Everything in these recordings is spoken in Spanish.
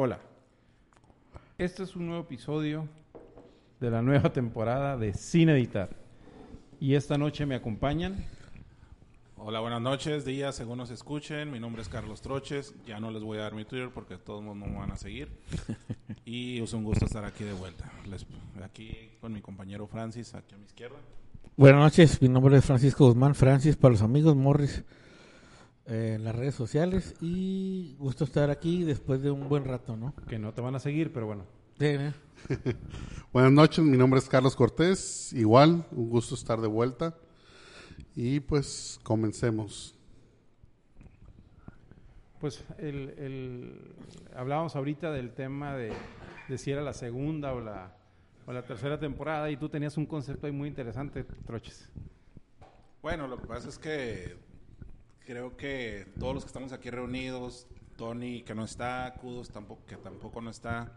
Hola. Este es un nuevo episodio de la nueva temporada de Sin Editar. Y esta noche me acompañan. Hola, buenas noches, días, según nos escuchen. Mi nombre es Carlos Troches. Ya no les voy a dar mi Twitter porque todos no me van a seguir. y es un gusto estar aquí de vuelta. Les- aquí con mi compañero Francis, aquí a mi izquierda. Buenas noches, mi nombre es Francisco Guzmán, Francis para los amigos Morris eh, en las redes sociales y gusto estar aquí después de un buen rato, ¿no? Que no te van a seguir, pero bueno. Sí, ¿eh? Buenas noches, mi nombre es Carlos Cortés. Igual, un gusto estar de vuelta. Y pues comencemos. Pues el, el- hablábamos ahorita del tema de, de si era la segunda o la, o la tercera temporada y tú tenías un concepto ahí muy interesante, Troches. Bueno, lo que pasa es que creo que todos los que estamos aquí reunidos, Tony que no está, Kudos tampoco, que tampoco no está,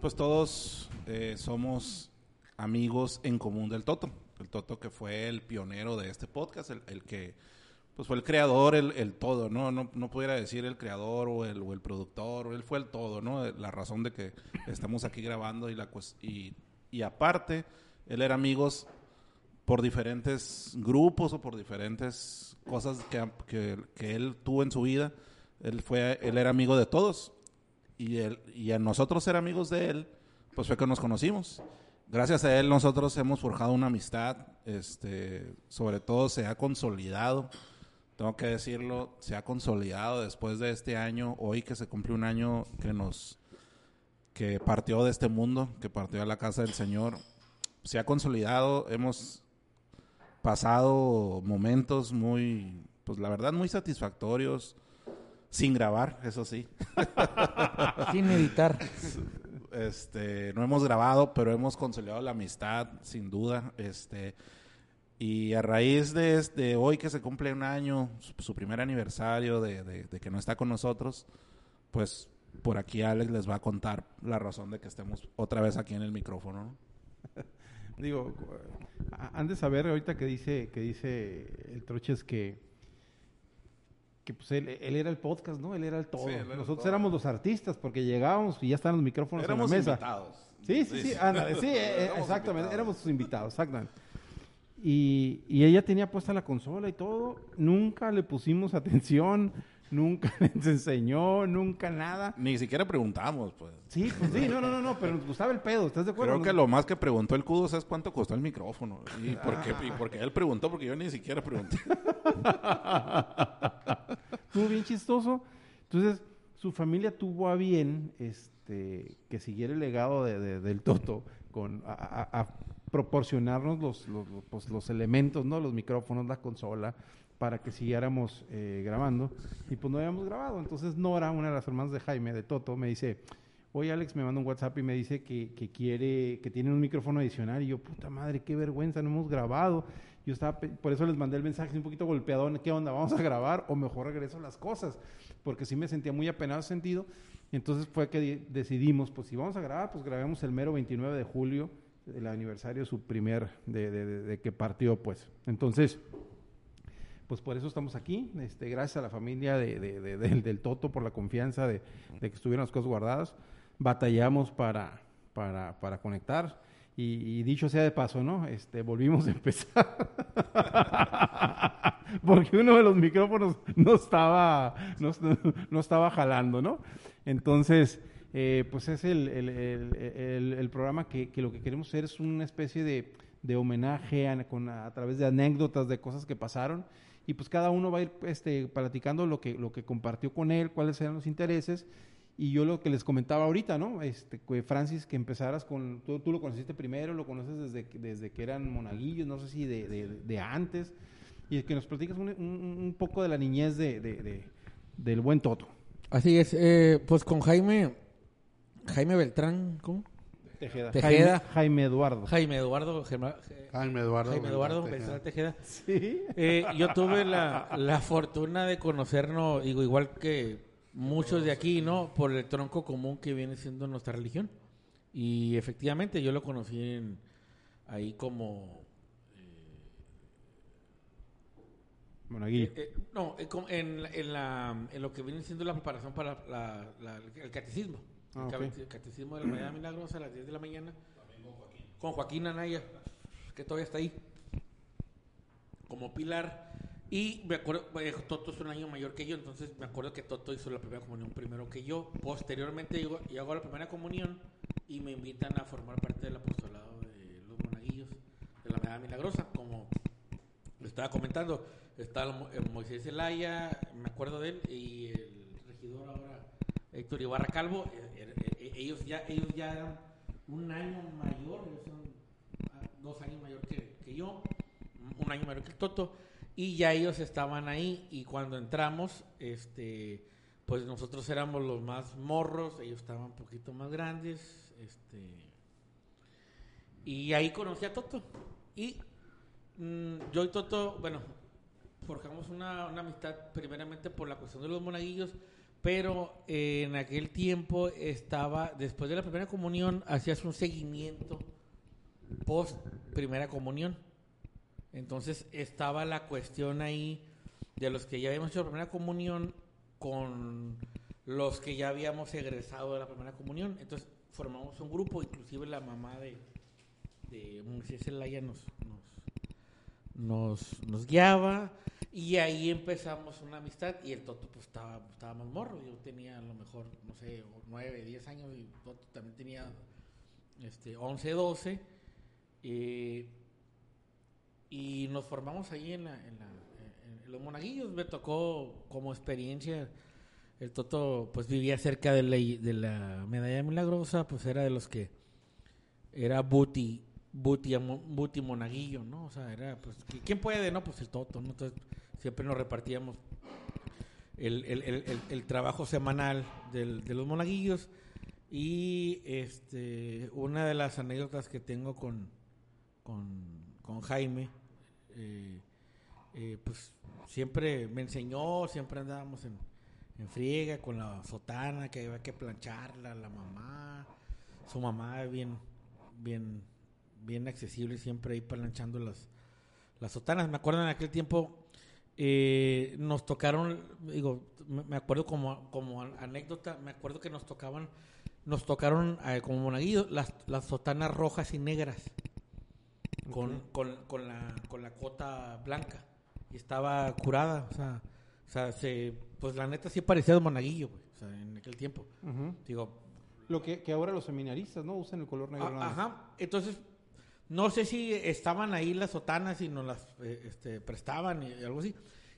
pues todos eh, somos amigos en común del Toto. El Toto que fue el pionero de este podcast, el, que pues fue el creador, el, el todo, ¿no? ¿no? No pudiera decir el creador o el, o el productor, él fue el todo, ¿no? La razón de que estamos aquí grabando y, la, cues- y, y aparte, él era amigos por diferentes grupos o por diferentes cosas que, que, que él tuvo en su vida. Él, fue, él era amigo de todos. Y, él, y a nosotros ser amigos de él, pues fue que nos conocimos. Gracias a él nosotros hemos forjado una amistad, este, sobre todo se ha consolidado, tengo que decirlo, se ha consolidado después de este año, hoy que se cumple un año que nos, que partió de este mundo, que partió a la casa del Señor, se ha consolidado, hemos pasado momentos muy, pues la verdad, muy satisfactorios, sin grabar, eso sí. sin editar. Este, no hemos grabado, pero hemos consolidado la amistad, sin duda. Este, y a raíz de, este, hoy que se cumple un año, su, su primer aniversario de, de- de que no está con nosotros, pues por aquí Alex les va a contar la razón de que estemos otra vez aquí en el micrófono. ¿no? Digo, han de saber ahorita que dice, que dice el Troches que, que pues él, él era el podcast, ¿no? Él era el todo. Sí, era Nosotros todo. éramos los artistas porque llegábamos y ya estaban los micrófonos Éramos en la mesa. invitados. Sí, sí, sí, ándale, sí, eh, eh, Éramos exactamente, invitados. éramos sus invitados, exactamente. Y, y ella tenía puesta la consola y todo, nunca le pusimos atención, nunca les enseñó, nunca nada. Ni siquiera preguntamos, pues. Sí, pues sí, no, no, no, no, pero nos gustaba el pedo, ¿estás de acuerdo? Creo que lo más que preguntó el Kudos es cuánto costó el micrófono. Y porque, y porque él preguntó, porque yo ni siquiera pregunté. Estuvo bien chistoso. Entonces, su familia tuvo a bien este, que siguiera el legado de- de- del Toto con, a, a- a proporcionarnos los, los, los, pues, los elementos, ¿no? Los micrófonos, la consola, para que siguiéramos eh, grabando. Y pues no habíamos grabado. Entonces, Nora, una de las hermanas de Jaime, de Toto, me dice... Oye, Alex me manda un WhatsApp y me dice que, que quiere, que tiene un micrófono adicional. Y yo, puta madre, qué vergüenza, no hemos grabado. Yo estaba, por eso les mandé el mensaje un poquito golpeado. ¿Qué onda? ¿Vamos a grabar? O mejor regreso las cosas. Porque sí me sentía muy apenado sentido. Entonces fue que di- decidimos, pues si vamos a grabar, pues grabemos el mero 29 de julio, el aniversario su primer, de- de que partió, pues. Entonces, pues por eso estamos aquí. Este, gracias a la familia de, de- de- del, del Toto por la confianza de, que estuvieron las cosas guardadas. Batallamos para, para, para conectar. Y, y dicho sea de paso, ¿no? Este, volvimos a empezar. Porque uno de los micrófonos no estaba, no, no estaba jalando, ¿no? Entonces, eh, pues es el, el- el- el- programa que, que lo que queremos hacer es una especie de, de homenaje a, con- a través de anécdotas de cosas que pasaron y pues cada uno va a ir este, platicando lo que, lo que compartió con él, cuáles eran los intereses y yo lo que les comentaba ahorita, ¿no? Este, Francis, que empezaras con, tú, tú lo conociste primero, lo conoces desde, desde que eran monaguillos, no sé si de, de- antes, y que nos platicas un, un- poco de la niñez de- de- del buen Toto. Así es, eh, pues con Jaime, Jaime Beltrán, ¿cómo? Tejeda. Tejeda. Jaime, Jaime Eduardo. Jaime Eduardo, Germa- Jaime Eduardo. Jaime Eduardo Beltrán Tejeda. Sí. Eh, yo tuve la, la fortuna de conocernos, digo, igual que muchos de aquí, ¿no? Por el tronco común que viene siendo nuestra religión. Y efectivamente yo lo conocí en- ahí como Monaguillo. Eh, eh, no, en, la- en, la, en lo que viene siendo la preparación para la- la- el catecismo. Ah, el, catecismo de la Mañana Milagrosa a las 10 de la mañana. Con Joaquín Anaya, que todavía está ahí. Como pilar. Y me acuerdo, eh, Toto es un año mayor que yo, entonces me acuerdo que Toto hizo la primera comunión primero que yo. Posteriormente yo, yo hago la primera comunión y me invitan a formar parte del apostolado de los monaguillos de la Medalla Milagrosa, como le estaba comentando. Está el Moisés Zelaya, me acuerdo de él, y el regidor ahora, Héctor Ibarra Calvo. eh, eh, eh, ellos, ya, ellos ya eran un año mayor, ellos son ah, dos años mayor que, que yo, un año mayor que Toto, y ya ellos estaban ahí. Y cuando entramos, este pues nosotros éramos los más morros, ellos estaban un poquito más grandes, este y ahí conocí a Toto. Y mm, yo y Toto, bueno, forjamos una, una amistad primeramente por la cuestión de los monaguillos, pero eh, en aquel tiempo estaba, después de la primera comunión, hacías un seguimiento post primera comunión. Entonces estaba la cuestión ahí de los que ya habíamos hecho la primera comunión con los que ya habíamos egresado de la primera comunión. Entonces formamos un grupo, inclusive la mamá de, de Moisés nos, nos guiaba y ahí empezamos una amistad y el Toto pues estaba, estábamos morros, yo tenía a lo mejor, no sé, 9, 10 años y Toto también tenía este, 11, 12 eh, y nos formamos ahí en, la, en, la- en- los monaguillos, me tocó como experiencia el Toto pues vivía cerca de la, de la medalla milagrosa, pues era de los que era Buti, Buti, Buti Monaguillo, ¿no? O sea, era pues ¿qui- ¿quién puede? No, pues el Toto, ¿no? Entonces siempre nos repartíamos el, el- el- trabajo semanal del- de los monaguillos y este una de las anécdotas que tengo con, con, con Jaime, eh, eh, pues siempre me enseñó, siempre andábamos en, en friega con la sotana, que había que plancharla, la mamá, su mamá bien, bien, bien accesible, siempre ahí planchando las, las sotanas. Me acuerdo en aquel tiempo, eh, nos tocaron, digo, me acuerdo como, como anécdota, me acuerdo que nos tocaban, nos tocaron eh, como monaguillos las, las sotanas rojas y negras con, con, con la, con la cota blanca y estaba curada, o sea, o sea, se, pues la neta sí parecía un monaguillo, güey, o sea, en aquel tiempo. Digo, Lo que, que ahora los seminaristas, ¿no? Usan el color negro. a- nada más. ajá, entonces, no sé si estaban ahí las sotanas y nos las eh, este, prestaban y algo así.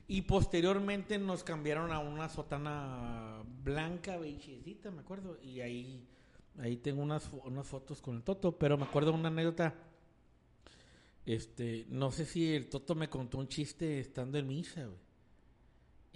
Y posteriormente nos cambiaron a una sotana blanca, beigecita, me acuerdo. Y ahí, ahí tengo unas, unas fotos con el Toto, pero me acuerdo una anécdota. Este, no sé si el Toto me contó un chiste estando en misa, güey.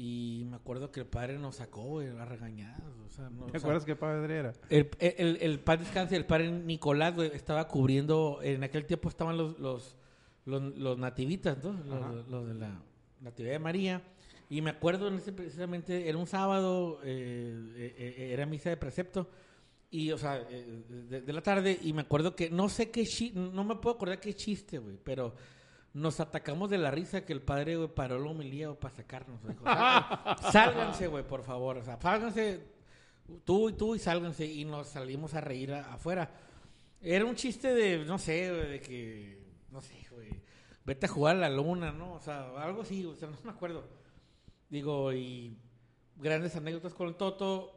Y me acuerdo que el padre nos sacó, güey, a regañadas. O sea, no, o ¿Te sea, acuerdas qué padre era? el, el, el padre descanse, el padre Nicolás, güey, estaba cubriendo, en aquel tiempo estaban los, los, los, los nativitas, ¿no? Los, los de la Natividad de María. Y me acuerdo en ese precisamente, era un sábado, eh, eh, eh, era misa de precepto, y, o sea, eh, de, de la tarde, y me acuerdo que, no sé qué chiste, no me puedo acordar qué chiste, güey, pero nos atacamos de la risa que el padre, güey, paró la homilía para sacarnos. Dijo, "Sal- sálganse, güey, por favor, o sea, sálganse tú y tú y sálganse y nos salimos a reír a- afuera. Era un chiste de, no sé, güey, de que, no sé, güey, vete a jugar a la luna, ¿no? O sea, algo así, o sea, no me acuerdo. Digo, y grandes anécdotas con el Toto.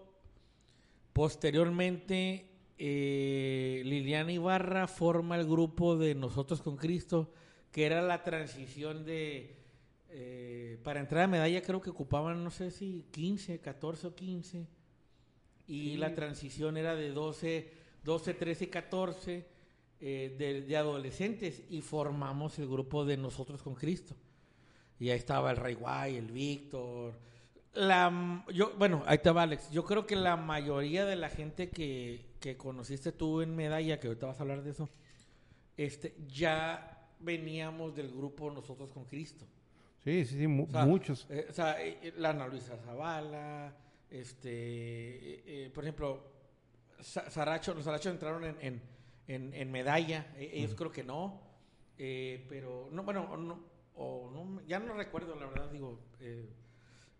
Posteriormente, eh, Liliana Ibarra forma el grupo de Nosotros con Cristo, que era la transición de... eh, para entrar a medalla creo que ocupaban, no sé si 15, 14 o 15. Y la transición era de 12, 12 13, 14 eh, de, de adolescentes y formamos el grupo de Nosotros con Cristo. Y ahí estaba el Rey Guay, el Víctor. La, yo, bueno, ahí estaba Alex. Yo creo que la mayoría de la gente que, que conociste tú en Medalla, que ahorita vas a hablar de eso, este, ya veníamos del grupo Nosotros con Cristo. Sí, sí, sí, mu- O sea, muchos. eh, o sea, eh, eh, la Ana Luisa Zavala, este, eh, eh, por ejemplo, Sa- Saracho, los Saracho entraron en, en, en- en medalla, eh, ellos creo que no, eh, pero no, bueno, no, o no, ya no recuerdo, la verdad, digo, eh,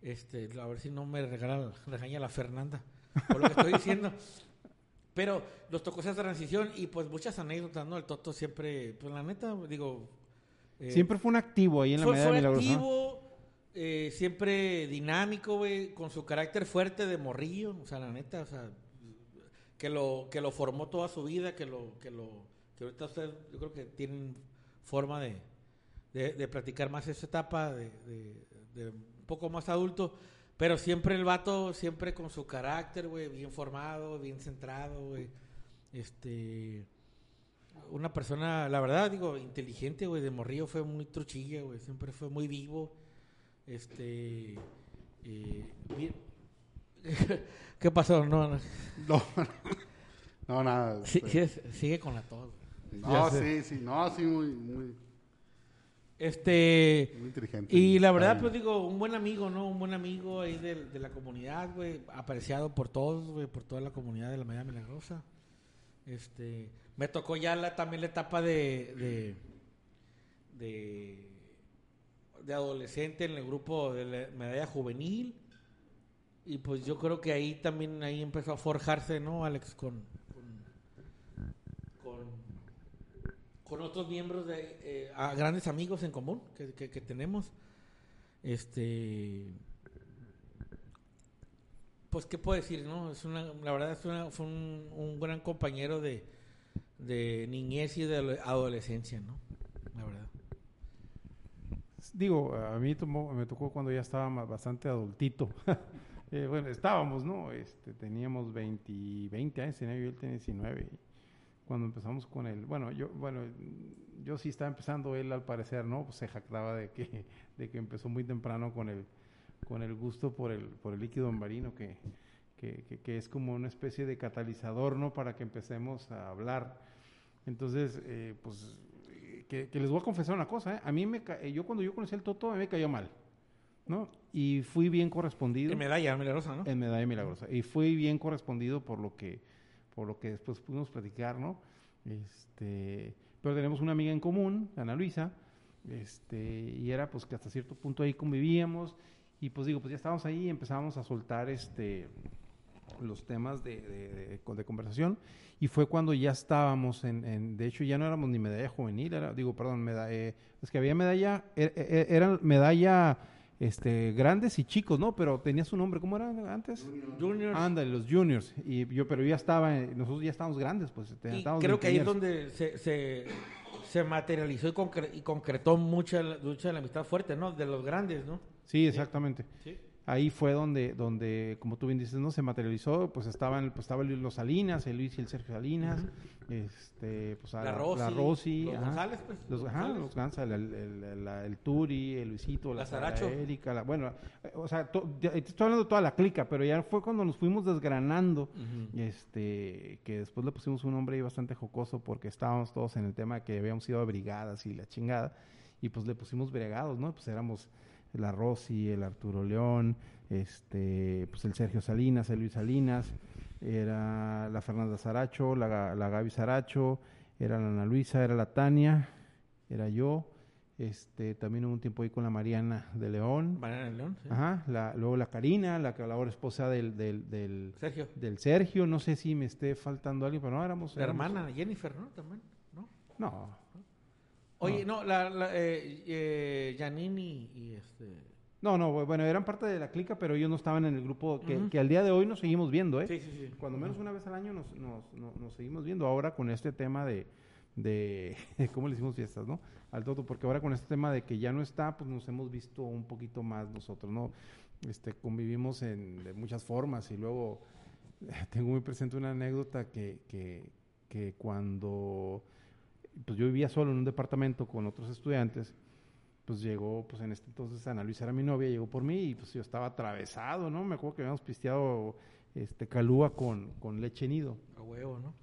este, a ver si no me regala, regaña la Fernanda por lo que estoy diciendo. Pero nos tocó esa transición y pues muchas anécdotas, ¿no? El Toto siempre, pues la neta, digo... eh, Siempre fue un activo ahí en la fue, medalla fue milagrosa. activo, eh, siempre dinámico, güey, con su carácter fuerte de morrillo, o sea, la neta, o sea, que lo que lo formó toda su vida, que lo que lo que ahorita ustedes yo creo que tienen forma de, de, de practicar más esa etapa de, de- de un poco más adulto, pero siempre el vato siempre con su carácter, güey, bien formado, bien centrado, güey. Este una persona, la verdad, digo, inteligente, güey, de morrillo fue muy truchilla, güey, siempre fue muy vivo. Este. eh, bien- ¿Qué pasó? No, no. No, no, nada. Sí, este, sigue con la tos. no, sí, sí, no, sí, muy, muy, Este. muy inteligente. Y la verdad, pues digo, un buen amigo, ¿no? Un buen amigo ahí de, de la comunidad, güey. Apreciado por todos, güey, por toda la comunidad de la Medalla Milagrosa. Este. Me tocó ya la, también la etapa de. de. de, de adolescente en el grupo de la Medalla Juvenil. Y pues yo creo que ahí también ahí empezó a forjarse, ¿no, Alex? Con. con, con con otros miembros de eh, grandes amigos en común que, que- tenemos. Este. Pues, ¿qué puedo decir? no es una La verdad, es una- fue un, un gran compañero de, de niñez y de ado- adolescencia, ¿no? La verdad. Digo, a mí tomó- me tocó cuando ya estaba bastante adultito. Eh, bueno, estábamos, ¿no? Este, teníamos 20, 20 años, tenía yo, él tenía 19. Cuando empezamos con él, bueno, yo, bueno, yo sí estaba empezando, él al parecer, ¿no? Pues se jactaba de que, de que empezó muy temprano con el, con el gusto por el, por el líquido marino, que, que, que- que es como una especie de catalizador, ¿no? Para que empecemos a hablar. Entonces, eh, pues, que, que les voy a confesar una cosa, ¿eh? A mí me, eh, yo cuando yo conocí al Toto, a mí me cayó mal, ¿no? Y fui bien correspondido En medalla milagrosa, ¿no? en Medalla Milagrosa. Y fui bien correspondido por lo que, por lo que después pudimos platicar, ¿no? Este, pero tenemos una amiga en común, Ana Luisa, este, y era pues que hasta cierto punto ahí convivíamos, y pues digo, pues ya estábamos ahí y empezábamos a soltar este los temas de, de- de- con- de conversación y fue cuando ya estábamos en, en- de hecho ya no éramos ni medalla juvenil era digo perdón meda- eh, es que había medalla er- er- eran medalla este grandes y chicos no pero tenía su nombre cómo era antes Junior. ándale los juniors y yo pero yo ya estaba nosotros ya estábamos grandes pues Y estábamos creo que ahí es donde se, se, se materializó y, concre- y concretó mucha, la- mucha de la amistad fuerte, ¿no? De los grandes, ¿no? sí exactamente Sí. Ahí fue donde, donde, como tú bien dices, no se materializó, pues estaban, pues estaba los Salinas, el Luis y el Sergio Salinas, este, pues a La la, Rosy, la Rosy, los ajá, González, pues, los, ajá, González. los González, el, el, el- Turi, el Luisito, la, La. Erika, la- bueno, o sea, to- estoy hablando de toda la clica, pero ya fue cuando nos fuimos desgranando, este, que después le pusimos un nombre ahí bastante jocoso porque estábamos todos en el tema que habíamos ido a brigadas y la chingada, y pues le pusimos bregados, ¿no? Pues éramos la Rosy, el Arturo León, este, pues el Sergio Salinas, el Luis Salinas, era la Fernanda Saracho, la, la Gaby Saracho, era la Ana Luisa, era la Tania, era yo, este, también hubo un tiempo ahí con la Mariana de León, Mariana del León, sí. ajá, la, luego la Karina, la que ahora esposa del, del, del, Sergio. del Sergio, no sé si me esté faltando alguien, pero no éramos... La éramos- hermana Jennifer, ¿no? También, ¿no? No, Oye, no, la, la eh, eh, Janine y, y este... no, no, bueno, eran parte de la clica, pero ellos no estaban en el grupo que, que al día de hoy nos seguimos viendo, ¿eh? Sí, sí, sí. Cuando menos una vez al año nos, nos, nos, nos seguimos viendo ahora con este tema de, de cómo le hicimos fiestas, ¿no? Al Toto, porque ahora con este tema de que ya no está, pues nos hemos visto un poquito más nosotros, ¿no? Este, convivimos en, de muchas formas y luego tengo muy presente una anécdota que, que, que cuando pues yo vivía solo en un departamento con otros estudiantes, pues llegó, pues en este entonces Ana Luisa era mi novia, llegó por mí y pues yo estaba atravesado, ¿no? Me acuerdo que habíamos pisteado este calúa con, con leche nido. A huevo, ¿no?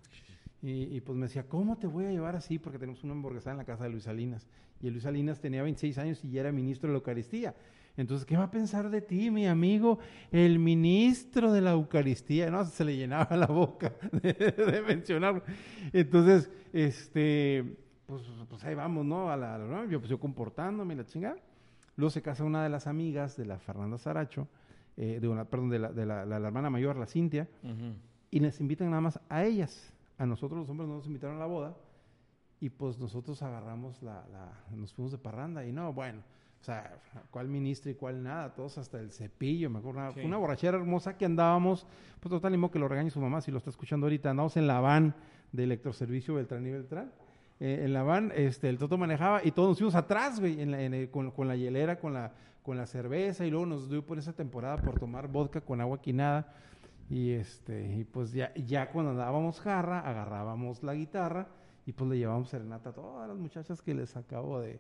Y, y, pues me decía, ¿cómo te voy a llevar así? Porque tenemos una hamburguesa en la casa de Luis Salinas. Y Luis Salinas tenía 26 años y ya era ministro de la Eucaristía. Entonces, ¿qué va a pensar de ti, mi amigo, el ministro de la Eucaristía? No, se le llenaba la boca de, de mencionarlo. Entonces, este, pues, pues ahí vamos, ¿no? A la, ¿no? Yo, pues yo comportándome la chingada. Luego se casa una de las amigas de la Fernanda Saracho, eh, de una, perdón, de, la, de la, la- la hermana mayor, la Cintia, y les invitan nada más a ellas. A nosotros los hombres no nos invitaron a la boda. Y pues nosotros agarramos la- nos fuimos de parranda. Y no, bueno, o sea, cuál ministro y cuál nada, todos hasta el cepillo, me acuerdo. Una, Sí. una borrachera hermosa que andábamos, pues total, ni modo que lo regañe su mamá si lo está escuchando ahorita. Andamos en la van de electroservicio Beltrán y Beltrán. Eh, en la van, este, el Toto manejaba y todos nos fuimos atrás, güey, en la- en el- con, con la hielera, con la, con la cerveza. Y luego nos dio por esa temporada por tomar vodka con agua quinada. Y este, y pues ya, ya cuando andábamos jarra, agarrábamos la guitarra y pues le llevábamos serenata a todas las muchachas que les acabo de,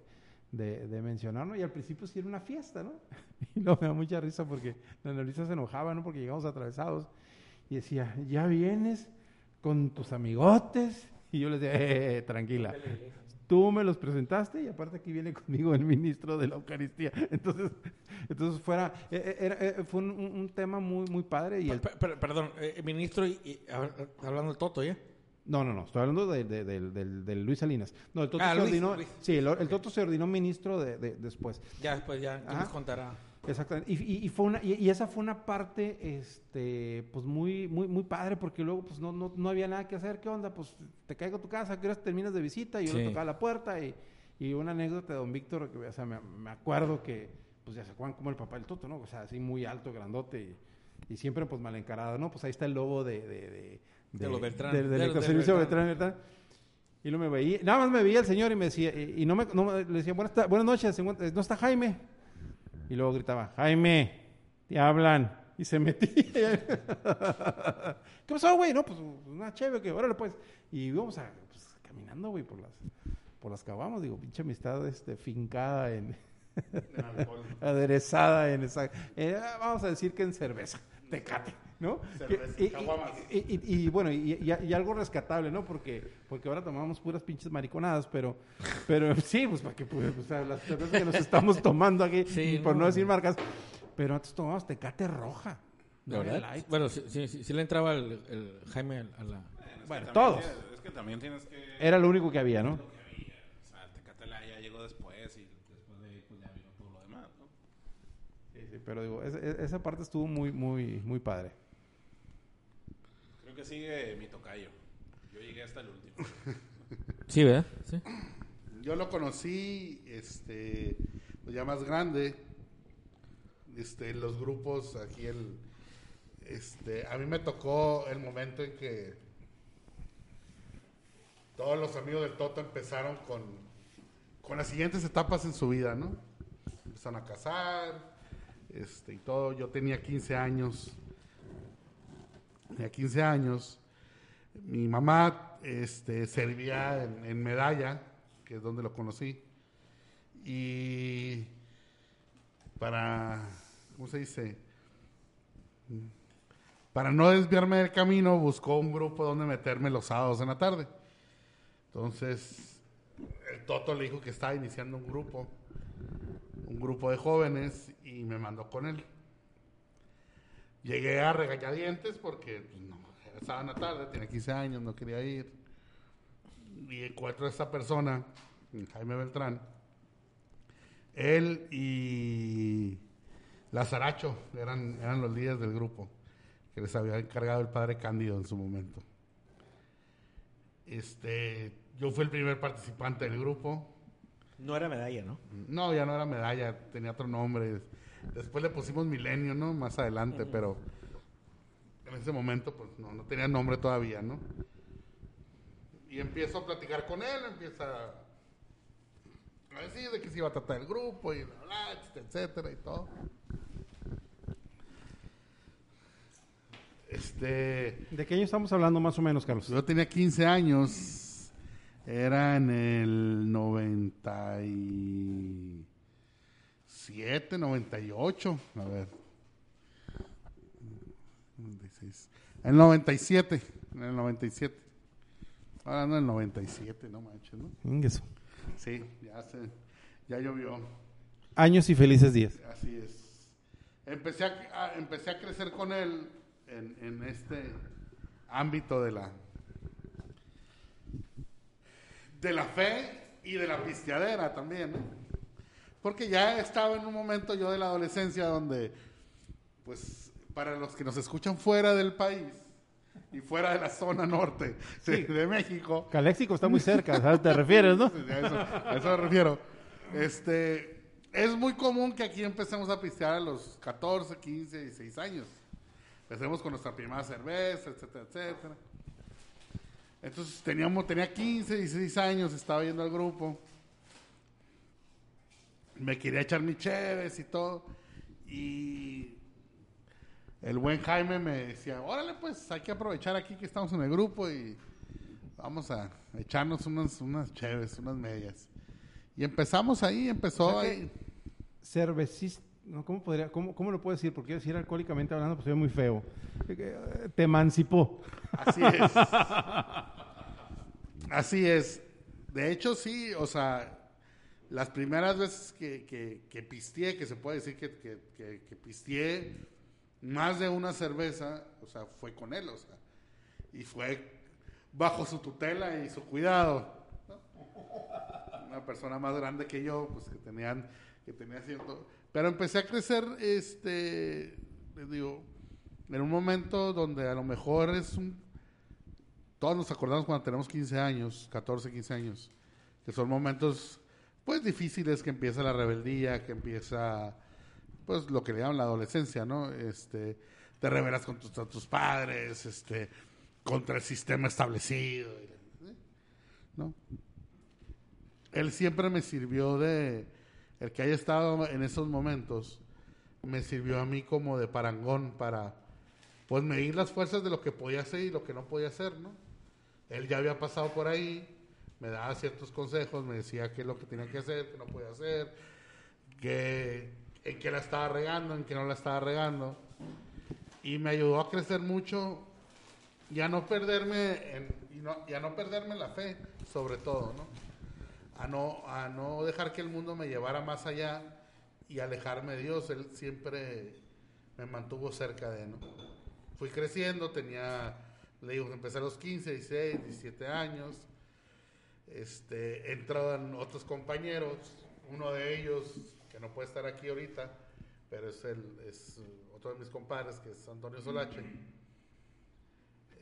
de, de mencionar, ¿no? Y al principio sí era una fiesta, ¿no? Y luego me da mucha risa porque la Luisa se enojaba, ¿no? Porque llegamos atravesados y decía, ya vienes con tus amigotes. Y yo les decía, eh, eh, tranquila, tú me los presentaste y aparte aquí viene conmigo el ministro de la Eucaristía. Entonces, entonces fuera, eh, eh, era, eh, fue un, un- tema muy, muy padre y el Per- per- perdón, eh, ministro, y, hablando del Toto, ¿ya? No, no, no, estoy hablando de, de- del- del- del Luis Salinas. No, el Toto Ah, se Luis, ordinó, Luis. sí, el, el Toto se ordinó ministro de, de- después. Ya después, ya, ¿qué Ajá. nos contará? Exactamente. Y, y- y fue una, y, y esa fue una parte, este, pues muy, muy, muy padre, porque luego pues no, no, no había nada que hacer. ¿Qué onda? Pues te caigo a tu casa, ¿qué horas terminas de visita? Y yo le tocaba la puerta y, y una anécdota de don Víctor, que, o sea, me, me acuerdo que, pues ya se acuerdan como el papá del Toto, ¿no? O sea, así muy alto, grandote y, y siempre pues mal encarado, ¿no? Pues ahí está el lobo de... de, de, De los Beltrán. Del, De ecoservicio Beltrán. Beltrán, Beltrán. Y luego me veía, nada más me veía el señor y me decía, y, y no me, no le decía, buenas, buenas noches, ¿se encuentra- ¿no está Jaime? Y luego gritaba, Jaime, te hablan. Y se metía. ¿Qué pasó, güey? No, pues una chévere, que órale, pues. Y íbamos a, pues, caminando, güey, por las, por las caguamas. Digo, pinche amistad este, fincada en. aderezada en esa. eh, vamos a decir que en cerveza, tecate, ¿no? Que- y, y- y- y- y, bueno, y, y- y algo rescatable, ¿no? Porque, porque ahora tomamos puras pinches mariconadas, pero, pero sí, pues para que pues, o sea, las cervezas que nos estamos tomando aquí, Sí, por no. no decir marcas, pero antes tomábamos tecate roja. ¿De no verdad? light. Bueno, sí, sí, sí, le entraba el, el Jaime a la... Bueno, todos. tienes- es que también tienes que... Era lo único que había, ¿no? O sea, Tecatela ya llegó después y después de ahí pues ya vino todo lo demás, ¿no? Sí, sí, pero digo, es- es- esa parte estuvo muy, muy, muy padre. Que sigue mi tocayo. Yo llegué hasta el último. Sí, ¿verdad? Sí. Yo lo conocí, este, pues ya más grande, este, en los grupos aquí el, este, a mí me tocó el momento en que todos los amigos del Toto empezaron con, con las siguientes etapas en su vida, ¿no? Empezaron a casar, este, y todo. Yo tenía 15 años, tenía 15 años. Mi mamá este, servía en, en Medalla, que es donde lo conocí. Y para, ¿cómo se dice? Para no desviarme del camino, buscó un grupo donde meterme los sábados en la tarde. Entonces, el Toto le dijo que estaba iniciando un grupo, un grupo de jóvenes, y me mandó con él. Llegué a regañadientes porque pues, no, sábado en la tarde, tenía 15 años, no quería ir. Y encuentro a esta persona, Jaime Beltrán. Él y Lazaracho eran, eran los líderes del grupo, que les había encargado el padre Cándido en su momento. Este, yo fui el primer participante del grupo. No era medalla, ¿no? No, ya no era medalla, tenía otro nombre. Después le pusimos Milenio, ¿no? Más adelante, pero en ese momento, pues no, no tenía nombre todavía, ¿no? Y empiezo a platicar con él, empieza a decir de que se iba a tratar el grupo y bla, bla, etcétera, etcétera y todo. Este. ¿De qué año estamos hablando más o menos, Carlos? Yo tenía 15 años. Era en el 97, 98. A ver. 96. El 97. En el 97. Ahora no, el 97, no manches, ¿no? Sí, ya se, ya llovió. Años y felices días. Así es. Empecé a, a- empecé a crecer con él en, en este ámbito de la de la fe y de la pisteadera también, ¿no? Porque ya estaba en un momento yo de la adolescencia donde, pues, para los que nos escuchan fuera del país y fuera de la zona norte de, de México, Caléxico está muy cerca, ¿sabes? ¿Te refieres, no? Sí, a eso, a eso me refiero. Este, es muy común que aquí empecemos a pistear a los 14, 15, 16 años. Empecemos con nuestra primera cerveza, etcétera, etcétera. Entonces teníamos, tenía 15, 16 años, estaba yendo al grupo. Me quería echar mis cheves y todo. Y el buen Jaime me decía, órale pues, hay que aprovechar aquí que estamos en el grupo y vamos a echarnos unas, unas cheves, unas medias. Y empezamos ahí, empezó O sea ahí. Cervecista, no, ¿cómo, podría, cómo, ¿cómo lo puedo decir? Porque decir alcohólicamente hablando, pues soy muy feo. Eh, eh, Te emancipó. Así es. Así es. De hecho, sí, o sea, las primeras veces que, que, que pisteé, que se puede decir que, que, que, pisteé más de una cerveza, o sea, fue con él, o sea, y fue bajo su tutela y su cuidado. Una persona más grande que yo, pues que tenían, que tenía cierto... Pero empecé a crecer, este, les digo, en un momento donde a lo mejor es un todos nos acordamos cuando tenemos 15 años, 14, 15 años, que son momentos pues difíciles, que empieza la rebeldía, que empieza pues lo que le llaman la adolescencia, ¿no? Este, te rebelas con tus, tus padres, este, contra el sistema establecido, ¿eh? ¿no? Él siempre me sirvió de, el que haya estado en esos momentos, me sirvió a mí como de parangón para, pues, medir las fuerzas de lo que podía hacer y lo que no podía hacer, ¿no? Él ya había pasado por ahí, me daba ciertos consejos, me decía qué es lo que tenía que hacer, qué no podía hacer, que, en qué la estaba regando, en qué no la estaba regando. Y me ayudó a crecer mucho y a no perderme, en, y, no, perderme la fe, sobre todo, ¿no? A no, a no dejar que el mundo me llevara más allá y alejarme de Dios. Él siempre me mantuvo cerca de ¿no? Fui creciendo, tenía, le digo, empecé a los 15, 16, 17 años. Este, entraban otros compañeros, uno de ellos, que no puede estar aquí ahorita, pero es, el, es otro de mis compadres, que es Antonio Solache.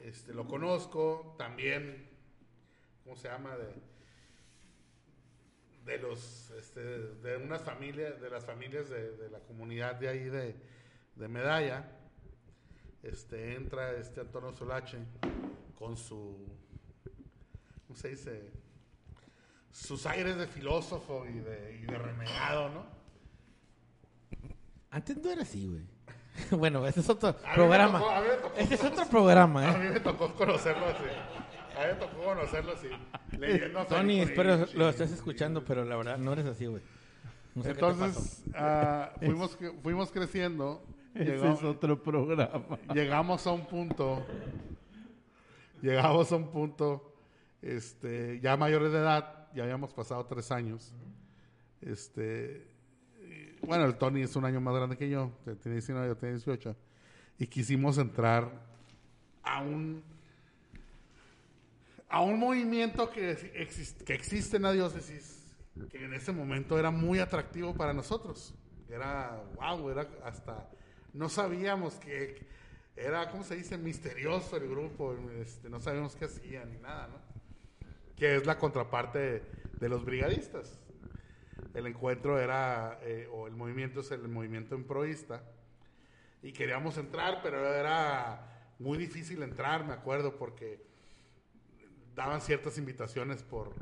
Este, lo conozco, también, ¿cómo se llama? De, de los, este, de unas familias, de las familias de, de la comunidad de ahí de, de Medalla. Este, entra este Antonio Solache con su, ¿cómo se dice? Sus aires de filósofo y de, y de renegado, ¿no? Antes no era así, güey. bueno, este es otro A programa. tocó- a Este es otro programa, A ¿eh? mí me tocó conocerlo así. A mí me tocó conocerlo así. Leyendo a Tony, espero lo estés escuchando, pero la verdad no eres así, güey. No sé. Entonces, ah, fuimos, cre- fuimos creciendo. Ese llegó- es otro programa. llegamos a un punto, llegamos a un punto, este, ya mayores de edad, ya habíamos pasado tres años. Este, bueno, el Tony es un año más grande que yo, tiene 19, yo tenía 18, y quisimos entrar a un a un movimiento que, exis- que existe en la diócesis, que en ese momento era muy atractivo para nosotros. Era, wow, era hasta, no sabíamos que, era, ¿cómo se dice? Misterioso el grupo, este, no sabíamos qué hacían ni nada, ¿no? Que es la contraparte de, los brigadistas. El encuentro era, eh, o el movimiento es el movimiento emproísta, y queríamos entrar, pero era muy difícil entrar, me acuerdo, porque daban ciertas invitaciones por,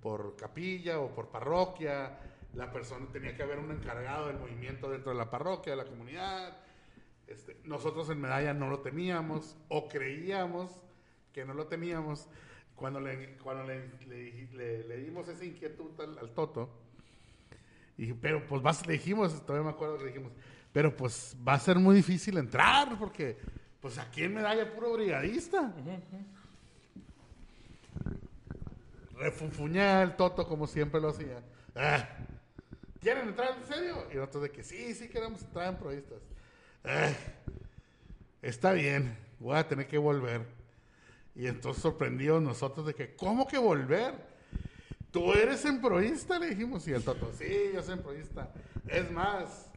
por capilla o por parroquia. La persona tenía que haber un encargado del movimiento dentro de la parroquia, de la comunidad. Este, nosotros en Medalla no lo teníamos o creíamos que no lo teníamos. Cuando le, cuando le, le- le- le dimos esa inquietud al, al Toto, y, pero pues vas, le dijimos, todavía me acuerdo que le dijimos, pero pues va a ser muy difícil entrar porque pues aquí en Medalla puro brigadista. Refunfuñé el Toto como siempre lo hacía. Ah, ¿Quieren entrar en serio? Y nosotros de que sí, sí queremos entrar en provistas. Ah, está bien, voy a tener que volver. Y entonces sorprendidos nosotros de que, ¿cómo que volver? ¿tú eres emproísta? Le dijimos, y el Toto, sí, yo soy emproísta. Es más,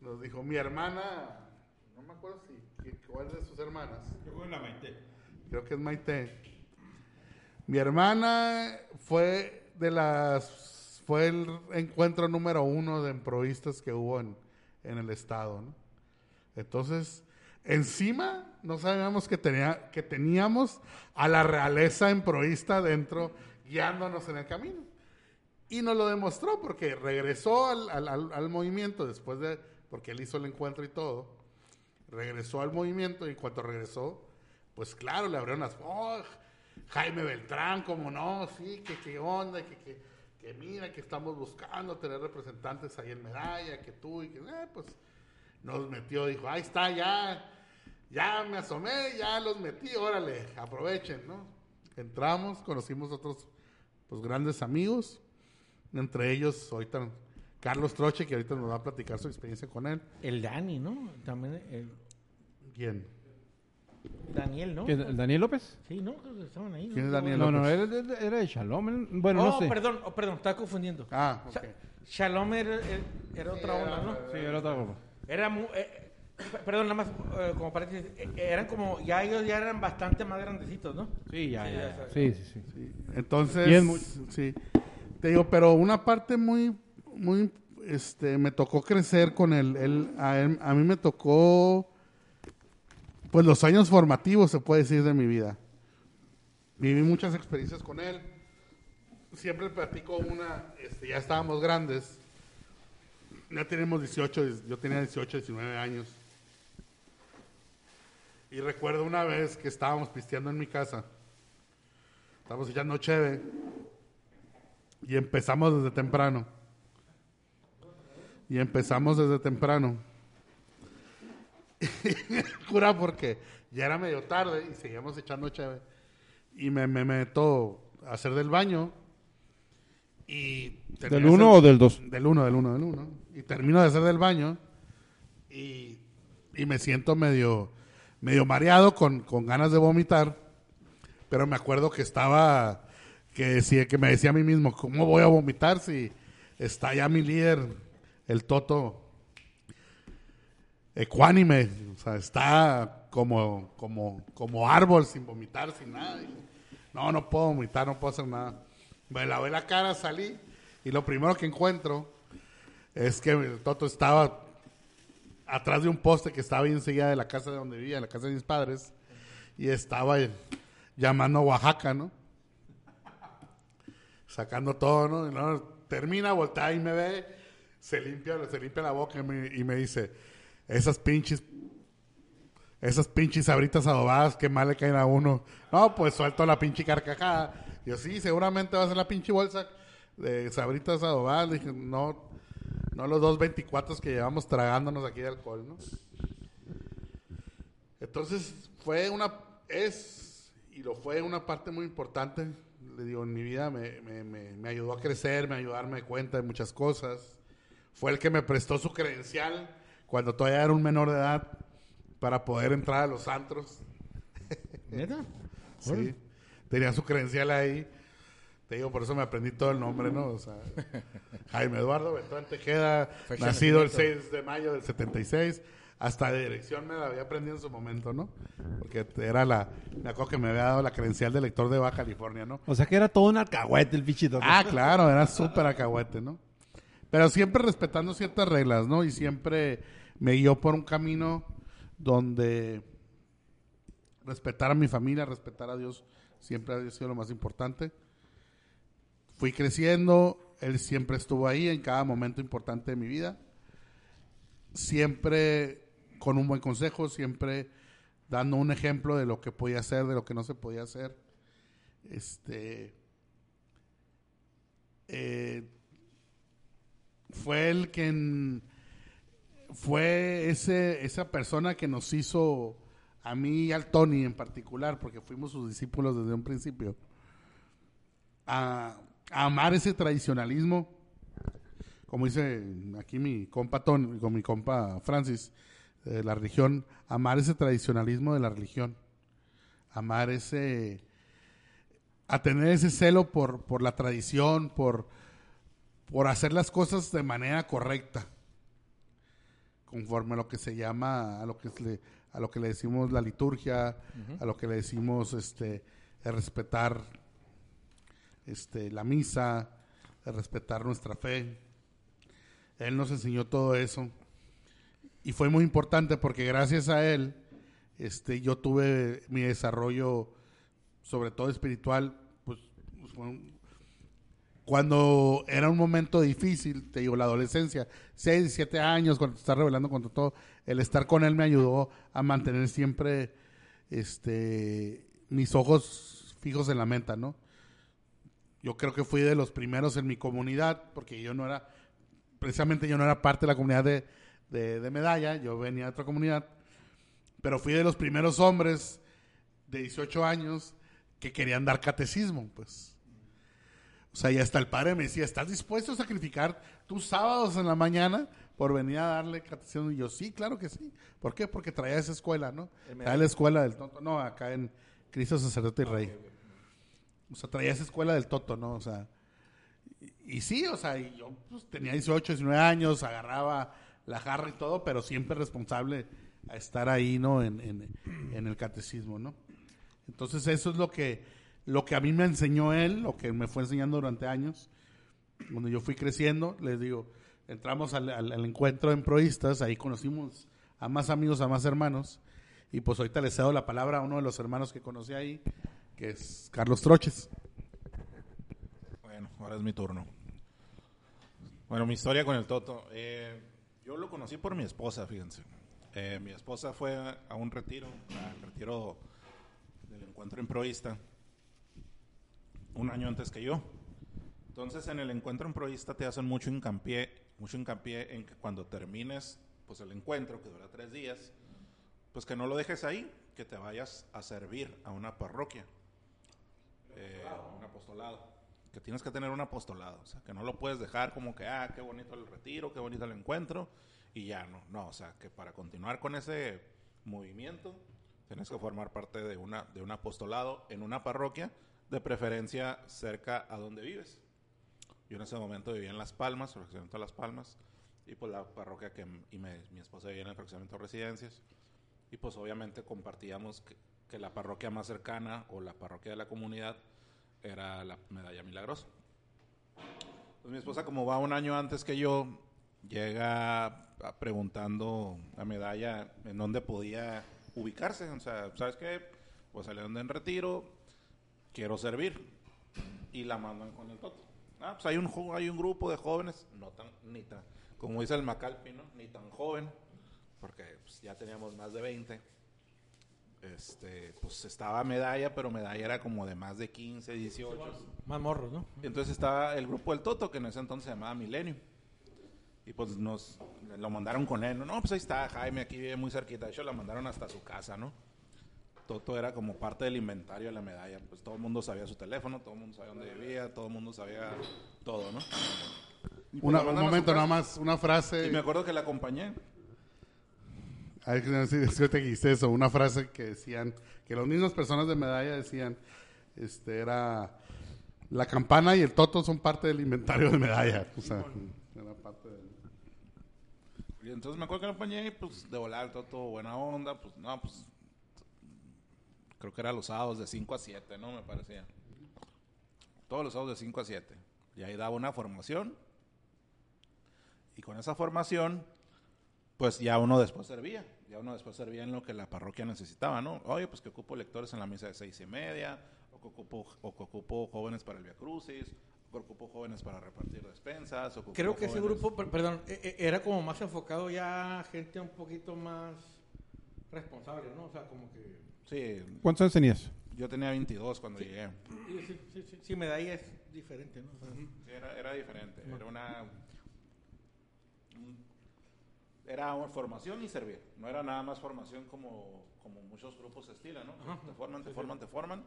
nos dijo, mi hermana, no me acuerdo si, cuál de sus hermanas, creo que es Maite. Mi hermana fue de las, fue el encuentro número uno de emproístas que hubo en, en el estado, ¿no? Entonces, encima no sabíamos que, tenía, que teníamos a la realeza emproísta dentro guiándonos en el camino. Y nos lo demostró porque regresó al, al- al- movimiento después de, porque él hizo el encuentro y todo, regresó al movimiento y en cuanto regresó, pues claro, le abrieron las... "Oh, Jaime Beltrán, como no, sí, que qué onda, que, que mira, que estamos buscando tener representantes ahí en Medalla, que tú y que... eh, pues nos metió, dijo, ahí está, ya, ya me asomé, ya los metí, órale, aprovechen, ¿no? Entramos, conocimos otros, pues, grandes amigos, entre ellos, ahorita, Carlos Troche, que ahorita nos va a platicar su experiencia con él. El Dani, ¿no? También el ¿Quién? Daniel, ¿no? ¿Qué, ¿El Daniel López? Sí, ¿no? Creo que estaban ahí. ¿Quién es No, Daniel No, no, López? era, de Shalom. Bueno, oh, no sé. perdón, oh, perdón, estaba confundiendo. Ah, ok. Sha- Shalom era, era- era otra onda, ¿no? Sí, era otra cosa. Era mu- eh, perdón, nada más eh, como paréntesis, eh, eran como, ya ellos ya eran bastante más grandecitos, ¿no? Sí, ya, Sí, ya. ya. Sí, sí, sí. Entonces, Y es muy- sí. Te digo, pero una parte muy, muy, este, me tocó crecer con él. él, a, él- a mí me tocó, pues los años formativos, se puede decir, de mi vida. Viví muchas experiencias con él. Siempre platico una, este, ya estábamos grandes. Ya tenemos 18, yo tenía 18, 19 años. Y recuerdo una vez que estábamos pisteando en mi casa. Estábamos echando cheve. Y empezamos desde temprano. Y empezamos desde temprano. Cura porque ya era medio tarde y seguíamos echando cheve. Y me, me meto a hacer del baño. Y ¿Del terminé 1 hacer- o del 2? del 1, del 1, del 1. Y termino de hacer del baño. Y, y me siento medio, medio mareado con, con ganas de vomitar. Pero me acuerdo que estaba, que, decía, que me decía a mí mismo, ¿cómo voy a vomitar si está ya mi líder, el Toto, ecuánime? O sea, está como, como, como árbol sin vomitar, sin nada. No, no puedo vomitar, no puedo hacer nada. Me lavé la cara, salí y lo primero que encuentro es que el Toto estaba atrás de un poste que estaba ahí enseguida de la casa de donde vivía, la casa de mis padres, y estaba llamando a Oaxaca, ¿no? Sacando todo, ¿no? Y luego termina, voltea y me ve, se limpia, se limpia la boca y me, y me dice, esas pinches, esas pinches sabritas adobadas, qué mal le caen a uno. No, pues suelto la pinche carcajada. Yo sí, seguramente va a ser la pinche bolsa de sabritas adobadas. Dije, no, no los dos 24 que llevamos tragándonos aquí de alcohol, ¿no? Entonces fue una, es y lo fue una parte muy importante, le digo, en mi vida me, me, me, me ayudó a crecer, me ayudó a darme cuenta de muchas cosas. Fue el que me prestó su credencial cuando todavía era un menor de edad para poder entrar a los antros. ¿Neta? Sí, tenía su credencial ahí. Te digo, por eso me aprendí todo el nombre, ¿no? O sea, Jaime Eduardo Beltrán Tejeda, nacido el nacimiento. 6 de mayo del 76. Hasta de dirección me la había aprendido en su momento, ¿no? Porque era la... Me acuerdo que me había dado la credencial de lector de Baja California, ¿no? O sea que era todo un alcahuete el bichito. Ah, claro, era súper acahuete, ¿no? Pero siempre respetando ciertas reglas, ¿no? Y siempre me guió por un camino donde respetar a mi familia, respetar a Dios, siempre ha sido lo más importante. Fui creciendo, Él siempre estuvo ahí en cada momento importante de mi vida. Siempre con un buen consejo, siempre dando un ejemplo de lo que podía hacer, de lo que no se podía hacer. Este eh, fue el que fue ese, esa persona que nos hizo a mí y al Tony en particular, porque fuimos sus discípulos desde un principio, a amar ese tradicionalismo, como dice aquí mi compa Tony, con mi compa Francis, de la religión, amar ese tradicionalismo de la religión, amar ese a tener ese celo por, por la tradición, por, por hacer las cosas de manera correcta, conforme a lo que se llama, a lo que le, a lo que le decimos la liturgia, a lo que le decimos este, respetar este, la misa, respetar nuestra fe. Él nos enseñó todo eso. Y fue muy importante porque gracias a él, este, yo tuve mi desarrollo, sobre todo espiritual, pues, pues, cuando era un momento difícil, te digo, la adolescencia, 6, 7 años, cuando te estás revelando contra todo, el estar con él me ayudó a mantener siempre este, mis ojos fijos en la meta, ¿no? Yo creo que fui de los primeros en mi comunidad, porque yo no era, precisamente yo no era parte de la comunidad de, de, de medalla, yo venía de otra comunidad, pero fui de los primeros hombres de 18 años que querían dar catecismo, pues. O sea, y hasta el padre me decía, ¿estás dispuesto a sacrificar tus sábados en la mañana por venir a darle catecismo? Y yo, sí, claro que sí. ¿Por qué? Porque traía esa escuela, ¿no? Traía la escuela del tonto. No, acá en Cristo Sacerdote y Rey. O sea, traía esa escuela del Toto, ¿no? O sea, y, sí, o sea, yo pues, tenía 18, 19 años, agarraba la jarra y todo, pero siempre responsable a estar ahí, ¿no? En, en- en el catecismo, ¿no? Entonces eso es lo que, lo que a mí me enseñó él, lo que me fue enseñando durante años. Cuando yo fui creciendo, les digo, entramos al, al- al encuentro en proistas, ahí conocimos a más amigos, a más hermanos, y pues ahorita les cedo la palabra a uno de los hermanos que conocí ahí, que es Carlos Troches. Bueno, ahora es mi turno. Bueno, mi historia con el Toto. Eh, yo lo conocí por mi esposa, fíjense. Eh, mi esposa fue a un retiro, al retiro del encuentro improvisista, un año antes que yo. Entonces, en el encuentro improvisista te hacen mucho hincapié, mucho hincapié en que cuando termines pues el encuentro, que dura tres días, pues que no lo dejes ahí, que te vayas a servir a una parroquia, eh, un apostolado, que tienes que tener un apostolado, o sea, que no lo puedes dejar como que, ah, qué bonito el retiro, qué bonito el encuentro, y ya no, no, o sea, que para continuar con ese movimiento, tienes que formar parte de, una, de un apostolado en una parroquia, de preferencia cerca a donde vives. Yo en ese momento vivía en Las Palmas, fraccionamiento de Las Palmas, y pues la parroquia que y me- mi esposa vivía en el fraccionamiento de Residencias. Y pues obviamente compartíamos que, que la parroquia más cercana o la parroquia de la comunidad era la Medalla Milagrosa. Pues mi esposa, como va un año antes que yo, llega preguntando a Medalla en dónde podía ubicarse. O sea, ¿sabes qué? Pues salieron de en retiro, quiero servir. Y la mandan con el Toto. Ah, pues hay un, hay un grupo de jóvenes, no tan, ni tan, como dice el Macalpi, ¿no? Ni tan joven, porque pues, ya teníamos más de 20. Este, pues estaba Medalla, pero Medalla era como de más de 15, 18. Más morros, ¿no? Y entonces estaba el grupo del Toto, que en ese entonces se llamaba Milenio. Y pues nos lo mandaron con él. No, no, pues ahí está Jaime, aquí vive muy cerquita. De hecho, la mandaron hasta su casa, ¿no? Toto era como parte del inventario de la medalla. Pues todo el mundo sabía su teléfono, todo el mundo sabía dónde vivía, todo el mundo sabía todo, ¿no? Pues Una- un momento nada más, una frase. Y me acuerdo que la acompañé. Dijiste eso, una frase que decían, que las mismas personas de medalla decían, este era la campana y el toto son parte del inventario de medalla. O sea, era parte. Y entonces me acuerdo que la acompañé y pues de volar todo, todo buena onda. Pues no, pues creo que era los sábados de 5 a 7, ¿no? Me parecía. Todos los sábados de 5 a 7. Y ahí daba una formación. Y con esa formación, pues ya uno después servía. Ya uno después servía en lo que la parroquia necesitaba, ¿no? Oye, pues que ocupo lectores en la misa de seis y media, o que ocupo, o que ocupo jóvenes para el Via Crucis, o que ocupo jóvenes para repartir despensas. o que Creo ocupo que ese jóvenes- grupo, per- perdón, e- e- era como más enfocado ya a gente un poquito más responsable, ¿no? O sea, como que... Sí, ¿Cuántos años tenías? yo tenía 22 cuando llegué. Sí, sí, sí, sí, sí, medalla es diferente, ¿no? O sea, Sí, era, era diferente. Era una. Era formación y servir. No era nada más formación como, como muchos grupos se estilan, ¿no? Te forman, te forman, te forman.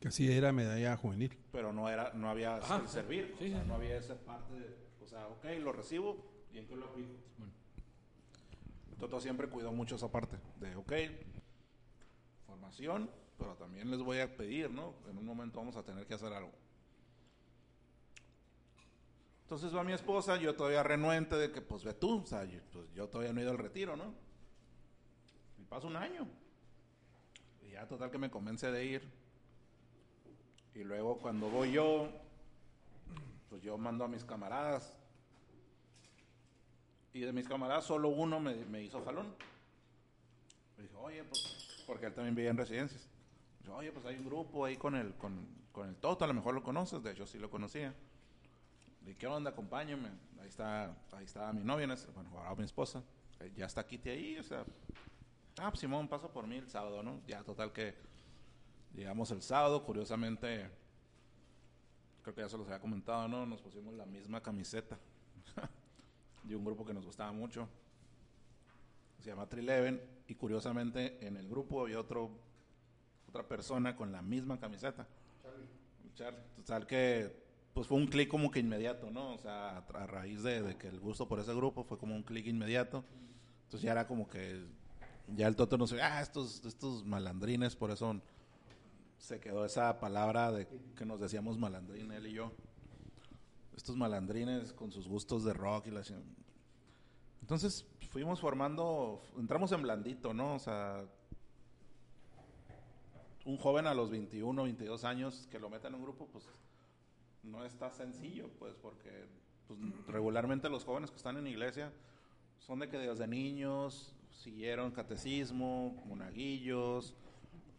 Que así era medalla juvenil. Pero no, era, no había Ajá, el servir. sí, o sea, sí. no había esa parte de. O sea, ok, lo recibo y en qué lo aplico. Toto siempre cuidó mucho esa parte de, ok, formación pero también les voy a pedir, ¿no? En un momento vamos a tener que hacer algo. Entonces va mi esposa, yo todavía renuente de que, pues ve tú, o sea, yo, pues, yo todavía no he ido al retiro, ¿no? Y pasa un año. Y ya total que me convence de ir. Y luego cuando voy yo, pues yo mando a mis camaradas. Y de mis camaradas solo uno me, me hizo jalón. Me dijo, oye, pues, porque él también vivía en residencias. Dijo, oye, pues hay un grupo ahí con el, con, con el Toto, a lo mejor lo conoces, de hecho sí lo conocía. ¿Y qué onda? Acompáñame. Ahí está, ahí está mi novia, bueno, ahora mi esposa. Eh, Ya está Kitty ahí, o sea. Ah, pues Simón pasa por mí el sábado, ¿no? Ya total que llegamos el sábado, curiosamente, creo que ya se los había comentado, ¿no? Nos pusimos la misma camiseta de un grupo que nos gustaba mucho. Se llama Trileven y curiosamente en el grupo había otro otra persona con la misma camiseta. Charlie. Total que pues fue un clic como que inmediato, ¿no? O sea, a, raíz de, de que el gusto por ese grupo fue como un clic inmediato. Entonces ya era como que ya el Toto no se ah, estos, estos malandrines, por eso se quedó esa palabra de que nos decíamos malandrín, él y yo. Estos malandrines con sus gustos de rock y la Entonces fuimos formando, entramos en blandito, ¿no? O sea, un joven a los 21, 22 años que lo meta en un grupo, pues no está sencillo, pues porque pues, regularmente los jóvenes que están en iglesia son de que desde niños siguieron catecismo, monaguillos,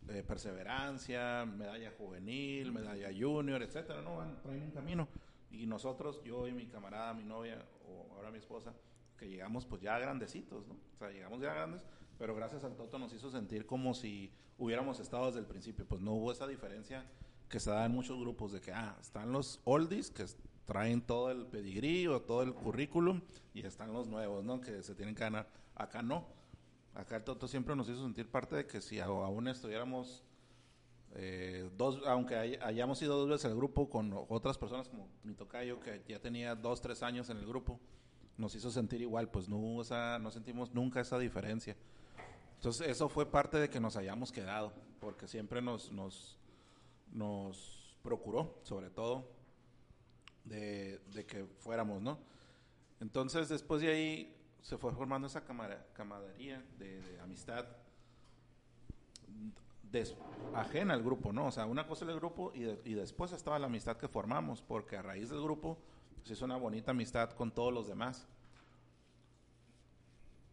eh, perseverancia, medalla juvenil, medalla junior, etcétera, ¿no? Van, traen un camino. Y nosotros, yo y mi camarada, mi novia, o ahora mi esposa, que llegamos pues ya grandecitos, ¿no? O sea, llegamos ya grandes, pero gracias al Toto nos hizo sentir como si hubiéramos estado desde el principio. Pues no hubo esa diferencia que se da en muchos grupos de que, ah, están los oldies que traen todo el pedigrí o todo el currículum y están los nuevos, ¿no? Que se tienen que ganar. Acá no. Acá el Toto siempre nos hizo sentir parte de que si aún estuviéramos eh, dos, aunque hay- hayamos ido dos veces al grupo con otras personas como mi tocayo que ya tenía dos, tres años en el grupo, nos hizo sentir igual, pues no esa, no sentimos nunca esa diferencia. Entonces eso fue parte de que nos hayamos quedado, porque siempre nos, nos, nos procuró, sobre todo, de, que fuéramos, ¿no? Entonces después de ahí se fue formando esa camara- camaradería de, amistad ajena al grupo, ¿no? O sea, una cosa era el grupo y, y después estaba la amistad que formamos, porque a raíz del grupo se hizo una bonita amistad con todos los demás.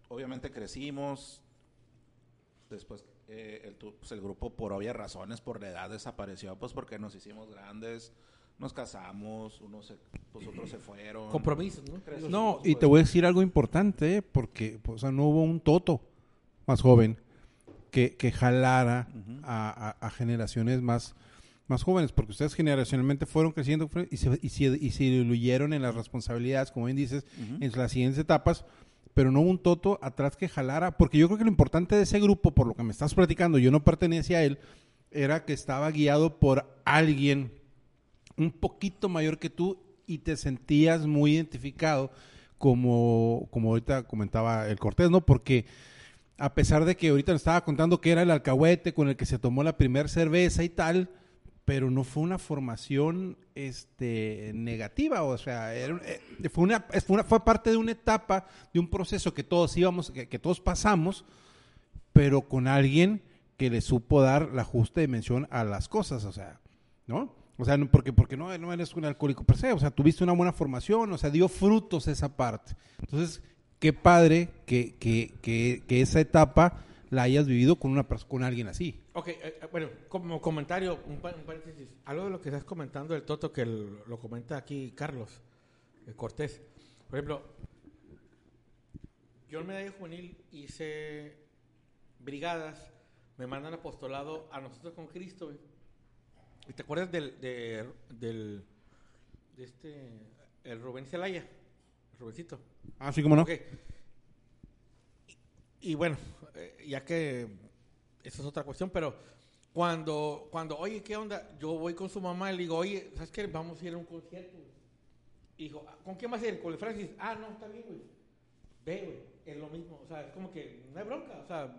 Obviamente crecimos, después eh, el, tu- pues, el grupo por obvias razones, por la edad desapareció, pues porque nos hicimos grandes, nos casamos, unos se, pues otros se fueron. Compromisos, ¿no? No, y pues. te voy a decir algo importante, ¿eh? porque pues, o sea, no hubo un toto más joven que, que jalara a, a- a generaciones más, más jóvenes, porque ustedes generacionalmente fueron creciendo y se, y se, y se diluyeron en las responsabilidades, como bien dices, en las siguientes etapas, pero no un toto atrás que jalara, porque yo creo que lo importante de ese grupo, por lo que me estás platicando, yo no pertenecía a él, era que estaba guiado por alguien un poquito mayor que tú y te sentías muy identificado como, como ahorita comentaba el Cortés, ¿no? Porque a pesar de que ahorita nos estaba contando que era el alcahuete con el que se tomó la primera cerveza y tal, pero no fue una formación este negativa, o sea, era eh, fue una, fue una- fue parte de una etapa, de un proceso que todos íbamos, que, todos pasamos, pero con alguien que le supo dar la justa dimensión a las cosas, o sea, ¿no? O sea, porque, porque no, no eres un alcohólico per se, o sea, tuviste una buena formación, o sea, dio frutos esa parte. Entonces, qué padre que, que, que, que esa etapa la hayas vivido con una con alguien así. Ok, eh, eh, bueno, como comentario, un, pa- un paréntesis. Algo de lo que estás comentando del Toto, que el- lo comenta aquí Carlos eh, Cortés. Por ejemplo, yo en medalla juvenil hice brigadas, me mandan apostolado a nosotros con Cristo. ¿Y te acuerdas del, de, del, de este, el Rubén Celaya? El Rubencito. Ah, sí, como no. Ok. Y, y bueno, eh, ya que esa es otra cuestión, pero cuando, cuando, oye, ¿qué onda? Yo voy con su mamá y le digo, oye, ¿sabes qué? Vamos a ir a un concierto. güey". Y dijo, "Ah, ¿con quién vas a ir? Con el Francis. Ah, no, está bien, güey. Ve, güey, es lo mismo. O sea, es como que no hay bronca. O sea,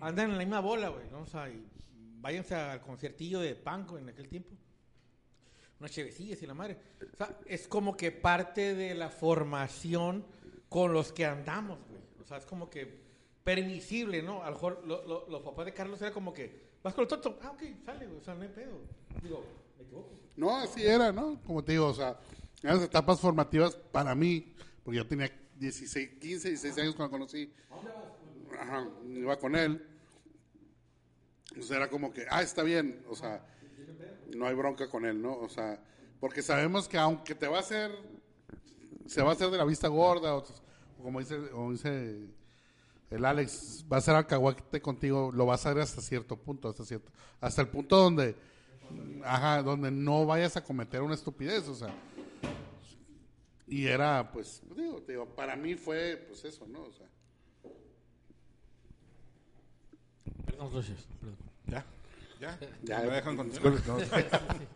andan en la misma bola, güey, ¿no? O sea, y váyanse al conciertillo de Panco en aquel tiempo. Unas chevecillas y la madre. O sea, es como que parte de la formación con los que andamos, güey. O sea, es como que permisible, ¿no? A lo mejor lo- lo- los papás de Carlos era como que, vas con el tonto, ah, ok, sale, o sea, no hay pedo. Digo, me equivoco. No, así era, ¿no? Como te digo, o sea, en las etapas formativas para mí, porque yo tenía 16, 15, 16 años cuando conocí, ajá, iba con él. Entonces era como que, ah, está bien, o sea, no hay bronca con él, ¿no? O sea, porque sabemos que aunque te va a hacer, se va a hacer de la vista gorda, o como dice, o dice el Alex, va a ser alcahuete contigo, lo vas a hacer hasta cierto punto, hasta cierto, hasta el punto donde, ajá, donde no vayas a cometer una estupidez, o sea. Y era, pues, digo, te digo, para mí fue, pues eso, ¿no? O sea, Perdón, perdón. Ya, ya. Ya, ¿Me dejan continuar?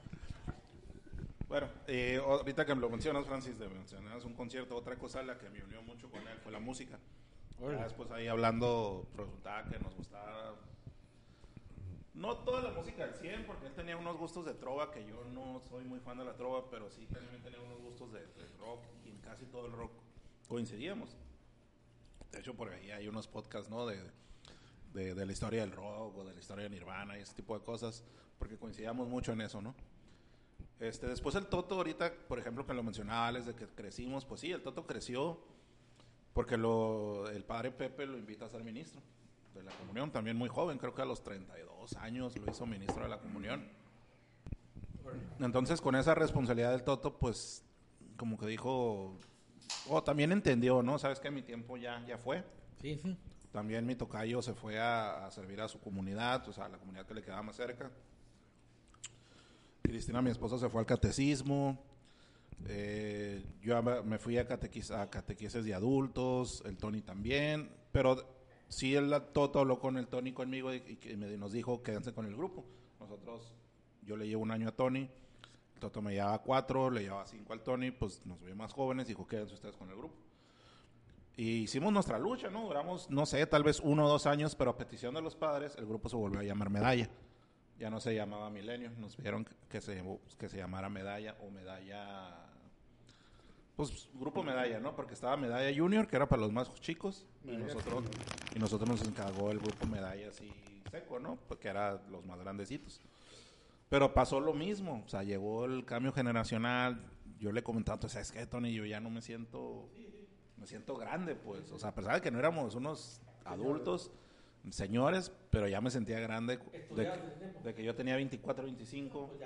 Bueno, eh, ahorita que me lo mencionas, Francis, de mencionas un concierto, otra cosa la que me unió mucho con él fue la música. Después ahí hablando, resultaba que nos gustaba, no toda la música al 100, porque él tenía unos gustos de trova, que yo no soy muy fan de la trova, pero sí también tenía unos gustos de, rock, y en casi todo el rock coincidíamos. De hecho, por ahí hay unos podcasts, ¿no? De, de, la historia del rock o de la historia de Nirvana y ese tipo de cosas, porque coincidíamos mucho en eso, ¿no? Este, después el Toto, ahorita, por ejemplo, que lo mencionaba de que crecimos, pues sí, el Toto creció porque lo, el padre Pepe lo invita a ser ministro de la comunión, también muy joven, creo que a los 32 años lo hizo ministro de la comunión. Entonces, con esa responsabilidad del Toto, pues, como que dijo, o también entendió, ¿no? Sabes que mi tiempo ya, ya fue. Sí, sí. También mi tocayo se fue a, a servir a su comunidad, o sea, a la comunidad que le quedaba más cerca. Cristina, mi esposa, se fue al catecismo. Eh, yo me fui a, catequis, de adultos, el Tony también. Pero sí, el Toto habló con el Tony conmigo y, me, nos dijo, quédense con el grupo. Nosotros, yo le llevo un año a Tony, el Toto me llevaba cuatro, le llevaba cinco al Tony, pues nos vio más jóvenes, dijo, quédense ustedes con el grupo. Y hicimos nuestra lucha, ¿no? Duramos, no sé, tal vez uno o dos años, pero a petición de los padres, el grupo se volvió a llamar Medalla. Ya no se llamaba Milenio, nos pidieron que se, que se llamara Medalla o Medalla. Pues Grupo Medalla, ¿no? Porque estaba Medalla Junior, que era para los más chicos, y nosotros, y nosotros nos encargó el Grupo Medalla así seco, ¿no? Porque era los más grandecitos. Pero pasó lo mismo, o sea, llegó el cambio generacional. Yo le comentaba, entonces, ¿sabes qué, Tony? Yo ya no me siento, me siento grande, pues. O sea, a pesar de que no éramos unos adultos, señores, pero ya me sentía grande de, de que yo tenía 24, 25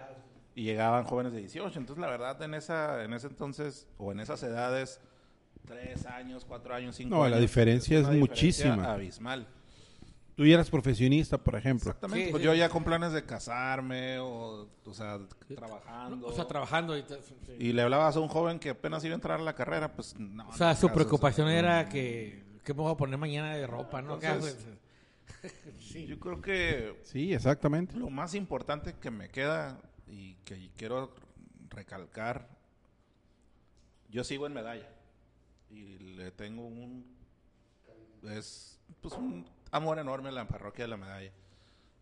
y llegaban jóvenes de 18. Entonces, la verdad, en esa en ese entonces, o en esas edades, tres años, cuatro años, cinco No, años. la diferencia es una muchísima. abismal. Tú ya eras profesionista, por ejemplo. Exactamente. Sí, pues sí. yo ya con planes de casarme, o, o sea, trabajando. O sea, trabajando y, sí. y le hablabas a un joven que apenas iba a entrar a la carrera, pues no. O sea, no su caso, preocupación o sea, era que, ¿qué me voy a poner mañana de ropa, no? Entonces- Yo creo que Sí, exactamente. Lo más importante que me queda y que quiero recalcar, yo sigo en medalla y le tengo un es pues un amor enorme a la parroquia de la medalla.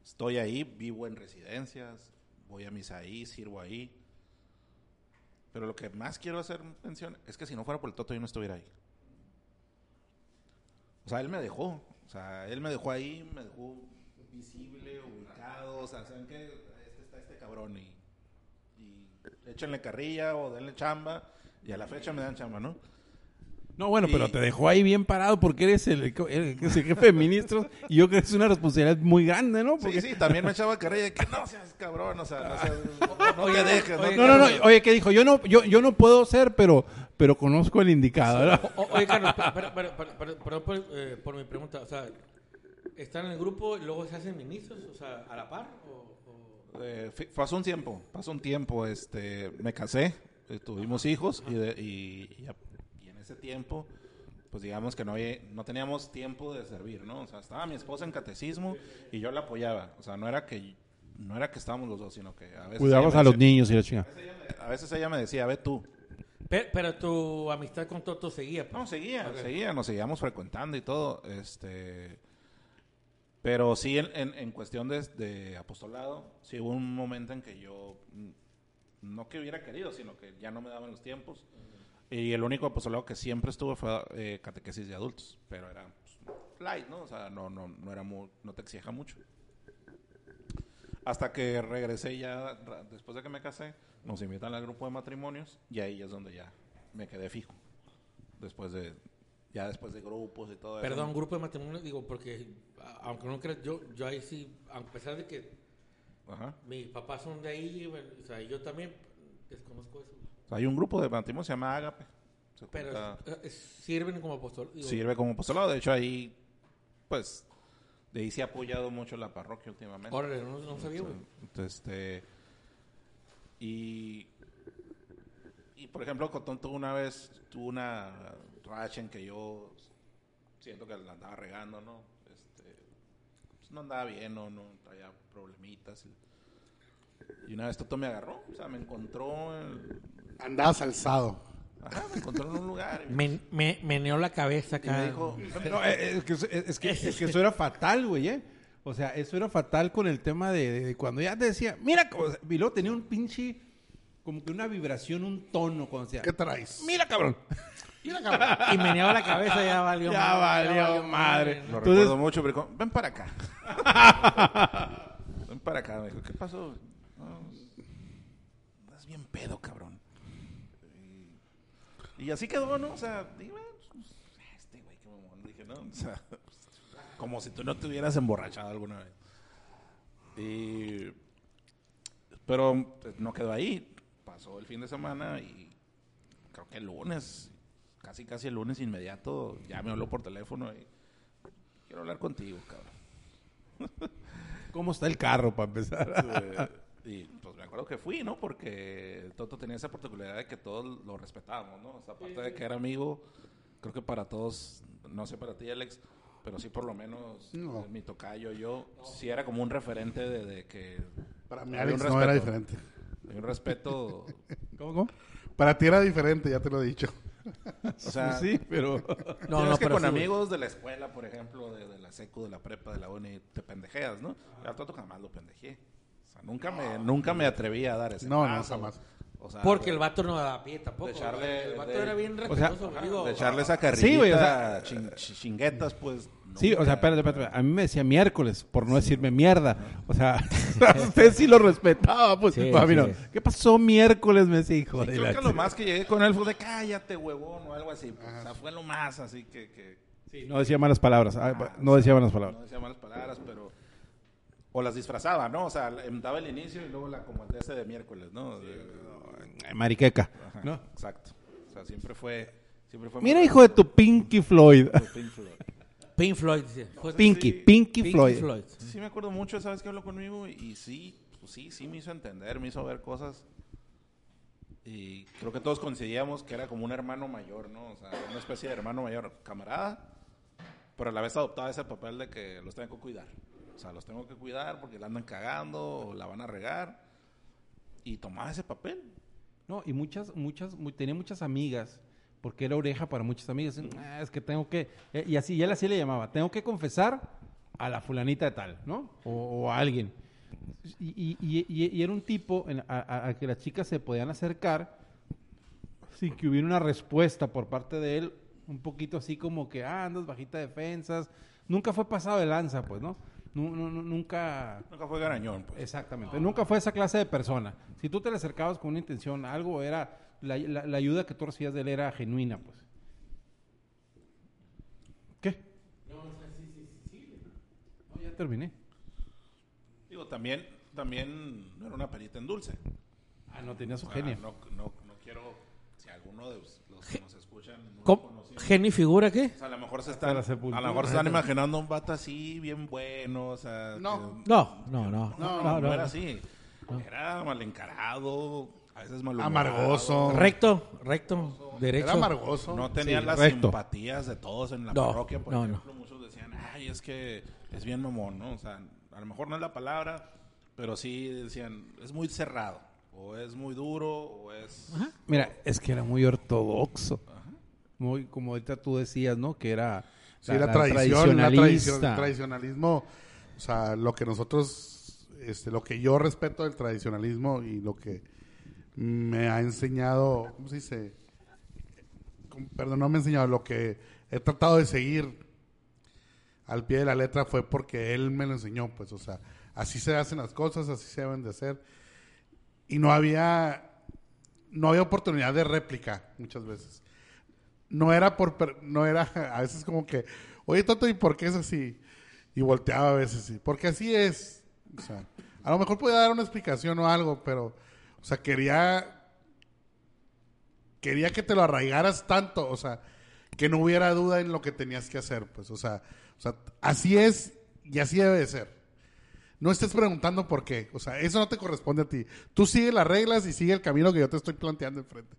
Estoy ahí, vivo en residencias, voy a misa ahí, sirvo ahí. Pero lo que más quiero hacer mención es que si no fuera por el Toto yo no estuviera ahí. O sea, él me dejó. O sea, él me dejó ahí, me dejó visible, ubicado. O sea, ¿saben qué? Este está este cabrón y, échenle carrilla o denle chamba. Y a la fecha me dan chamba, ¿no? No, bueno, Y- pero te dejó ahí bien parado porque eres el, el- jefe de ministros y yo creo que es una responsabilidad muy grande, ¿no? Porque... Sí, sí, también me echaba carrilla de que no seas cabrón, o sea, no, seas, no te dejes. oye, No, no, no. Oye, ¿qué dijo? Yo no, yo, yo no puedo ser, pero, pero conozco el indicado. ¿verdad? O- oye, Carlos, perdón por, eh, por mi pregunta. O sea, ¿están en el grupo y luego se hacen ministros? O sea, ¿a la par? O- Eh, pasó un tiempo, pasó un tiempo, este, me casé, eh, tuvimos hijos y, de- y- y en ese tiempo, pues digamos que no, había- no teníamos tiempo de servir, ¿no? O sea, estaba mi esposa en catecismo y yo la apoyaba, o sea, no era que no era que estábamos los dos, sino que a veces me a los niños y la chingada. A veces ella me decía, ve tú. Pero, pero tu amistad con Toto seguía. pues. No, seguía, Ok. seguía, nos seguíamos frecuentando y todo, este... Pero sí, en, en, en cuestión de, de apostolado, sí hubo un momento en que yo, mm, no que hubiera querido, sino que ya no me daban los tiempos. Y el único apostolado que siempre estuve fue eh, catequesis de adultos, pero era pues, light, ¿no? O sea, no, no, no, era mu- no te exija mucho. Hasta que regresé ya, después de que me casé, nos invitan al grupo de matrimonios y ahí es donde ya me quedé fijo. Después de, ya después de grupos y todo eso. Perdón, grupo de matrimonio, digo, porque aunque no creas, yo, yo ahí sí, a pesar de que Ajá. mis papás son de ahí, bueno, o sea, yo también desconozco eso. O sea, hay un grupo de matrimonios se llama Agape. Se Pero junta- sirven como apóstol. digo, sirve como apostolado. De hecho, ahí, pues, de ahí se ha apoyado mucho la parroquia últimamente. Órale, no, no sabía, güey. Entonces, este, y, y por ejemplo, Cotón tuvo una vez, tuvo una racha en que yo siento que la andaba regando, ¿no? Este, pues, no andaba bien, no, no traía problemitas. Y, y una vez Toto me agarró, o sea, me encontró, en, Andabas alzado. ajá, me encontró en un lugar. y- Me, me, meneó la cabeza y acá. me dijo, No, eh, es, que, eso- es, que, es que eso era fatal, güey, ¿eh? O sea, eso era fatal con el tema de, de- de cuando ya te decía, mira, o sea, y luego tenía un pinche, como que una vibración, un tono, cuando decía, ¿Qué traes? mira, cabrón. Y meneaba la cabeza, ya valió Ya valió madre. Lo Entonces- recuerdo mucho, pero dijo, ven para acá. ven para acá. Me dijo, ¿qué pasó? No, estás bien pedo, cabrón. Y, así quedó, ¿no? O sea, dije, "Bueno, pues, este güey, qué mamón. Dije, ¿no? O sea, como si tú no te hubieras emborrachado alguna vez. Y, pero no quedó ahí. Pasó el fin de semana y creo que el lunes, casi casi el lunes inmediato, ya me habló por teléfono y quiero hablar contigo, cabrón. ¿Cómo está el carro, para empezar? Y pues me acuerdo que fui, ¿no? Porque Toto tenía esa particularidad de que todos lo respetábamos, ¿no? O sea, aparte de que era amigo, creo que para todos, no sé para ti, Alex, pero sí por lo menos No. mi tocayo, yo, sí era como un referente de, de que... Para mí Alex no era diferente. Hay un respeto, ¿Cómo, cómo? Para ti era diferente, ya te lo he dicho. o sea... sí, pero... No, No, no, no, que pero con sí, güey. amigos de la escuela, por ejemplo, de, de la secu, de la prepa, de la uni, te pendejeas, ¿no? Y al Toto jamás lo pendejé. O sea, nunca me, nunca me atreví a dar ese No, no, paso. jamás. O sea, Porque de- el vato no daba pie tampoco. De echarle- el vato de- era bien o sea, respetuoso. güey, digo, de echarle esa carrilla, Sí, güey, o sea- chin- chi- chinguetas, pues. Sí, o sea, espérate, espérate. A mí me decía miércoles, por no decirme mierda. O sea, usted sí lo respetaba, pues. Sí, a mí no. sí. ¿Qué pasó miércoles? Me decía, hijo Sí, de creo la que lo más que llegué con él fue de cállate, huevón, o algo así. pues, o sea, fue lo más, así que. que Sí, no decía malas palabras. ah, ah, no decía malas palabras. No decía malas palabras, pero. O las disfrazaba, ¿no? O sea, daba el inicio y luego la como el de ese de miércoles, ¿no? De- Mariqueca. Ajá, ¿no? Exacto. O sea, siempre fue. Siempre fue Mira, hijo de tu Pinky Floyd. Pink Floyd. Pink Floyd. Pinky, sí. Pinky, Pink Floyd. Floyd. Sí, me acuerdo mucho esa vez que habló conmigo y, sí, pues sí, sí me hizo entender, me hizo ver cosas. Y creo que todos coincidíamos que era como un hermano mayor, ¿no? O sea, una especie de hermano mayor, camarada, pero a la vez adoptaba ese papel de que los tengo que cuidar. O sea, los tengo que cuidar porque la andan cagando o la van a regar. Y tomaba ese papel. No, y muchas, muchas, mu- tenía muchas amigas, porque era oreja para muchas amigas. "Ah, es que tengo que, eh, y así, y él así le llamaba, tengo que confesar a la fulanita de tal, ¿no? O, o a alguien. Y, y- y- era un tipo en- a, a- que las chicas se podían acercar sin que hubiera una respuesta por parte de él, un poquito así como que, ah, andas bajita de defensas. Nunca fue pasado de lanza, pues, ¿no? Nu- nu- nu- nunca... Nunca fue garañón, pues. Exactamente. Nunca fue esa clase de persona. Si tú te le acercabas con una intención, algo era. La, la- la ayuda que tú recibías de él era genuina, pues. ¿Qué? No, ya terminé. Digo, también, también no era una perita en dulce. Ah, no tenía su O sea, genio. no, no, no quiero, si alguno de los que nos escuchan no. ¿Genio figura qué? O sea, a lo mejor se están, a lo mejor se están imaginando un vato así, bien bueno, o sea... No. que- No, no, no. no, no, no, no. era así. Era mal encarado, a veces. Amargoso. Recto, recto, derecho. Era amargoso. No tenía Sí, las recto. simpatías de todos en la No, parroquia, por no, ejemplo. Muchos decían, ay, es que es bien mamón, ¿no? O sea, a lo mejor no es la palabra, pero sí decían, es muy cerrado, o es muy duro, o es... Mira, es que era muy ortodoxo. Muy, como ahorita tú decías, ¿no? Que era. Sí, la- la, la tradición, la tradición, tradicionalista. tradicionalismo O sea, lo que nosotros, este, lo que yo respeto del tradicionalismo y lo que me ha enseñado, ¿cómo se dice? Perdón, no me ha enseñado, lo que he tratado de seguir al pie de la letra fue porque él me lo enseñó, pues, o sea, así se hacen las cosas, así se deben de hacer. Y no había, no había oportunidad de réplica muchas veces. No era por, no era, a veces como que, oye, Toto, ¿y por qué es así? Y volteaba a veces, sí, porque así es. O sea, a lo mejor podía dar una explicación o algo, pero, o sea, quería, quería que te lo arraigaras tanto, o sea, que no hubiera duda en lo que tenías que hacer, pues, o sea, o sea, así es y así debe de ser. No estés preguntando por qué, o sea, eso no te corresponde a ti. Tú sigue las reglas y sigue el camino que yo te estoy planteando enfrente.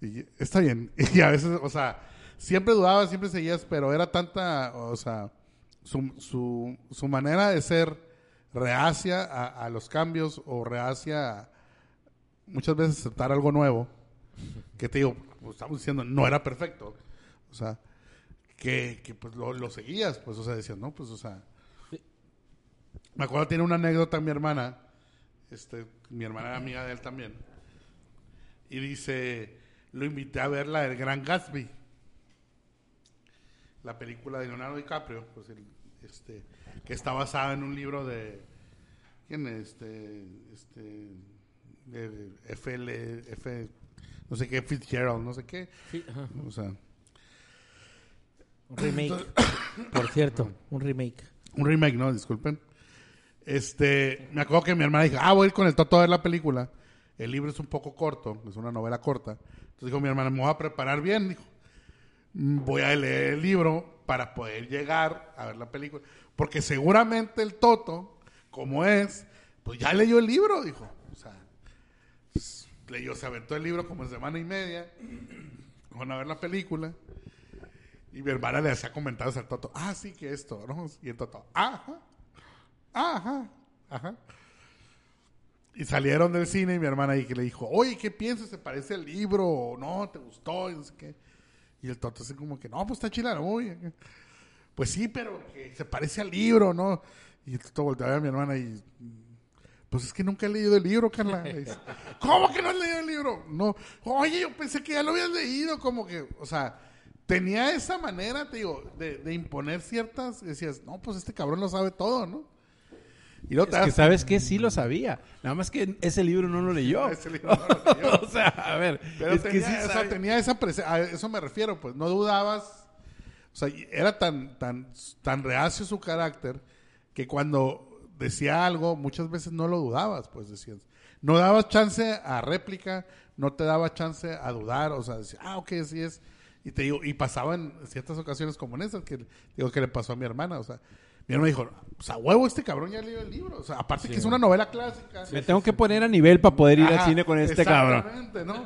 Y está bien. Y a veces, o sea, siempre dudabas, siempre seguías, pero era tanta, o sea, su, su, su manera de ser reacia a, a los cambios o reacia a muchas veces aceptar algo nuevo, que te digo, pues, estamos diciendo, no era perfecto. O sea, que, que pues lo, lo seguías, pues, o sea, decías, no, pues, o sea. Me acuerdo, tiene una anécdota mi hermana, este, mi hermana era amiga de él también, y dice, lo invité a ver la del Gran Gatsby, la película de Leonardo DiCaprio, pues, el- este, que está basada en un libro de, ¿quién es? Este, este, FL, F, no sé qué, Fitzgerald, no sé qué, Sí, ajá. o sea, Un remake. Por cierto, un remake. Un remake, no, disculpen. Este, me acuerdo que mi hermana dijo, ah, voy a ir con el Toto a ver la película. El libro es un poco corto, es una novela corta. Entonces dijo mi hermana, me voy a preparar bien. Dijo, "Mm, voy a leer el libro para poder llegar a ver la película. Porque seguramente el Toto, como es, pues ya leyó el libro, dijo. Pues, leyó, se aventó el libro como en semana y media. Van a ver la película. Y mi hermana le hacía comentarios al Toto. Ah, sí, que esto, ¿no? Y el Toto, ajá, ajá, ajá. Y salieron del cine y mi hermana ahí que le dijo, oye, ¿qué piensas? ¿Se parece al libro? ¿O no? ¿Te gustó? Y no sé qué. Y el Toto así como que, no, pues está chila. Y- Pues sí, pero que se parece al libro, ¿no? Y el Toto volteó a ver a mi hermana y... Pues es que nunca he leído el libro, Carla. ¿Cómo que no has leído el libro? No. Oye, yo pensé que ya lo habías leído, como que, o sea, tenía esa manera, te digo, de, de imponer ciertas, decías, no, pues este cabrón lo sabe todo, ¿no? Y te Es que sabes que sí lo sabía. Nada más que ese libro no lo leyó. Ese libro no lo leyó. o sea, a ver. Pero es tenía, que sí o sea, sabe. tenía esa presencia, a eso me refiero, pues no dudabas, o sea, era tan, tan, tan reacio su carácter que cuando decía algo, muchas veces no lo dudabas, pues decías, no dabas chance a réplica, no te daba chance a dudar, o sea, decía, ah, ok, así es, y te digo, y pasaba en ciertas ocasiones como en esas, que digo que le pasó a mi hermana, o sea, mi hermana dijo, pues a huevo este cabrón ya leyó el libro, o sea, aparte que es una novela clásica. Me tengo que poner a nivel para poder ir al cine con este cabrón. Exactamente, ¿no?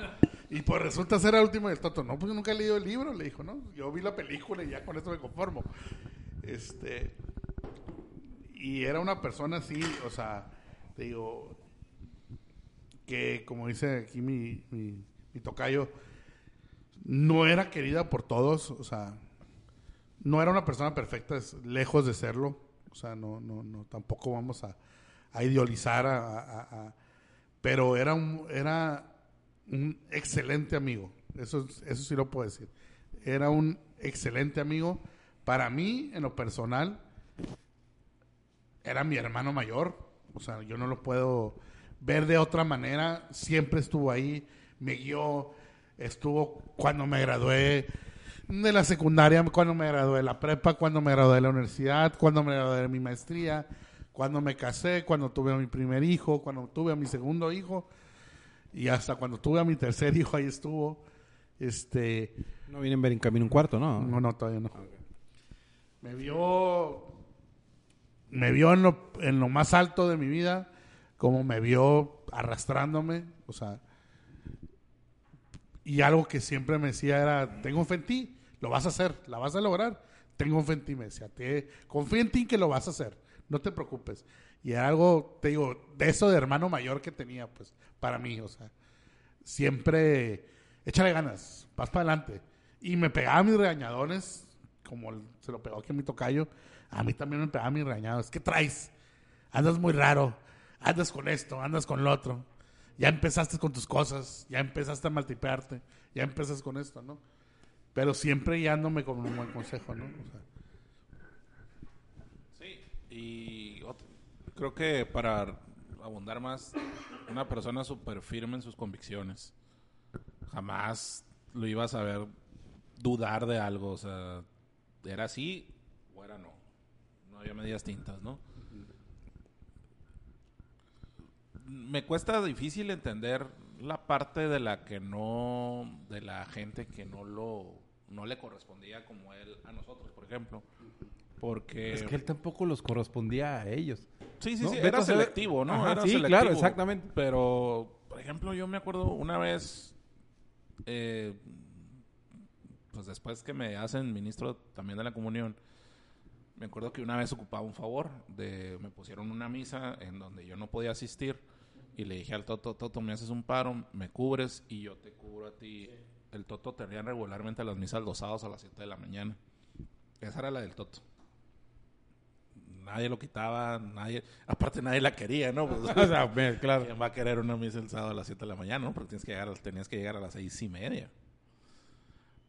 Y pues resulta ser el último del Toto. No, pues yo nunca he leído el libro, le dijo, ¿no? Yo vi la película y ya con eso me conformo. Este. Y era una persona así, o sea, te digo, que como dice aquí mi, mi, tocayo, no era querida por todos, o sea, no era una persona perfecta, es lejos de serlo, o sea, no, no, no, tampoco vamos a- a- a- pero era un, era un excelente amigo, eso, eso sí lo puedo decir, era un excelente amigo, para mí, en lo personal, era mi hermano mayor, o sea, yo no lo puedo ver de otra manera, siempre estuvo ahí, me guió, estuvo cuando me gradué de la secundaria, cuando me gradué de la prepa, cuando me gradué de la universidad, cuando me gradué de mi maestría, cuando me casé, cuando tuve a mi primer hijo, cuando tuve a mi segundo hijo y hasta cuando tuve a mi tercer hijo ahí estuvo. Este, No vienen a ver en camino un cuarto, ¿no? no, no, todavía no. Me vio. Me vio en lo, en lo más alto de mi vida, como me vio arrastrándome, o sea. Y algo que siempre me decía era: Tengo fe en ti, lo vas a hacer, la vas a lograr. Tengo fe en ti, me decía: te, Confía en ti que lo vas a hacer, no te preocupes. Y era algo, te digo, de eso de hermano mayor que tenía, pues, para mí, o sea siempre échale ganas, vas para adelante. Y me pegaba mis regañadones, como se lo pegó aquí a mi tocayo, A mí también me pegaba mi regañados. ¿Qué traes? Andas muy raro. Andas con esto, andas con lo otro. Ya empezaste con tus cosas, ya empezaste a maltipearte, ya empezaste con esto, ¿no? Pero siempre guiándome con un buen consejo, ¿no? Sí, y creo que para abundar más, una persona súper firme en sus convicciones. Jamás lo ibas a ver dudar de algo, o sea, era así o era no. No había medias tintas, ¿no? Me cuesta difícil entender la parte de la que no, de la gente que no lo, no le correspondía como él a nosotros, por ejemplo. Porque... Es que él tampoco los correspondía a ellos. Sí, sí, No, sí, era selectivo, ¿no? Ajá, Era sí, selectivo. claro, exactamente. Pero, por ejemplo, yo me acuerdo una vez, eh, pues después que me hacen ministro también de la comunión, me acuerdo que una vez ocupaba un favor, de me pusieron una misa en donde yo no podía asistir y le dije al Toto, Toto, me haces un paro, me cubres y yo te cubro a ti. El Toto tenía regularmente las misas los sábados a las 7 de la mañana. Esa era la del Toto nadie lo quitaba, nadie, aparte nadie la quería, ¿no? Pues, O sea, ve, claro. ¿Quién va a querer una misa el sábado a las 7 de la mañana, no? Porque tienes que llegar, tenías que llegar a las seis y media.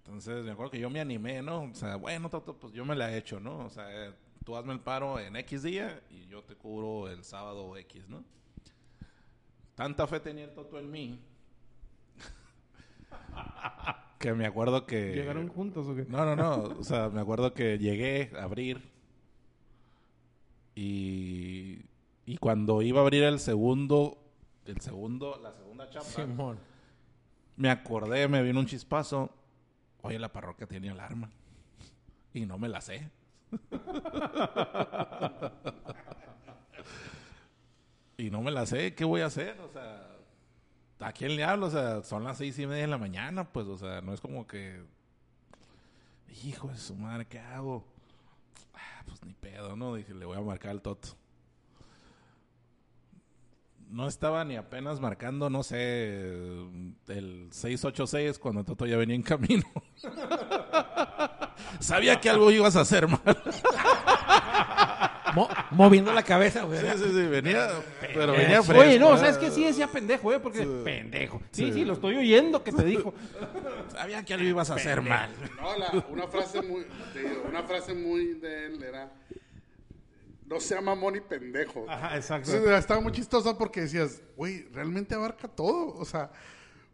Entonces, me acuerdo que yo me animé, ¿no? O sea, bueno, Toto, pues yo me la he hecho, ¿no? O sea, tú hazme el paro en X día y yo te cubro el sábado X, ¿no? Tanta fe tenía el Toto en mí que me acuerdo que... ¿Llegaron juntos o qué? No, no, no. O sea, me acuerdo que llegué a abrir y, y cuando iba a abrir el segundo, el segundo, la segunda chapa, me acordé, me vino un chispazo. Oye, la parroquia tiene alarma. Y no me la sé. y no me la sé. ¿Qué voy a hacer? O sea, ¿a quién le hablo? O sea, son las seis y media de la mañana. Pues, o sea, no es como que... Hijo de su madre, ¿qué hago? Ah, pues ni pedo, ¿no? Dije, le voy a marcar al Toto. No estaba ni apenas marcando, no sé, el 686 cuando Toto ya venía en camino. Sabía que algo ibas a hacer mal. Mo- moviendo la cabeza, güey. Sí, sí, sí, venía, pero venía fresco. Oye, no, ¿eh? ¿sabes qué? Sí decía pendejo, ¿eh? Porque... Sí. Pendejo. Sí, Sí. sí, lo estoy oyendo que te dijo. Sabía que algo ibas a hacer mal. No, la- una frase muy, de, una frase muy de él era, no sea mamón y pendejo. Ajá, exacto. Entonces, estaba muy chistosa porque decías, güey, realmente abarca todo, o sea,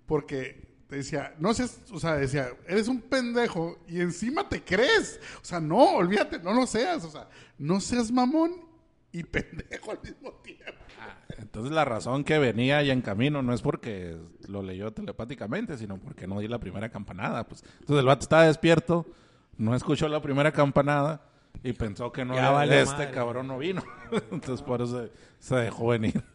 porque te decía, no seas, o sea, decía, eres un pendejo y encima te crees, o sea, no, olvídate, no lo seas, o sea, no seas mamón y pendejo al mismo tiempo. Entonces la razón que venía ya en camino no es porque lo leyó telepáticamente, sino porque no di la primera campanada. Pues. Entonces el vato estaba despierto, no escuchó la primera campanada y pensó que no Ya era- valió este madre. cabrón no vino. Entonces por eso se, se dejó venir.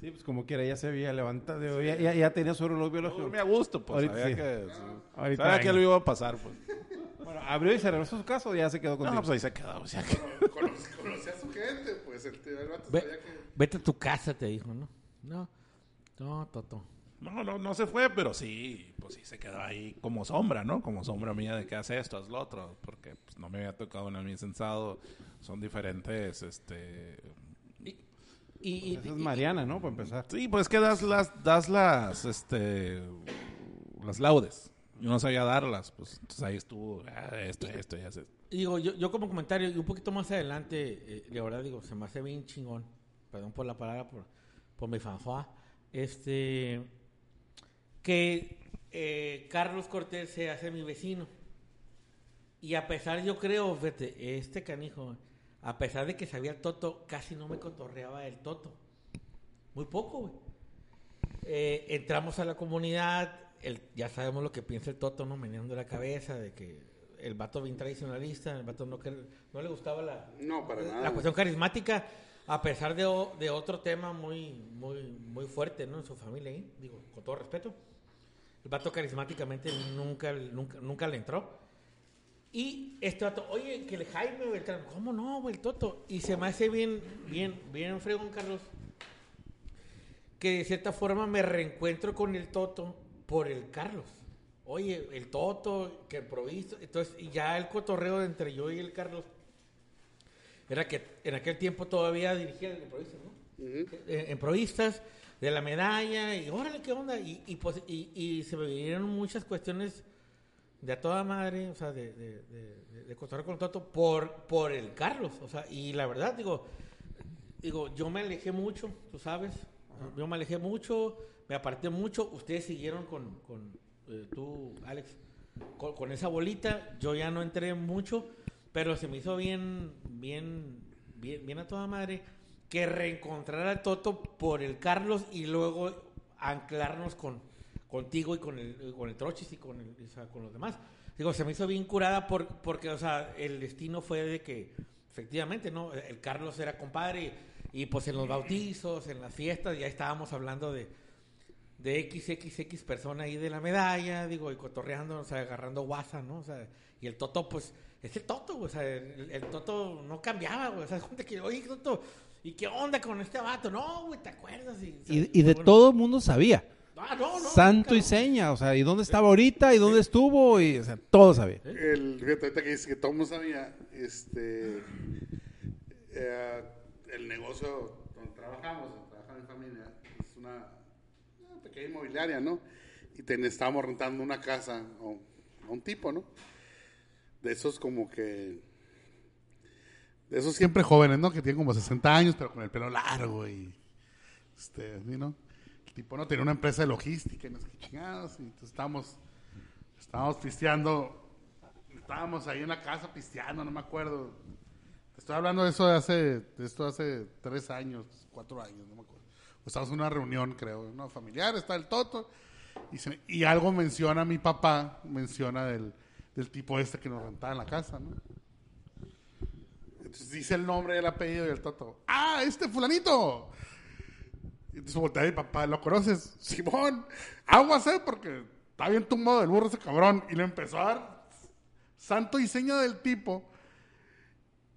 Sí, pues como quiera, ya se había levantado. Ya, ya, ya tenía su reloj Yo biológico. dormí a gusto, pues Ahorita sabía sí. que. Ahorita sabía que lo iba a pasar. Pues. Bueno, abrió y se regresó a su casa o ya se quedó No, contigo. pues ahí se quedó. o sea que- Conocía a su gente, pues el, tío- el vato Ve- sabía que... vete a tu casa, te dijo, ¿no? No, no, Toto. No, no, no se fue, pero sí, pues sí se quedó ahí como sombra, ¿no? Como sombra mía de que hace esto, haz lo otro, porque pues, no me había tocado en el mi sensado. Son diferentes, este... Y, y- Esa es Mariana, ¿no? Para empezar. Sí, pues que das las, das las, este, las laudes. Yo no sabía darlas, pues entonces ahí estuvo, ah, esto, esto, ya sé. y digo, yo, yo como comentario, y un poquito más adelante, eh, de verdad digo, se me hace bien chingón. Perdón por la palabra, por, por mi fanfá. Este. Que eh, Carlos Cortés se hace mi vecino. Y a pesar, yo creo, fíjate, este canijo, a pesar de que sabía el Toto, casi no me cotorreaba el Toto. Muy poco, güey. Eh, entramos a la comunidad, el- ya sabemos lo que piensa el Toto, ¿no? Meneando la cabeza, de que el vato bien tradicionalista, el vato no, no le gustaba la, No, para nada. la cuestión carismática, a pesar de, de otro tema muy, muy, muy fuerte, ¿no? En su familia ahí, digo, con todo respeto. El vato carismáticamente nunca, nunca, nunca le entró. Y este vato, oye, que el Jaime Beltrán, ¿cómo no, güey, el Toto? Y se me hace bien, bien, bien fregón, Carlos, que de cierta forma me reencuentro con el Toto por el Carlos. Oye, el Toto, que improviso, entonces, y ya el cotorreo entre yo y el Carlos era que en aquel tiempo todavía dirigía el improvistas, ¿no? Eh, improvistas de la medalla y órale, ¿qué onda? Y, y, pues, y, y se me vinieron muchas cuestiones de a toda madre, o sea, de, de, de, con Toto por, por el Carlos, o sea, y la verdad, digo, digo, yo me alejé mucho, tú sabes, yo me alejé mucho, me aparté mucho, ustedes siguieron con, con eh, tú, Alex, con, con esa bolita, yo ya no entré mucho, pero se me hizo bien, bien, bien, bien a toda madre que reencontrar al Toto por el Carlos y luego anclarnos con contigo y con el, con el Trochis y con, el, con los demás. Digo, se me hizo bien curada por, porque, o sea, el destino fue de que, efectivamente, ¿no? El Carlos era compadre y, pues en los bautizos, en las fiestas, ya estábamos hablando de, de XXX persona ahí de la medalla, digo, y cotorreando, agarrando guasa, ¿no? O sea, y el Toto, pues, es el Toto, o sea, el, Toto no cambiaba, o sea, que, oye, Toto, ¿y qué onda con este vato? No, güey, ¿te acuerdas? Y, Y, y de bueno, todo el mundo sabía. Ah, no, no, Santo y seña, o sea, y dónde estaba ahorita y dónde estuvo, y, o sea, todo sabía. El, fíjate, ahorita que dice que todo el mundo sabía, este, eh, el negocio donde trabajamos, donde trabaja mi familia, es una, una pequeña inmobiliaria, ¿no? Y ten- estábamos rentando una casa a, a un tipo, ¿no? De esos como que, esos siempre jóvenes, ¿no? Que tienen como 60 años, pero con el pelo largo y, este, ¿sí, ¿no? El tipo no tenía una empresa de logística y no sé qué chingados, y entonces estábamos, estábamos pisteando Estábamos ahí en la casa pisteando, no me acuerdo. Estoy hablando de eso de hace, de esto hace tres años, cuatro años, no me acuerdo. Estábamos en una reunión, creo, ¿no? familiar, está el Toto. Y, se- y algo menciona mi papá, menciona del, del tipo este que nos rentaba en la casa, ¿no? Dice el nombre y el apellido y el Toto. ¡Ah, este fulanito! Y entonces voltea mi papá, ¿lo conoces? Simón, aguas, ¿eh? Porque está bien tumbado del burro ese cabrón. Y le empezó a dar santo y seña del tipo.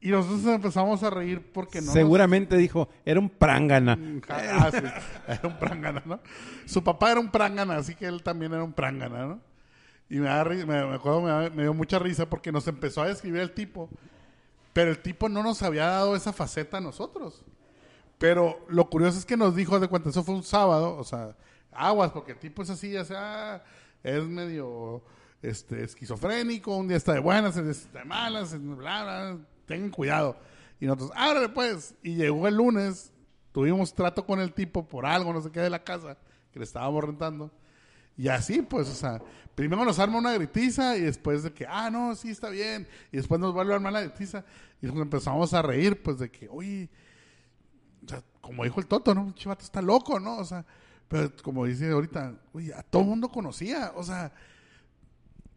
Y nosotros empezamos a reír porque no. nos- Seguramente dijo, era un prángana. Ah, sí, era un prángana, ¿no? Su papá era un prángana, así que él también era un prángana, ¿no? Y me, da me, me acuerdo, me, da- me dio mucha risa porque nos empezó a describir el tipo, pero el tipo no nos había dado esa faceta a nosotros. Pero lo curioso es que nos dijo, de cuenta, eso fue un sábado, o sea, aguas, porque el tipo es así, o sea, es medio este, esquizofrénico, un día está de buenas, un día está de malas, bla, bla, tengan cuidado. Y nosotros, ábrele pues, y llegó el lunes, tuvimos trato con el tipo por algo, no sé qué, de la casa, que le estábamos rentando. Y así, pues, o sea, primero nos arma una gritiza y después de que, ah, no, sí, está bien. Y después nos vuelve a armar la gritiza. Y nos empezamos a reír, pues, de que, oye, o sea, como dijo el Toto, ¿no? Chivato está loco, ¿no? O sea, pero como dice ahorita, oye, a todo mundo conocía, o sea,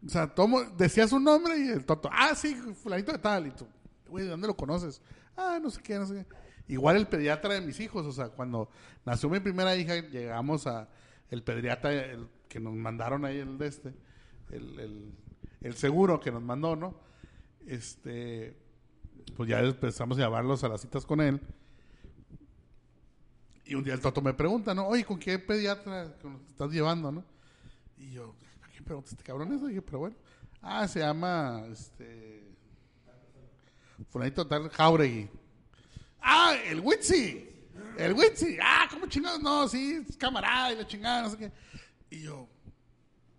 o sea, todo mu- decía su nombre y el Toto, ah, sí, fulanito de tal, y tú, güey, ¿de dónde lo conoces? Ah, no sé qué, no sé qué. Igual el pediatra de mis hijos, o sea, cuando nació mi primera hija, llegamos a el pediatra el que nos mandaron ahí el de este, el, el, seguro que nos mandó, ¿no? Este, pues ya empezamos a llevarlos a las citas con él. Y un día el Toto me pregunta, ¿no? Oye, ¿con qué pediatra te estás llevando, no? Y yo, ¿a qué pregunta este cabrón eso? Dije, pero bueno. Ah, se llama, este... Fulanito tal Jauregui. Ah, el Witsi. El Witsi. Ah, ¿cómo chingados? No, sí, camarada y la chingada, no sé qué. Y yo,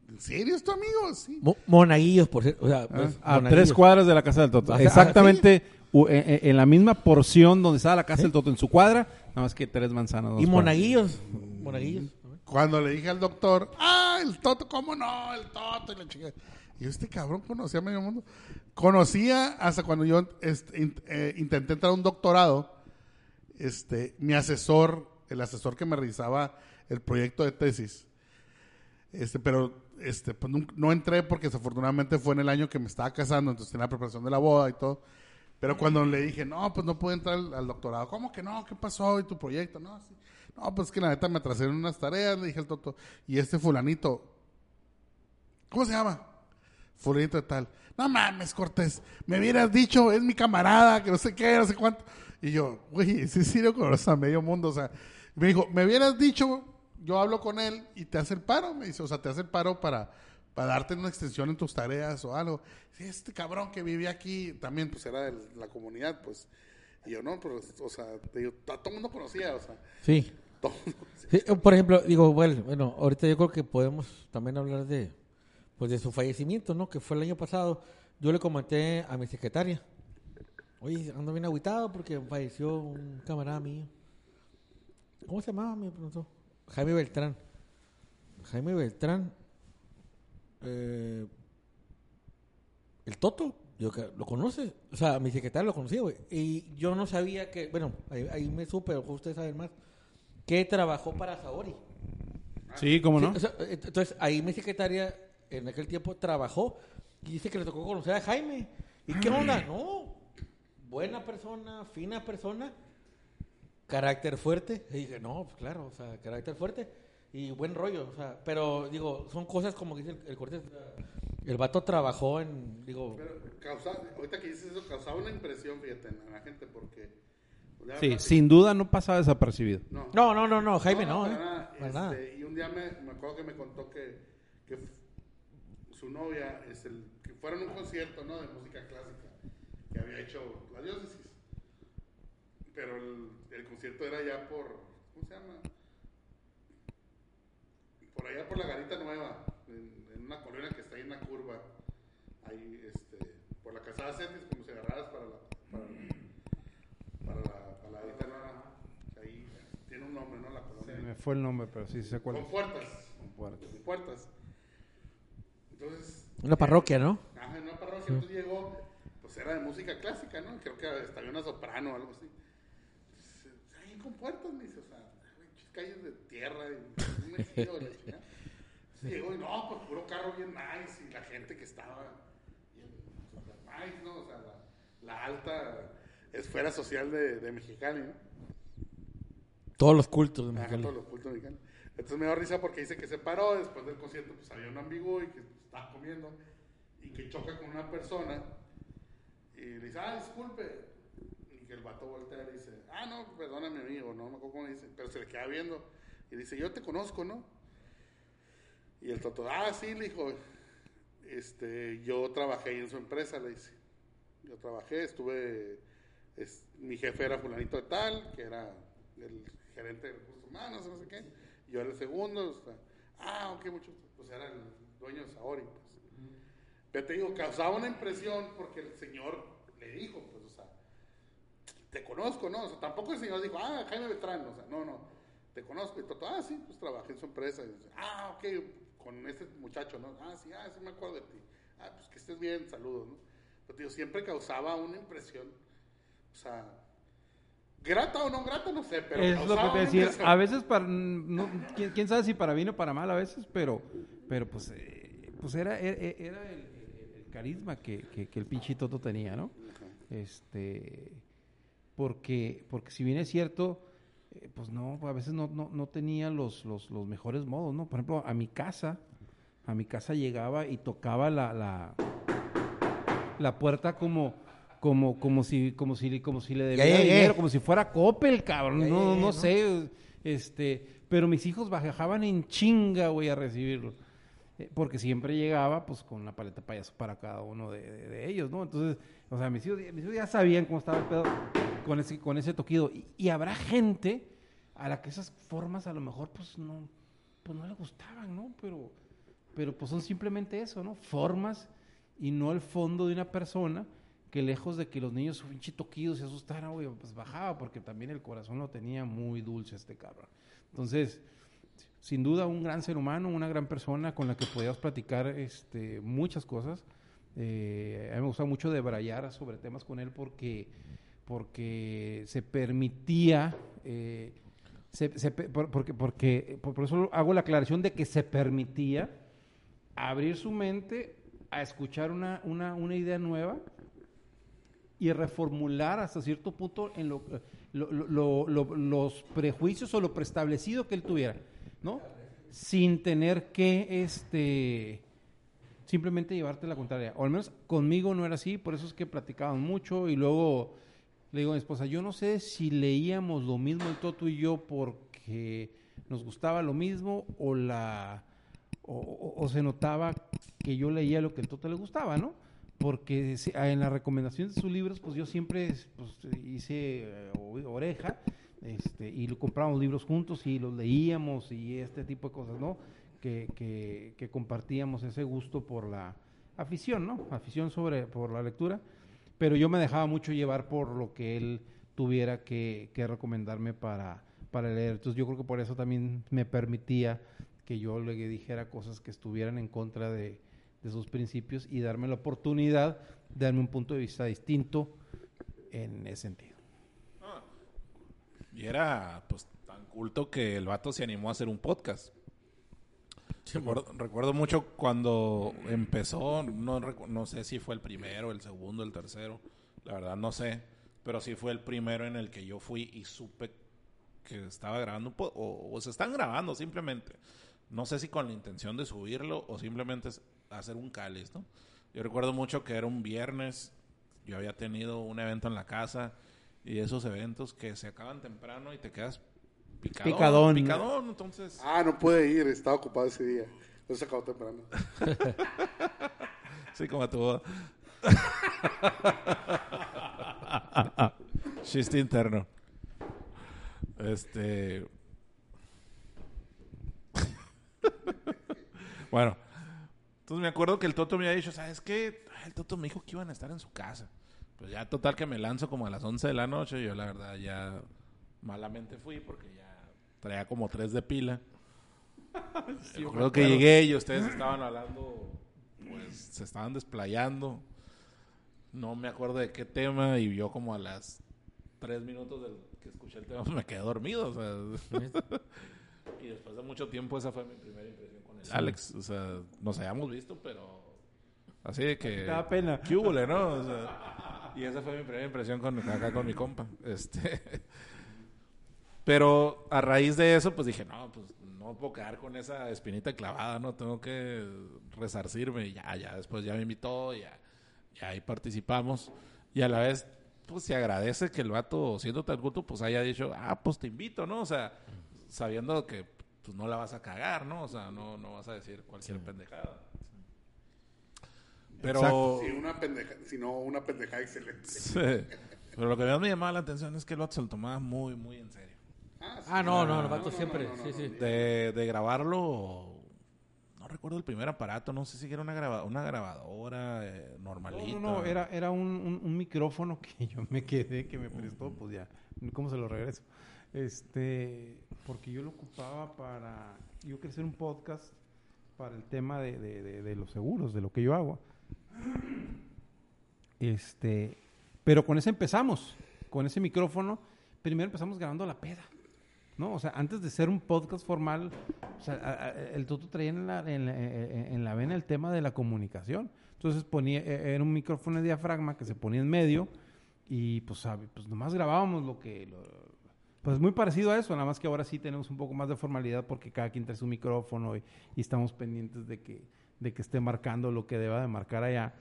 ¿en serio es tu amigo? Sí. Mo- Monaguillos, por cierto. O sea, pues, A monaguillos. tres cuadras de la casa del Toto. Ajá, Exactamente u- en, en- en la misma porción donde estaba la casa del Toto, en su cuadra, nada más que tres manzanas. dos Y cuadras. monaguillos. Monaguillos. Cuando le dije al doctor, ah, el Toto, ¿cómo no? El Toto y la chica. Y yo, este cabrón conocía a medio mundo. Conocía hasta cuando yo este, in- eh, intenté entrar a un doctorado. Este, mi asesor, el asesor que me realizaba el proyecto de tesis, este, pero este, pues, no, entré porque desafortunadamente fue en el año que me estaba casando, entonces tenía la preparación de la boda y todo. Pero cuando le dije, no, pues no puedo entrar al, doctorado, ¿cómo que no? ¿Qué pasó? ¿Y tu proyecto? No, sí. no, pues que la neta me atrasé en unas tareas, le dije al Toto, y este fulanito, ¿cómo se llama? Fulanito de tal. No mames, Cortés, me hubieras dicho, es mi camarada, que no sé qué, no sé cuánto. Y yo, güey, sí lo conoce a medio mundo, o sea, me dijo, me hubieras dicho, yo hablo con él y te hace el paro, me dice, o sea, te hace el paro para, para darte una extensión en tus tareas o algo. Este cabrón que vivía aquí, también pues era de la comunidad, pues. Y yo, no, pero, o sea, te digo, a todo el mundo conocía, o sea, Sí. todo el mundo conocía. Sí, Por ejemplo, digo, bueno, bueno, ahorita yo creo que podemos también hablar de, pues, de su fallecimiento, ¿no? Que fue el año pasado. Yo le comenté a mi secretaria, oye, ando bien agüitado porque falleció un camarada mío. ¿Cómo se llamaba? Me preguntó. Jaime Beltrán. Jaime Beltrán. eh, el Toto. Yo, que- ¿Lo conoces? O sea, mi secretaria lo conocía, güey. Y yo no sabía que, bueno, ahí, ahí me supe, ustedes saben más, que trabajó para Saori. Sí, ¿cómo Sí, no? o sea, eh, entonces, ahí mi secretaria en aquel tiempo trabajó y dice que le tocó conocer a Jaime. ¿Y qué onda? No, buena persona, fina persona, carácter fuerte. Y dije, no, pues claro, o sea, carácter fuerte y buen rollo. O sea, pero digo, son cosas como dice el, el Cortés. El vato trabajó en, digo, Pero causa, ahorita que dices eso, causaba una impresión, fíjate, en la gente, porque... pues, Sí, sin duda no pasaba desapercibido. No, no, no, no, no, Jaime no, para ¿eh? nada. Para Este, nada. Y un día me, me acuerdo que me contó que, que su novia, es el, que fueron a un concierto ¿no? de música clásica que había hecho la diócesis. Pero el, el concierto era ya por, ¿cómo se llama? Por allá por la Garita Nueva, en, en una colonia que está ahí en la curva, ahí este, por la Casada Cetis, como si agarraras para la, para, para la, para la Garita Nueva. Ahí tiene un nombre, ¿no? La colonia. Me fue el nombre, pero sí sé cuál Con es. puertas. Con puertas. Con puertas. Entonces. Una parroquia, ¿no? Ajá, en una parroquia. Entonces llegó, pues era de música clásica, ¿no? Creo que hasta había una soprano o algo así. Con puertas, me dice, o sea, calles de tierra y un metido, la chingada. Llegó y no, pues puro carro bien nice y la gente que estaba bien nice, ¿no? O sea, la, la alta esfera social de, de Mexicali, ¿no? Todos los cultos de Ajá, Mexicali. todos los cultos mexicanos. Entonces me dio risa porque dice que se paró después del concierto, pues había un ambiguo y que estaba comiendo y que choca con una persona y le dice, ah, disculpe. Y que el vato voltea y le dice, ah, no, perdóname amigo, no me acuerdo cómo dice, pero se le queda viendo y dice, yo te conozco, ¿no? Y el toto, ah, sí, le dijo, este, yo trabajé ahí en su empresa, le dice. Yo trabajé, estuve, es- mi jefe era fulanito de tal, que era el gerente de recursos humanos, no sé qué. Yo era el segundo, o sea, ah, ok, mucho, pues era el dueño de Saori, pues. Pero te digo, causaba una impresión porque el señor le dijo, pues, te conozco, ¿no? O sea, tampoco el señor dijo, ah, Jaime Beltrán, o sea, no, no, te conozco. Y Toto, ah, sí, pues trabajé en su empresa. Y dice, ah, ok, con este muchacho, ¿no? Ah, sí, ah, sí me acuerdo de ti. Ah, pues que estés bien, saludos, ¿no? Pero, tío, siempre causaba una impresión, o sea, grata o no grata, no sé, pero es lo que te decía. impresión. A veces, para, no, ¿quién, quién sabe si para bien o para mal a veces, pero, pero pues, eh, pues era, era, era el, el- el carisma que, que, que el pinche Toto tenía, ¿no? Ajá. Este, porque, porque si bien es cierto, eh, pues no, a veces no, no, no tenía los, los, los mejores modos, ¿no? Por ejemplo, a mi casa, a mi casa llegaba y tocaba la, la, la puerta como, como, como si, como si, como si le debía dinero, como si fuera Coppel, cabrón, Ya no, no ¿no? sé, este, pero mis hijos bajaban en chinga, güey, a recibirlo. Eh, Porque siempre llegaba, pues, con una paleta payaso para cada uno de, de- de ellos, ¿no? Entonces, o sea, mis hijos, mis hijos ya sabían cómo estaba el pedo con ese, con ese toquido. Y, habrá gente a la que esas formas a lo mejor, pues, no, pues, no le gustaban, ¿no? Pero, pero, pues, son simplemente eso, ¿no? Formas y no el fondo de una persona que lejos de que los niños su pinche toquido se asustaran, güey, pues bajaba porque también el corazón lo tenía muy dulce este cabrón. Entonces, sin duda un gran ser humano, una gran persona con la que podías platicar este, muchas cosas. Eh, a mí me gusta mucho debrayar sobre temas con él porque, porque se permitía, eh, se- se porque, porque, por, eso hago la aclaración de que se permitía abrir su mente a escuchar una, una, una idea nueva y reformular hasta cierto punto en lo- los prejuicios o lo preestablecido que él tuviera, ¿no? Sin tener que este simplemente llevarte la contraria. O al menos conmigo no era así, por eso es que platicaban mucho y luego le digo a mi esposa, yo no sé si leíamos lo mismo el Toto y yo porque nos gustaba lo mismo o la o, o- o se notaba que yo leía lo que el Toto le gustaba, ¿no? porque si- en la recomendación de sus libros, pues yo siempre pues, hice eh, oreja, este, y lo comprábamos libros juntos y los leíamos y este tipo de cosas, ¿no? Que, que, que compartíamos ese gusto por la afición, ¿no? Afición sobre, por la lectura, pero yo me dejaba mucho llevar por lo que él tuviera que, que recomendarme para, para leer. Entonces yo creo que por eso también me permitía que yo le dijera cosas que estuvieran en contra de, de sus principios y darme la oportunidad de darme un punto de vista distinto en ese sentido. Y era pues tan culto que el vato se animó a hacer un podcast. Recuerdo, mucho cuando empezó, no, sé si fue el primero, el segundo, el tercero, la verdad no sé, pero sí fue el primero en el que yo fui y supe que estaba grabando o, se están grabando simplemente. No sé si con la intención de subirlo o simplemente hacer un cáliz, ¿no? Yo recuerdo mucho que era un viernes, yo había tenido un evento en la casa y esos eventos que se acaban temprano y te quedas picadón. Picadón. Picadón, entonces... Ah, no pude ir, estaba ocupado ese día. Entonces se acabó temprano. Sí, como tu boda. Chiste interno. Este. bueno, entonces me acuerdo que el Toto me había dicho, ¿sabes qué? El Toto me dijo que iban a estar en su casa. Pues ya total que me lanzo como a las 11 de la noche. Yo la verdad ya malamente fui porque ya traía como tres de pila. Yo creo que llegué y ustedes estaban hablando, pues se estaban desplayando. No me acuerdo de qué tema y yo como a las tres minutos del que escuché el tema pues me quedé dormido. O sea, y después de mucho tiempo esa fue mi primera impresión con el Alex. O sea, nos habíamos visto, pero así de que... Da pena. ¿Qué hubo, no? O sea, y esa fue mi primera impresión con, acá con mi compa. Este... Pero a raíz de eso, pues dije, no, pues no puedo quedar con esa espinita clavada, ¿no? Tengo que resarcirme. Y ya, ya, después ya me invitó, ya, ya ahí participamos. Y a la vez, pues se agradece que el vato, siendo tan culto, pues haya dicho, ah, pues te invito, ¿no? O sea, sabiendo que pues no la vas a cagar, ¿no? O sea, no, no vas a decir cualquier pendejada. Pero... Exacto. Sí, una pendeja, si no, una pendejada excelente. Sí. Pero lo que más me llamaba la atención es que el vato se lo tomaba muy, muy en serio. Ah, sí. Ah, no, no, el No, vato no, siempre. no, no, sí, no, sí. no. de, de grabarlo no recuerdo el primer aparato no sé si era una graba- una grabadora eh, No, normalita no, no, era, era un, un- un micrófono que yo me quedé, que me prestó, pues ya, ¿cómo se lo regreso? Este, porque yo lo ocupaba para, yo quería hacer un podcast para el tema de, de- de- de los seguros, de lo que yo hago. Este, pero con ese empezamos, con ese micrófono, primero empezamos grabando la peda. ¿No? O sea, antes de ser un podcast formal, o sea, a- a- el Toto traía en la, en, la, en- en la vena el tema de la comunicación. Entonces ponía, eh, era un micrófono de diafragma que se ponía en medio y pues, sabe, pues nomás grabábamos lo que... lo- pues muy parecido a eso, nada más que ahora sí tenemos un poco más de formalidad porque cada quien trae su micrófono y, y estamos pendientes de que, de que esté marcando lo que deba de marcar allá.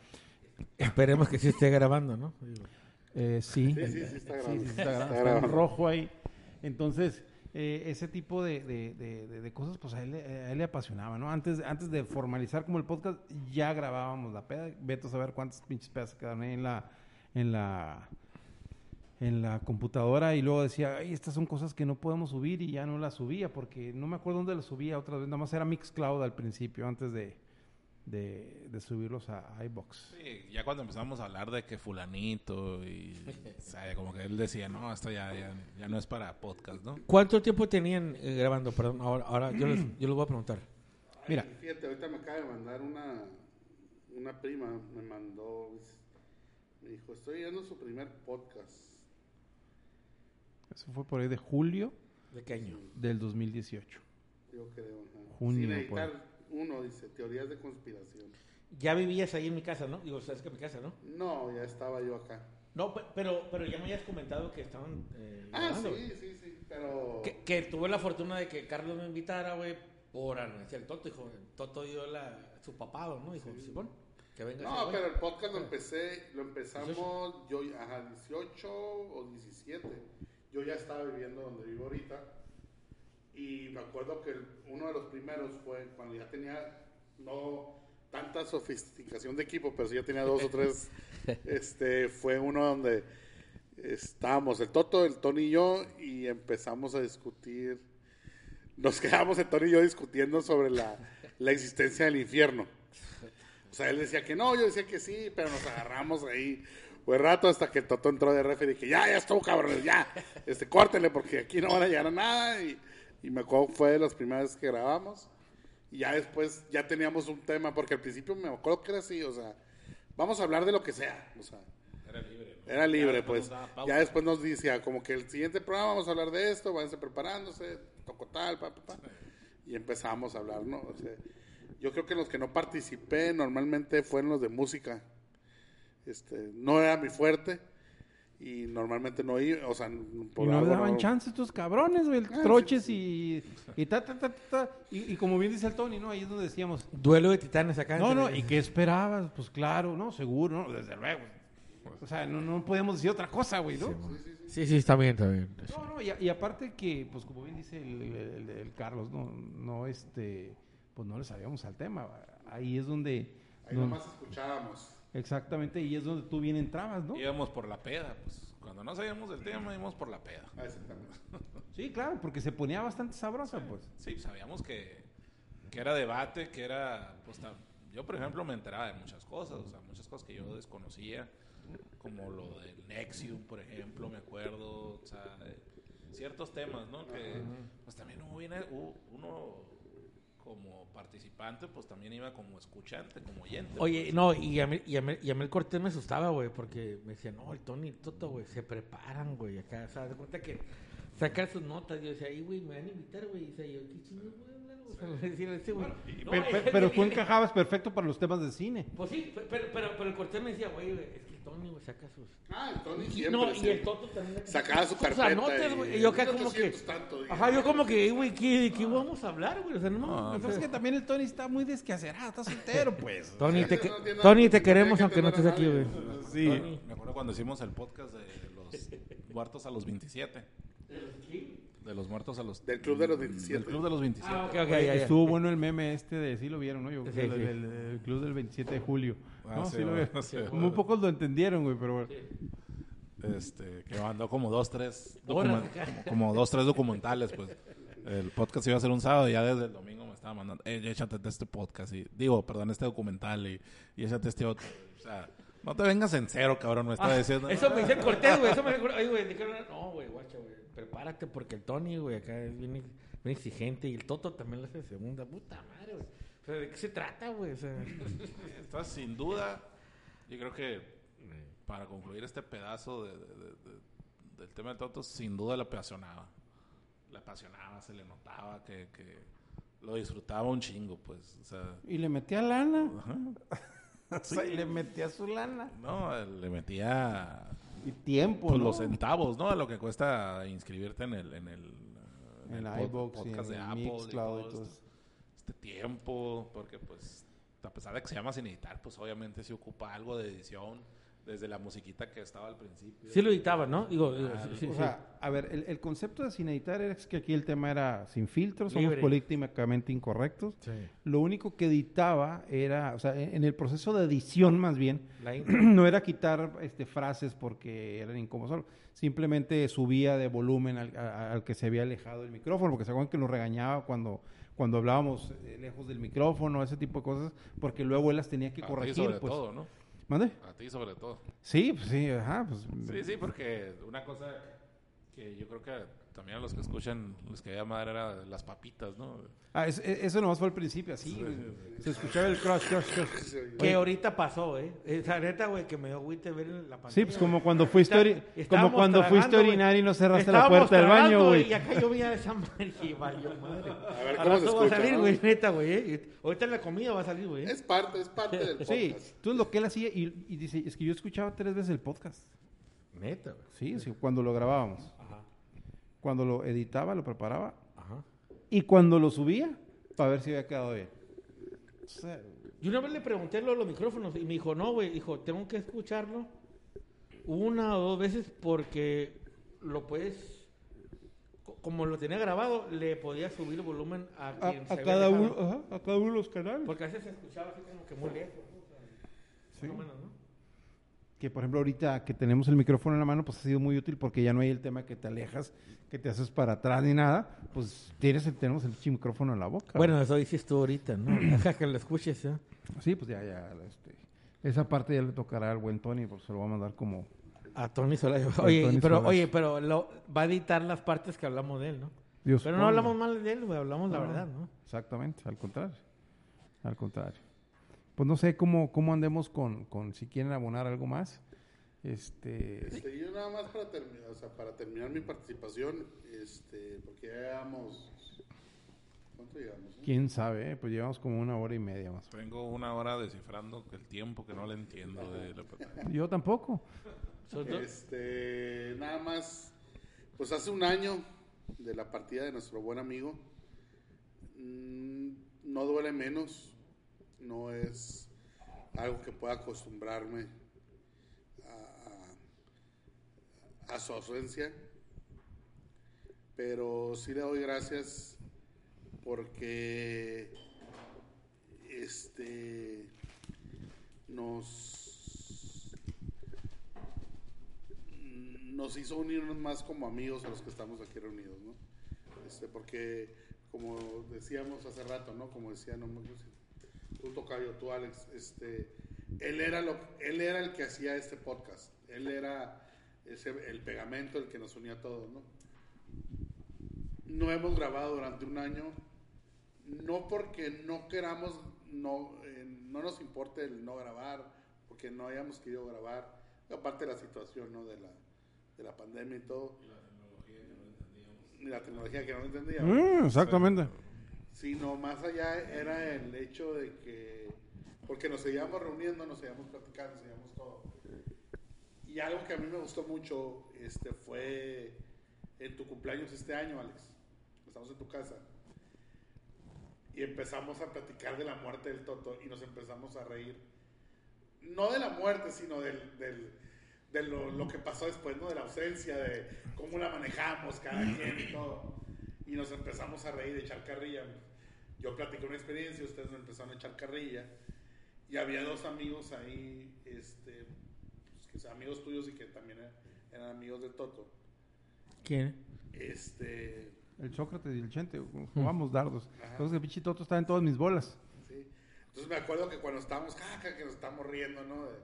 Esperemos que sí esté grabando, ¿no? Eh, sí, Sí, sí, sí está grabando. sí, sí está grabando, Está está en grabando. rojo ahí. Entonces, eh, ese tipo de, de- de- de- cosas, pues a él, a él le apasionaba, ¿no? Antes, antes de formalizar como el podcast, ya grabábamos la peda. Vete a saber cuántas pinches pedas quedaron ahí en la, en la, en la computadora y luego decía, ay, estas son cosas que no podemos subir y ya no las subía porque no me acuerdo dónde las subía otra vez, nada más era Mixcloud al principio, antes de, de, de subirlos a iBox. Sí, ya cuando empezamos a hablar de que fulanito y o sea, como que él decía no esto ya, ya, ya no es para podcast no ¿Cuánto tiempo tenían eh, grabando? Perdón, ahora, ahora yo, les, yo les voy a preguntar. Mira, Fíjate, ahorita me acaba de mandar una, una prima, me mandó, me dijo, estoy viendo su primer podcast. eso fue por ahí de julio ¿De qué año? del 2018. Yo creo. Junio, Sin por uno, dice, teorías de conspiración. Ya vivías ahí en mi casa, ¿no? Digo, sabes que mi casa, ¿no? No, ya estaba yo acá. No, pe- pero, pero ya me habías comentado que estaban eh, Ah, grabando, sí, sí, sí, pero... Que, que tuve la fortuna de que Carlos me invitara, güey, por anunciar el Toto. Dijo, el Toto dio la, su papado, ¿no? Dijo, Simón, que venga. No, güey". pero el podcast lo empecé, lo empezamos, yo, ajá, 18 o 17. Yo ya estaba viviendo donde vivo ahorita. Y me acuerdo que uno de los primeros fue cuando ya tenía, no, tanta sofisticación de equipo, pero sí ya tenía dos o tres. este fue uno donde estábamos el Toto, el Tony y yo y empezamos a discutir. Nos quedamos el Tony y yo discutiendo sobre la, la existencia del infierno. O sea, él decía que no, yo decía que sí, pero nos agarramos ahí fue rato hasta que el Toto entró de ref y dije, ya, ya estuvo cabrones, ya, este, córtenle porque aquí no van a llegar a nada. Y, y me acuerdo fue de las primeras que grabamos. Y ya después ya teníamos un tema, porque al principio me acuerdo que era así, o sea, vamos a hablar de lo que sea, o sea. Era libre. ¿no? Era libre, Ya pues. Ya después nos decía, como que el siguiente programa vamos a hablar de esto, váyanse preparándose, toco tal, pa, pa, pa. Y empezamos a hablar, ¿no? O sea, yo creo que los que no participé normalmente fueron los de música. Este, no era mi fuerte y normalmente no iba, o sea, por Y no algo daban no- chance estos cabrones, güey, Ah, troches y, y ta, ta, ta, ta, ta. Y, y como bien dice el Tony, ¿no? Ahí es donde decíamos, Duelo de titanes acá. no, no, ¿y qué esperabas? Pues claro, ¿no? Seguro, ¿no? Desde luego. O sea, no, no podemos decir otra cosa, güey, ¿no? Sí, sí, está bien, está bien. No, no, y, a- y aparte que, pues como bien dice el, el- el Carlos, no, no, este, pues no le sabíamos al tema. Ahí es donde, Ahí no- nomás escuchábamos. Exactamente, y es donde tú bien entrabas, ¿no? Íbamos por la peda, pues. Cuando no sabíamos del tema, íbamos por la peda. Ah, exactamente. Sí, claro, porque se ponía bastante sabrosa, pues. Sí, sabíamos que, que era debate, que era, pues, yo por ejemplo me enteraba de muchas cosas, o sea, muchas cosas que yo desconocía, como lo del Nexium, por ejemplo, me acuerdo, o sea, ciertos temas, ¿no? Que, pues también uno, viene, u- uno como participante, pues también iba como escuchante, como oyente. Oye, pues. no, y a mí, y a mí, y a mí el Cortés me asustaba, güey, porque me decía, no, el Tony y el Toto, güey, se preparan, güey, acá. O sea, de cuenta que sacan sus notas. Yo decía, ahí, güey, me van a invitar, güey. Y decía, yo, ¿qué chingados voy a hablar? Güey. Pero tú encajabas perfecto para los temas de cine. Pues sí, pe- pero, pero, pero el Cortés me decía, güey, es que Tony, güey, saca sus. Ah, el Tony siempre. no, y el. Toto también. Sacaba su sus carpeta anotes, y- güey. Y yo acá como que. 1800 tanto, dije. Ajá, yo como que, güey, ¿qué, ¿de qué vamos a hablar, güey? O sea, no, No, o sea, Pues es que también el Tony está muy desquacerado, está soltero, pues. Tony, te, que- Tony, que- te queremos aunque que no estés aquí, güey. Sí. Tony, me acuerdo cuando hicimos el podcast de los muertos a los 27. De los muertos a los... Del Club de los 27. Del club de los 27. Ah, ok, ok, ya, ya. Estuvo bueno el meme este de, sí lo vieron, ¿no? Yo, Sí, el, sí. el- el club del 27 de julio. Ah, no, sí, sí, lo bueno, vieron. sí, Muy pocos lo entendieron, güey, pero bueno. Este, que mandó como dos, tres... Como, como dos, tres documentales, pues. El podcast iba a ser un sábado y ya desde el domingo me estaba mandando, eh, échate este podcast y... Digo, perdón, este documental y, y échate este otro. O sea, no te vengas en cero, cabrón, me estaba Ah, diciendo. Eso me dice el Cortés, güey. Eso me dice, ay, güey, dijeron, no, güey, guacha, güey. Prepárate porque el Tony, güey, acá es bien, bien exigente y el Toto también lo hace de segunda. Puta madre, güey. O sea, ¿de qué se trata, güey? O sea, Entonces, sin duda, yo creo que para concluir este pedazo de, de- de- de- del tema de Toto, sin duda le apasionaba. Le apasionaba, se le notaba que, que lo disfrutaba un chingo, pues. O sea, Y le metía lana. ajá. O sea, y le metía su lana. no, le metía Y tiempo, pues, ¿no? los centavos, ¿no? A lo que cuesta inscribirte en el, en el, En el el pod- iVoox y podcast en de Apple y Mixcloud y todo todo esto. Este tiempo, porque pues a pesar de que se llama sin editar, pues obviamente se ocupa algo de edición, desde la musiquita que estaba al principio. sí lo editaba, ¿no? Digo, digo, Ah, sí, sí, o sí. sea, a ver, el, el concepto de sin editar es que aquí el tema era sin filtros, somos Libre. políticamente incorrectos. Sí. Lo único que editaba era, o sea, en en el proceso de edición más bien, no era quitar este, frases porque eran incómodos, simplemente subía de volumen al, a- al que se había alejado el micrófono, porque se acuerdan que nos regañaba cuando, cuando hablábamos eh, lejos del micrófono, ese tipo de cosas, porque luego él las tenía que corregir. sobre pues. todo, ¿no? ¿Mande? A ti sobre todo. Sí, pues sí, ajá, pues. Sí, sí, porque una cosa que yo creo que también a los que escuchan les quería madre era las papitas, ¿no? Ah, es- es- eso nomás fue al principio, así. güey. Se escuchaba el crush, crush, crush. Que ahorita pasó, ¿eh? Esa neta, güey, que me dio agüite ver en la pantalla. Sí, pues como cuando fuiste, ori- como cuando fuiste a tragando, güey. orinar y no cerraste la puerta del baño, güey. Y acá yo veía esa madre y valió madre. A ver, ¿cómo se rato va a escucha, salir, no? güey, neta, güey. ¿eh? Ahorita en la comida va a salir, güey. ¿eh? Es parte, es parte del podcast. Sí, entonces lo que él hacía, y, y dice, es que yo escuchaba tres veces el podcast. Neta, güey. Sí, sí, cuando lo grabábamos. Cuando lo editaba, lo preparaba. Ajá. Y cuando lo subía, para ver si había quedado bien. O sea, Yo una vez le pregunté lo de los micrófonos y me dijo, no, güey, dijo, tengo que escucharlo una o dos veces porque lo puedes co- como lo tenía grabado, le podía subir el volumen a, A, quien a se cada dejado. uno, ajá, a cada uno de los canales. Porque a veces se escuchaba así como que muy lejos. ¿no? O sea, Sí. más o menos, ¿no? Que por ejemplo ahorita que tenemos el micrófono en la mano, pues ha sido muy útil porque ya no hay el tema que te alejas, que te haces para atrás ni nada. Pues tienes el, tenemos el micrófono en la boca. Bueno, eso dices tú ahorita, ¿no? Deja que lo escuches, ¿eh? Sí, pues ya, ya. este, esa parte ya le tocará al buen Tony, porque se lo va a mandar como... A Tony Solari. Oye, Tony pero, oye, pero lo, va a editar las partes que hablamos de él, ¿no? Dios Pero no hablamos mal de él, güey, hablamos la No, verdad, ¿no? Exactamente, al contrario. Al contrario. Pues no sé cómo, cómo andemos con, con si quieren abonar algo más. Este, Este, yo nada más para terminar, o sea, para terminar mi participación, este, porque ya llevamos, ¿cuánto llevamos? eh? quién sabe, eh? pues llevamos como una hora y media más. Vengo una hora descifrando el tiempo que no le entiendo. De la- Yo tampoco. Este, nada más, pues hace un año de la partida de nuestro buen amigo, mm, no duele menos, no es algo que pueda acostumbrarme a, su ausencia, pero sí le doy gracias porque este nos nos hizo unirnos más como amigos a los que estamos aquí reunidos, ¿no? Este, porque, como decíamos hace rato, ¿no? Como decía, no me tú tocayo, tú Alex, este, él era lo, él era el que hacía este podcast, él era ese, el pegamento, el que nos unía a todos, ¿no? No hemos grabado durante un año, no porque no queramos, no, eh, no nos importe el no grabar, porque no hayamos querido grabar, aparte de la situación, ¿no? De la, de la pandemia y todo. Y la tecnología que no entendíamos. Mm, exactamente. Sino más allá era el hecho de que, porque nos seguíamos reuniendo, nos seguíamos platicando, nos seguíamos todo. Y algo que a mí me gustó mucho este, fue en tu cumpleaños este año, Alex. Estamos en tu casa. Y empezamos a platicar de la muerte del Toto y nos empezamos a reír. No de la muerte, sino del, del- de lo, lo que pasó después, ¿no? De la ausencia, de cómo la manejamos cada quien y todo. Y nos empezamos a reír, echar carrilla. Yo platiqué una experiencia, ustedes me empezaron a echar carrilla. Y había dos amigos ahí, este, pues, que son amigos tuyos y que también eran, eran amigos del Toto. ¿Quién? Este, El Sócrates y el Chente, jugamos dardos. Ajá. Entonces el pinche Toto está en todas mis bolas. Sí. Entonces me acuerdo que cuando estábamos, jaja, que nos estábamos riendo, ¿no? De-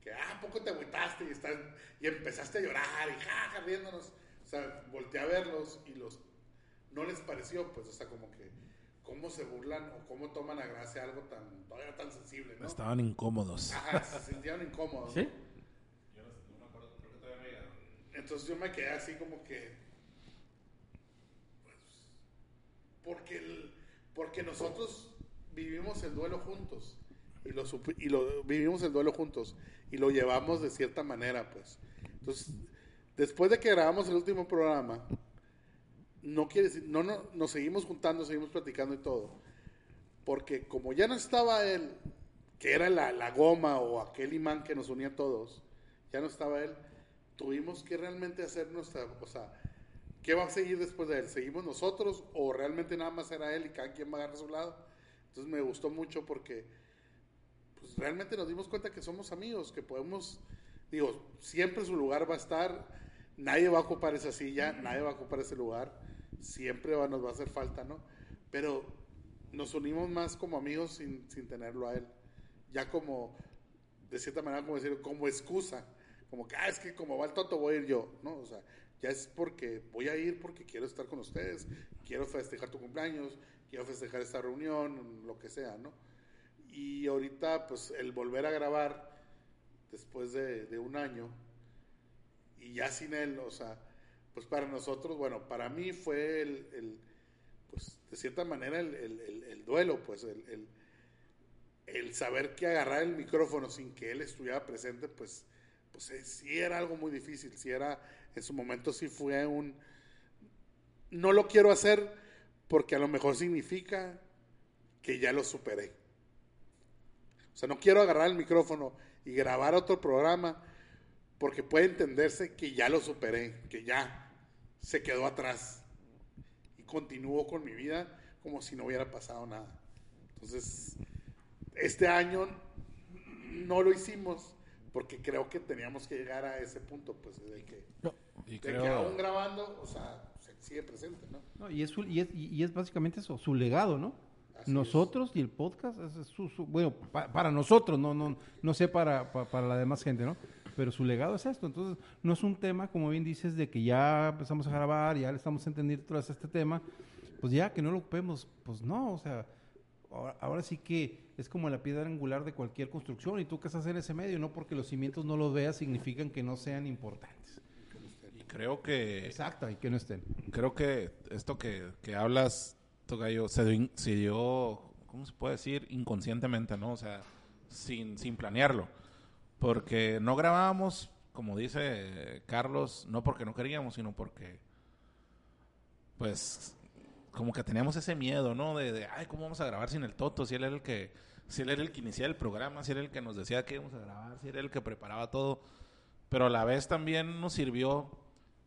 que, ah, ¿a poco te agüitaste y, estás, y empezaste a llorar y jaja, riéndonos. O sea, volteé a verlos y los, no les pareció, pues, o sea, como que, cómo se burlan o cómo toman a gracia algo tan, todavía tan sensible, ¿no? Estaban incómodos. Ajá, se sintieron incómodos. ¿Sí? Entonces yo me quedé así como que. Pues. Porque, el- porque nosotros vivimos el duelo juntos. Y lo, y lo vivimos el duelo juntos. Y lo llevamos de cierta manera, pues. Entonces, después de que grabamos el último programa, no quiere decir, no, no, nos seguimos juntando, seguimos platicando y todo. Porque como ya no estaba él, que era la, la goma o aquel imán que nos unía a todos, ya no estaba él, tuvimos que realmente hacer nuestra, o sea, ¿qué va a seguir después de él? ¿Seguimos nosotros o realmente nada más era él y cada quien va a agarrar su lado? Entonces me gustó mucho porque pues realmente nos dimos cuenta que somos amigos, que podemos, digo, siempre su lugar va a estar, nadie va a ocupar esa silla, nadie va a ocupar ese lugar, siempre va- nos va a hacer falta, ¿no? Pero nos unimos más como amigos sin, sin tenerlo a él, ya como, de cierta manera, como decir, como excusa, como que, ah, es que como va el Toto voy a ir yo, ¿no? O sea, ya es porque voy a ir porque quiero estar con ustedes, quiero festejar tu cumpleaños, quiero festejar esta reunión, lo que sea, ¿no? Y ahorita, pues, el volver a grabar después de, de un año y ya sin él, o sea, pues para nosotros, bueno, para mí fue el, pues, de cierta manera el, el- el- el duelo, pues, el, el- el saber que agarrar el micrófono sin que él estuviera presente, pues, pues eh, sí era algo muy difícil, sí era, en su momento sí fue un, no lo quiero hacer porque a lo mejor significa que ya lo superé. O sea, no quiero agarrar el micrófono y grabar otro programa porque puede entenderse que ya lo superé, que ya se quedó atrás. continúo con mi vida como si no hubiera pasado nada. Entonces, este año no lo hicimos porque creo que teníamos que llegar a ese punto, pues, de que, Y de creo- que aún grabando, o sea, se sigue presente, ¿no? No, y, es su- y, es, y y es básicamente eso, su legado, ¿no? Así nosotros y el podcast, es su, su- bueno, pa- para nosotros, no, no, no sé para, pa- para la demás gente, ¿no? Pero su legado es esto, entonces no es un tema, como bien dices, de que ya empezamos a grabar, ya le estamos entendiendo tras este tema, pues ya que no lo ocupemos, pues no, o sea, ahora, ahora sí que es como la piedra angular de cualquier construcción y tú que estás en ese medio, no porque los cimientos no los veas significan que no sean importantes. Y creo que Exacto, y que no estén. creo que esto que, que hablas, Tocayo, se se dio, ¿cómo se puede decir? Inconscientemente, ¿no? O sea, sin, sin planearlo. Porque no grabábamos, como dice Carlos, no porque no queríamos, sino porque, pues, como que teníamos ese miedo, ¿no? De, de, ay, ¿cómo vamos a grabar sin el Toto? Si él era el que, si él era el que iniciaba el programa, si era el que nos decía que íbamos a grabar, si era el que preparaba todo. Pero a la vez también nos sirvió,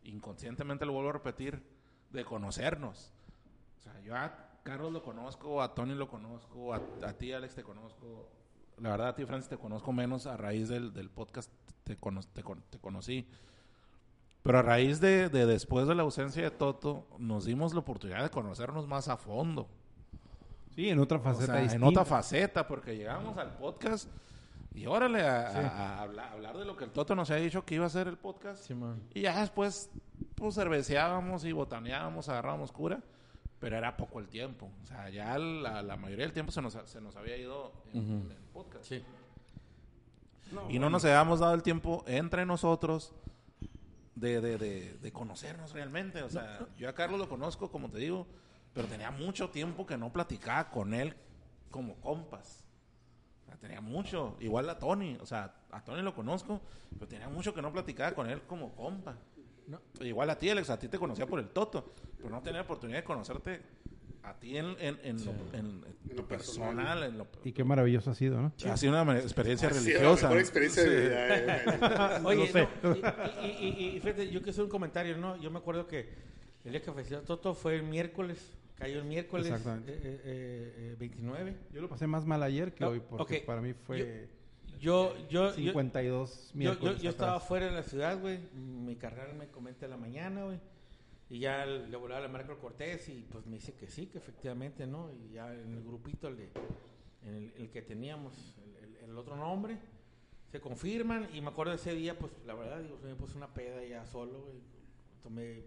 inconscientemente lo vuelvo a repetir, de conocernos. O sea, yo a Carlos lo conozco, a Tony lo conozco, a, a ti, Alex, te conozco. La verdad, a ti, Francis, te conozco menos a raíz del, del podcast, te, cono- te, con- te conocí. Pero a raíz de, de después de la ausencia de Toto, nos dimos la oportunidad de conocernos más a fondo. Sí, en otra O faceta sea, en otra faceta, porque llegamos al podcast y órale a, a- a hablar, hablar de lo que el Toto nos había dicho que iba a ser el podcast. Simón. Y ya después, pues cerveceábamos y botaneábamos, agarrábamos cura, pero era poco el tiempo. O sea, ya la, la mayoría del tiempo se nos, se nos había ido en, Ujú. en el podcast. Sí. y no nos habíamos dado el tiempo entre nosotros de, de, de, de conocernos realmente. O sea, yo a Carlos lo conozco, como te digo, pero tenía mucho tiempo que no platicaba con él como compas. O sea, tenía mucho, igual a Tony, o sea, a Tony lo conozco, pero tenía mucho que no platicaba con él como compa. No. Igual a ti, Alex, a ti te conocía por el Toto, pero no tenía oportunidad de conocerte a ti en, en, en lo, en- en lo personal, en lo, Y qué maravilloso ha sido, ¿no? ha sido una experiencia Ha sido religiosa. la mejor experiencia Sí. de vida. eh. Oye, sé. no, y, y- y- y fíjate, yo quiero hacer un comentario, ¿no? Yo me acuerdo que el día que falleció Toto fue el miércoles, cayó el miércoles eh, eh, eh, eh, 29. Yo lo pasé más mal ayer que No, hoy, porque para mí fue Yo, yo, yo, 52 yo, yo, yo estaba fuera de la ciudad, güey. Mi carnal me comenta en la mañana, güey. Y ya le volaba a la Marco Cortés y pues me dice que sí, que efectivamente, ¿no? Y ya en el grupito, el, de, en el, el que teníamos, el, el- el otro nombre, se confirman. Y me acuerdo de ese día, pues la verdad, digo, me puse una peda ya solo, güey. Tomé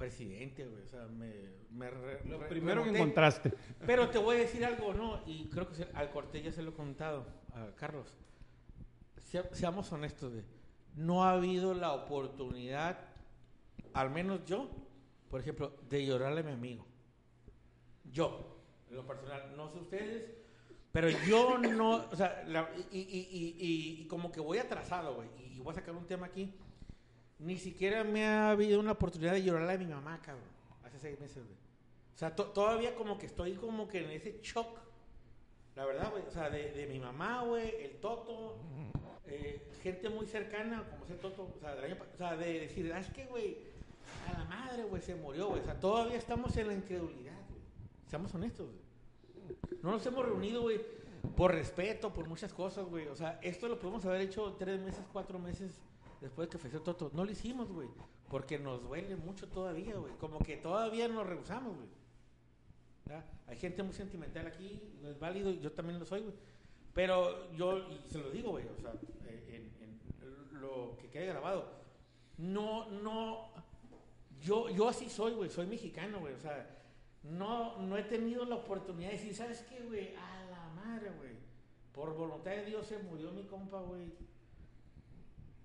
presidente, güey. O sea, me. me re- Lo primero que encontraste. Pero te voy a decir algo, ¿no? Y creo que al Cortés ya se lo he contado a Carlos. Se- seamos honestos, güey. No ha habido la oportunidad, al menos yo, por ejemplo, de llorarle a mi amigo. Yo, en lo personal, no sé ustedes, pero yo no, o sea, la- y- y- y- y como que voy atrasado, güey, y voy a sacar un tema aquí. Ni siquiera me ha habido una oportunidad de llorarle a mi mamá, cabrón, hace seis meses, güey. O sea, to- todavía como que estoy como que en ese shock. La verdad, güey. O sea, de, de mi mamá, güey, el Toto, eh, gente muy cercana, como es el Toto. O sea, del año o sea, de decir, ah, es que, güey, a la madre, güey, se murió, güey. O sea, todavía estamos en la incredulidad, güey. Seamos honestos, güey. No nos hemos reunido, güey, por respeto, por muchas cosas, güey. O sea, esto lo podemos haber hecho tres meses, cuatro meses después de que falleció Toto. No lo hicimos, güey. Porque nos duele mucho todavía, güey. Como que todavía nos rehusamos, güey. Hay gente muy sentimental aquí, no es válido, yo también lo soy, güey. Pero yo, y se lo digo, güey, o sea, eh, en lo que quede grabado, no, no, yo, yo así soy, güey, soy mexicano, güey, o sea, no, no he tenido la oportunidad de decir, ¿sabes qué, güey? A la madre, güey. Por voluntad de Dios se murió mi compa, güey.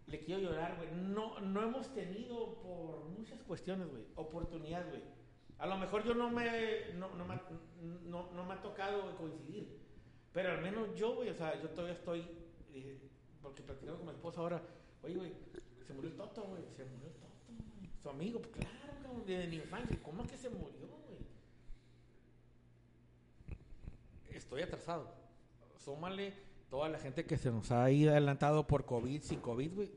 Le quiero llorar, güey. No, no hemos tenido por muchas cuestiones, güey, oportunidad, güey. A lo mejor yo no me, no, no, me, no, no me ha tocado coincidir. Pero al menos yo, güey, o sea, yo todavía estoy, eh, porque platicando con mi esposa ahora, oye, güey, se murió el Toto, güey, se murió el Toto, güey. Su amigo, pues claro, cabrón, de mi infancia, ¿cómo es que se murió, güey? Estoy atrasado. Súmale toda la gente que se nos ha ido adelantado por COVID, sin COVID, güey.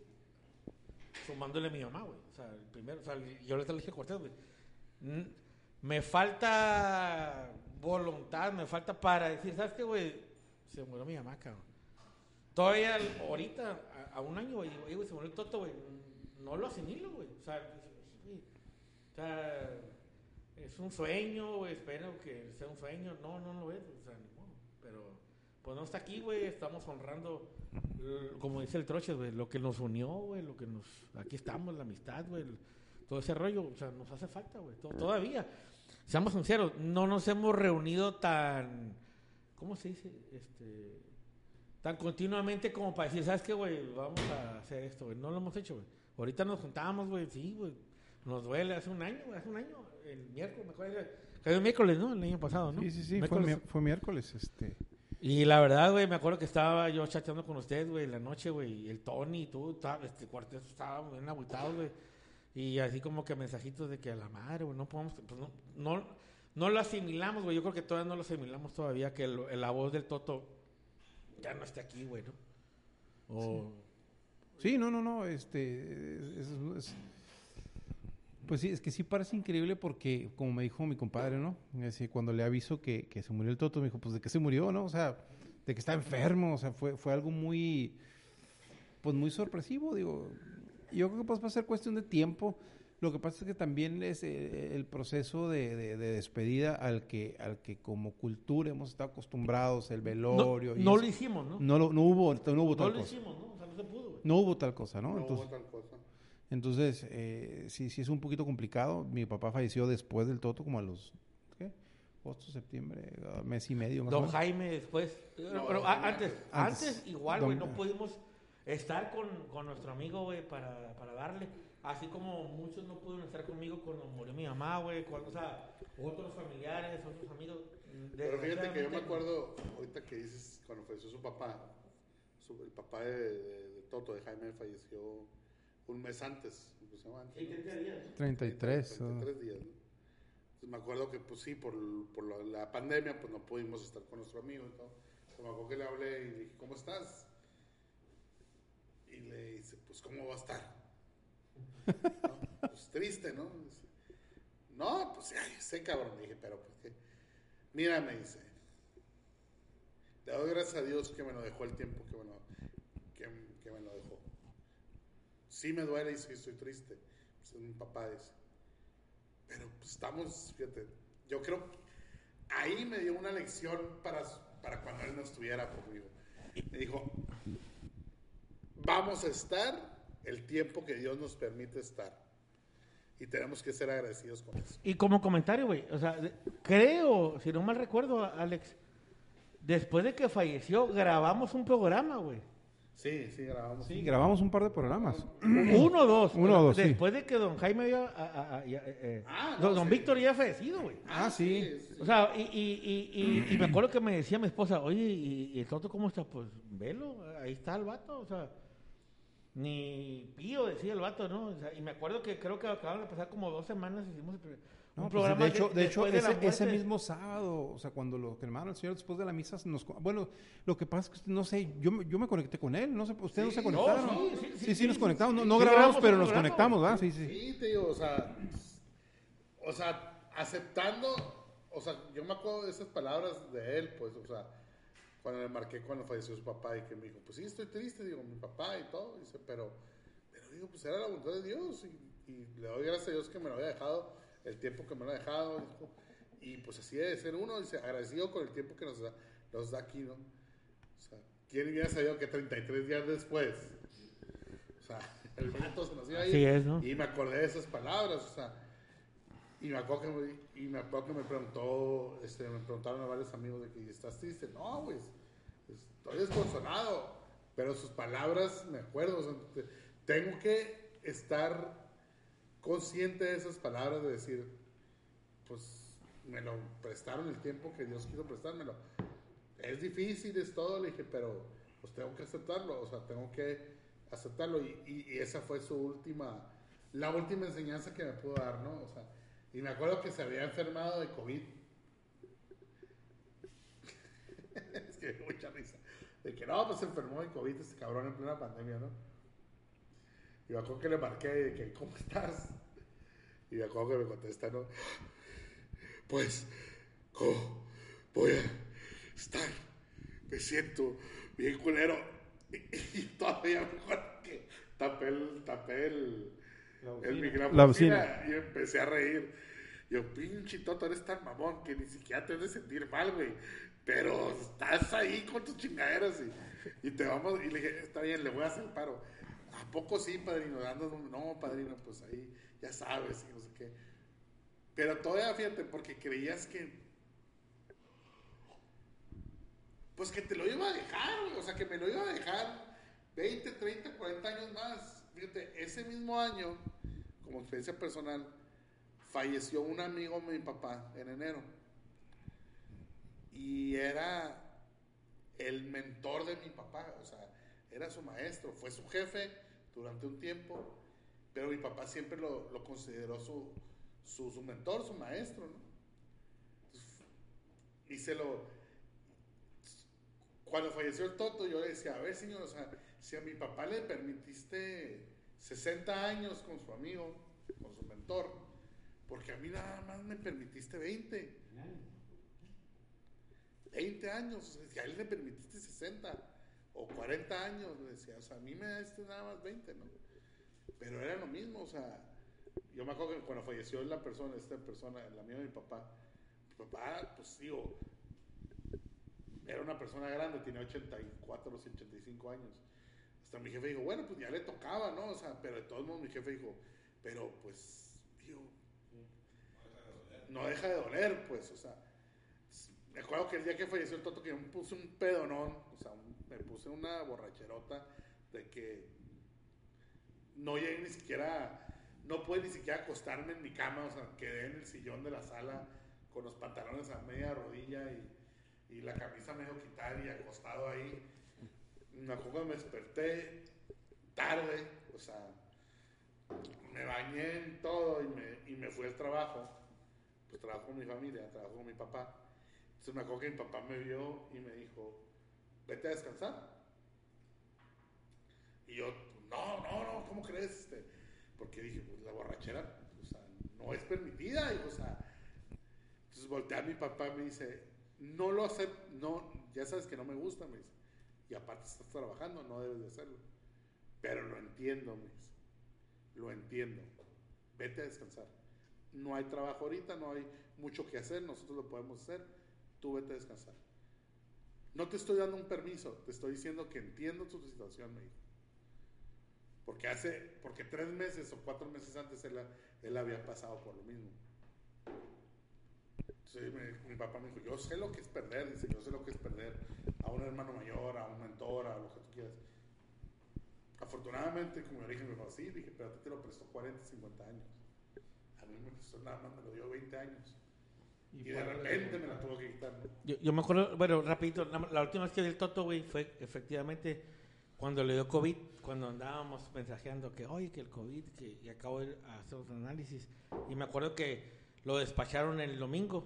Sumándole a mi mamá, güey. O sea, el primero, o sea, yo le dije Cortés, güey. mm, me falta voluntad, me falta para decir, ¿sabes qué, güey? Se murió mi mamá, cabrón. Todavía ahorita, a, un año, güey, digo, "Oye, güey, se murió el Toto, güey. No lo asimilo, güey. O sea, güey, o sea, es un sueño, güey, espero que sea un sueño. No, no lo es, o sea, ni modo. Pero, pues no está aquí, güey, estamos honrando, eh, como dice el Troches, güey, lo que nos unió, güey, lo que nos, aquí estamos, la amistad, güey, todo ese rollo, o sea, nos hace falta, güey, to- todavía. Seamos sinceros, no nos hemos reunido tan, ¿cómo se dice? Este, tan continuamente como para decir, ¿sabes qué, güey? Vamos a hacer esto, güey. No lo hemos hecho, güey. Ahorita nos juntábamos, güey, sí, güey. Nos duele, hace un año, güey, hace un año, el miércoles, me acuerdo, cayó el miércoles, ¿no? El año pasado, ¿no? Sí, sí, sí, fue, Miércoles. mi- fue miércoles, este. Y la verdad, güey, me acuerdo que estaba yo chateando con usted, güey, en la noche, güey, y el Tony y tú, estaba- este cuarteto estaba bien agüitados, güey. Y así como que mensajitos de que a la madre, güey, no podemos, pues no, no, no lo asimilamos, güey. Yo creo que todavía no lo asimilamos todavía, que el- la voz del Toto ya no esté aquí, güey, ¿no? O, Sí, no, no, no, este, es- es- es- pues sí, es que sí parece increíble porque, como me dijo mi compadre, ¿no? Así, cuando le aviso que, que se murió el Toto, me dijo, pues, ¿de qué se murió, no? O sea, de que está enfermo, o sea, fue, fue algo muy, pues, muy sorpresivo, digo. Yo creo que pues va a ser cuestión de tiempo. Lo que pasa es que también es eh, el proceso de, de- de despedida al que, al que como cultura hemos estado acostumbrados, el no, velorio. y no lo hicimos, ¿no? no, lo- no hubo, no hubo No tal lo cosa. hicimos, ¿no? O sea, no se pudo, güey. No hubo tal cosa, ¿no? No Entonces, hubo tal cosa. Entonces eh, sí, sí es un poquito complicado. Mi papá falleció después del Toto, como a los, ¿qué? Agosto, septiembre, mes y medio más o Don menos. Jaime después. No, Pero, antes, antes. antes, igual, güey, no pudimos estar con, con nuestro amigo, güey, para, para darle. Así como muchos no pudieron estar conmigo cuando murió mi mamá, güey, cuando, o sea, otros familiares, otros amigos. Pero fíjate que yo me acuerdo, ahorita que dices, cuando falleció su papá, su- el papá de, de- de Toto, de Jaime, falleció un mes antes. incluso antes, ¿no? 30 días. 33. ah. 33 días, ¿no? Entonces me acuerdo que, pues sí, por, por la, la pandemia, pues no pudimos estar con nuestro amigo y todo. Entonces, me acuerdo que le hablé y le dije, ¿cómo estás? Y le dice, pues, ¿cómo va a estar? ¿No? Pues triste, ¿no? Dice, no, pues, ya, ya sé, cabrón. Le dije, pero, pues, ¿qué? Mira, me dice, le doy gracias a Dios que me lo dejó el tiempo que me lo, que, que me lo dejó. Sí me duele y estoy triste. Pues es mi papá, dice. Pero pues, estamos, fíjate, yo creo, ahí me dio una lección para, para cuando él no estuviera conmigo. Me dijo, vamos a estar el tiempo que Dios nos permite estar. Y tenemos que ser agradecidos con eso. Y como comentario, güey, o sea, creo, si no mal recuerdo, Alex, después de que falleció, grabamos un programa, güey. Sí, sí, grabamos. Sí, grabamos un par de programas. Uno o dos. Uno o dos, sí. Después de que don Jaime había. a- a- a- ya, eh, eh, Ah, don, no, don sí. Víctor ya fallecido, güey. Ah, sí. O sea, y, y, y, y, y me acuerdo que me decía mi esposa, oye, ¿y, y el Toto cómo está? Pues velo, ahí está el vato, o sea, ni pío decía el vato, ¿no? O sea, y me acuerdo que creo que acabaron de pasar como dos semanas, hicimos el primer- No, un pues, programa de hecho, de hecho ese, muerte- ese mismo sábado, o sea, cuando lo cremaron al señor después de la misa, nos, bueno, lo que pasa es que, no sé, yo, me- yo me conecté con él, no sé, ustedes no se Sí, conectaron. no, sí, sí, sí, sí, sí, sí, nos sí, conectamos, no, sí, no sí, grabamos, grabamos pero nos programa, conectamos, ¿verdad? Sí, sí. Sí, te digo, o sea, o sea, aceptando, o sea, yo me acuerdo de esas palabras de él, pues, o sea, cuando le marqué cuando falleció su papá y que me dijo, pues sí, estoy triste, digo, mi papá y todo, dice, pero, pero digo, pues era la voluntad de Dios y, y le doy gracias a Dios que me lo había dejado, el tiempo que me lo ha dejado, y pues así debe ser uno, dice, agradecido con el tiempo que nos da, nos da aquí, ¿no? O sea, ¿quién hubiera sabido que 33 días después, o sea, el vato se nos iba a ir? Así es, ¿no? Y me acordé de esas palabras, o sea, y me acuerdo que me, y me, acuerdo que me preguntó, este, me preguntaron a varios amigos de que estás triste. No, güey, estoy desconsolado, pero sus palabras me acuerdo, o sea, te- tengo que estar consciente de esas palabras de decir, pues me lo prestaron el tiempo que Dios quiso prestármelo. Es difícil, es todo, le dije, pero pues tengo que aceptarlo, o sea, tengo que aceptarlo y, y- esa fue su última, la última enseñanza que me pudo dar, ¿no? O sea, y me acuerdo que se había enfermado de COVID. es que mucha risa. De que no, pues se enfermó de COVID este cabrón en plena pandemia, ¿no? Y me acuerdo que le marqué de que, ¿cómo estás? Y me acuerdo que me contesta, ¿no? Pues, ¿cómo voy a estar? Me siento bien culero. Y, todavía mejor que tapé el, tapé el, el micrófono y empecé a reír. Yo, pinche Toto, eres tan mamón que ni siquiera te debes de sentir mal, güey. Pero estás ahí con tus chingaderas y, y te vamos. Y le dije, está bien, le voy a hacer el paro. ¿A poco sí, padrino? Dando, no, padrino, pues ahí ya sabes y no sé qué. Pero todavía, fíjate, porque creías que. Pues que te lo iba a dejar, o sea, que me lo iba a dejar 20, 30, 40 años más. Fíjate, ese mismo año, como experiencia personal, falleció un amigo de mi papá en enero. Y era el mentor de mi papá, o sea, era su maestro, fue su jefe durante un tiempo, pero mi papá siempre lo, lo consideró su, su, su mentor, su maestro, ¿no? Entonces, y se lo... Cuando falleció el Toto, yo le decía, a ver, señor, o sea, si a mi papá le permitiste 60 años con su amigo, con su mentor, porque a mí nada más me permitiste 20. 20 años, o sea, si a él le permitiste 60 o 40 años, le decía, o sea, a mí me da este nada más 20, ¿no? Pero era lo mismo, o sea, yo me acuerdo que cuando falleció la persona, esta persona, el amigo de mi papá, mi papá, pues digo, era una persona grande, tenía 84 o 85 años. Hasta mi jefe dijo, bueno, pues ya le tocaba, ¿no? O sea, pero de todos modos mi jefe dijo, pero pues, tío, no deja de doler, pues, o sea, me acuerdo que el día que falleció el Toto, que yo me puse un pedonón, o sea, me puse una borracherota de que no llegué ni siquiera, no pude ni siquiera acostarme en mi cama, o sea, quedé en el sillón de la sala con los pantalones a media rodilla y, y la camisa medio quitada y acostado ahí. Me acuerdo que me desperté tarde, o sea, me bañé en todo y me, y me fui al trabajo. Pues trabajo con mi familia, trabajo con mi papá. Entonces me acuerdo que mi papá me vio y me dijo, vete a descansar. Y yo, no, no, no, ¿cómo crees? Este? Porque dije, pues la borrachera, o sea, no es permitida. Y, o sea, entonces volteé a mi papá y me dice, no lo acepto, no, ya sabes que no me gusta, me dice. Y aparte estás trabajando, no debes de hacerlo. Pero lo entiendo, me dice. Lo entiendo. Vete a descansar. No hay trabajo ahorita, no hay mucho que hacer, nosotros lo podemos hacer. Tú vete a descansar. No te estoy dando un permiso, te estoy diciendo que entiendo tu situación, me dijo. Porque hace, porque tres meses o cuatro meses antes él, había pasado por lo mismo. Entonces me- mi papá me dijo, yo sé lo que es perder, dice, yo sé lo que es perder a un hermano mayor, a un mentor, a lo que tú quieras. Afortunadamente, como yo dije, me dijo, sí, dije, pero a ti te lo prestó 40, 50 años. A mí me prestó nada más, me lo dio 20 años. Y, de repente me la tuvo que quitar. ¿no? Yo, yo me acuerdo, bueno, rapidito, la, la última vez que vi el Toto, güey, fue efectivamente cuando le dio COVID, cuando andábamos mensajeando que, oye, que el COVID, que y acabo de hacer un análisis. Y me acuerdo que lo despacharon el domingo.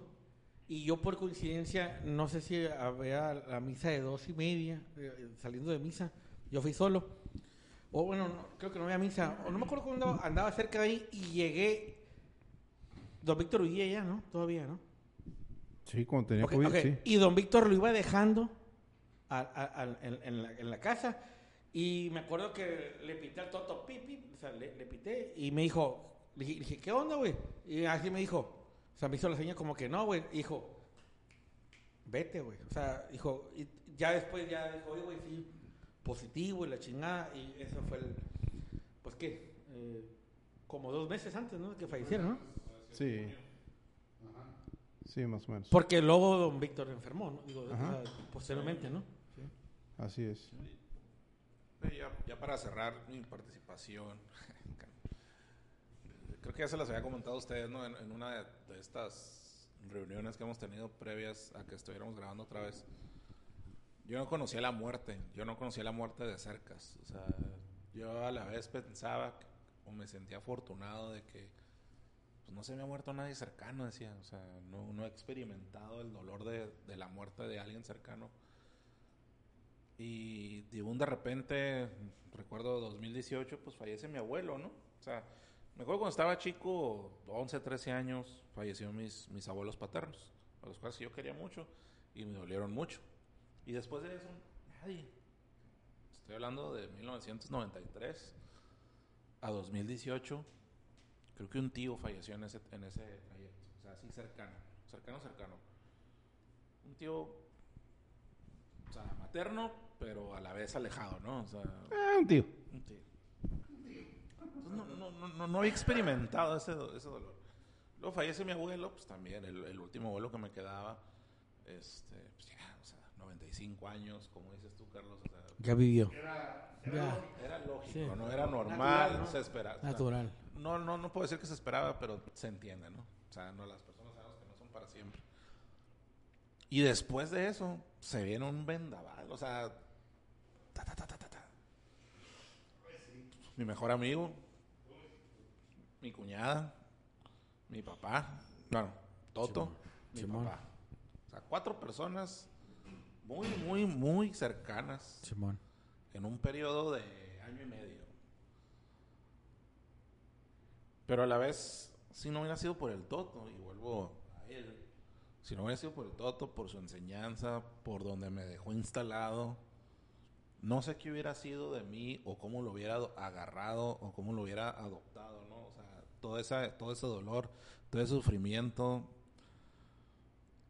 Y yo por coincidencia, no sé si había la misa de dos y media, eh, saliendo de misa, yo fui solo. O bueno, no, creo que no había misa, o no me acuerdo cuando andaba cerca de ahí y llegué. Don Víctor huía ya, ¿no? Todavía, ¿no? Sí, cuando tenía Ok, COVID, ok. sí. Y don Víctor lo iba dejando a- a- a- en, en la, en la casa. Y me acuerdo que le pité al Toto, pip, pip, o sea, le, le pité y me dijo, le dije, ¿qué onda, güey? Y así me dijo, o sea, me hizo la señal como que no, güey. Dijo, vete, güey. O sea, dijo, y ya después ya dijo, oye, güey, sí, positivo y la chingada. Y eso fue el, pues, ¿qué? Eh, como dos meses antes, ¿no? Que falleciera, ¿no? Sí. Sí, más o menos. Porque luego don Víctor enfermó, ¿no? Digo, Ajá. posteriormente, ¿no? Así es. Sí, ya, ya para cerrar mi participación, creo que ya se las había comentado a ustedes, ¿no? En, en una de, de estas reuniones que hemos tenido previas a que estuviéramos grabando otra vez. Yo no conocía la muerte, yo no conocía la muerte de cercas. O sea, yo a la vez pensaba que- o me sentía afortunado de que pues, no se me ha muerto nadie cercano, decía. O sea, no, he experimentado el dolor de, de la muerte de alguien cercano. Y de un de repente, recuerdo 2018, pues fallece mi abuelo, ¿no? O sea, Me acuerdo cuando estaba chico, 11, 13 años, fallecieron mis, mis abuelos paternos, a los cuales yo quería mucho y me dolieron mucho. Y después de eso, nadie. Estoy hablando de 1993 a 2018. Creo que un tío falleció en ese, en ese trayecto. O sea, así cercano, cercano, cercano. Un tío, o sea, materno, pero a la vez alejado, ¿no? O sea, Ah, un tío. un tío. Entonces, no, no, no, no, no había experimentado ese, ese dolor. Luego fallece mi abuelo, pues también, el, el último abuelo que me quedaba, este, pues ya, o sea, 95 años, como dices tú, Carlos, o sea, Ya vivió. Era, Ya. era lógico, Sí. no era normal, Natural, ¿no? se esperaba. Natural. No, no, no puedo decir que se esperaba, pero se entiende, ¿no? O sea, no, las personas sabemos que no son para siempre. Y después de eso, se viene un vendaval, o sea, ta, ta, ta, ta, ta, ta. Mi mejor amigo, mi cuñada, mi papá, bueno, Toto, mi Simón. papá. O sea, cuatro personas muy, muy, muy cercanas Simón. En un periodo de año y medio. Pero a la vez, si no hubiera sido por el Toto, y vuelvo a él, si no hubiera sido por el Toto, por su enseñanza, por donde me dejó instalado, no sé qué hubiera sido de mí o cómo lo hubiera do- agarrado o cómo lo hubiera adoptado, ¿no? O sea, todo, esa, todo ese dolor, todo ese sufrimiento.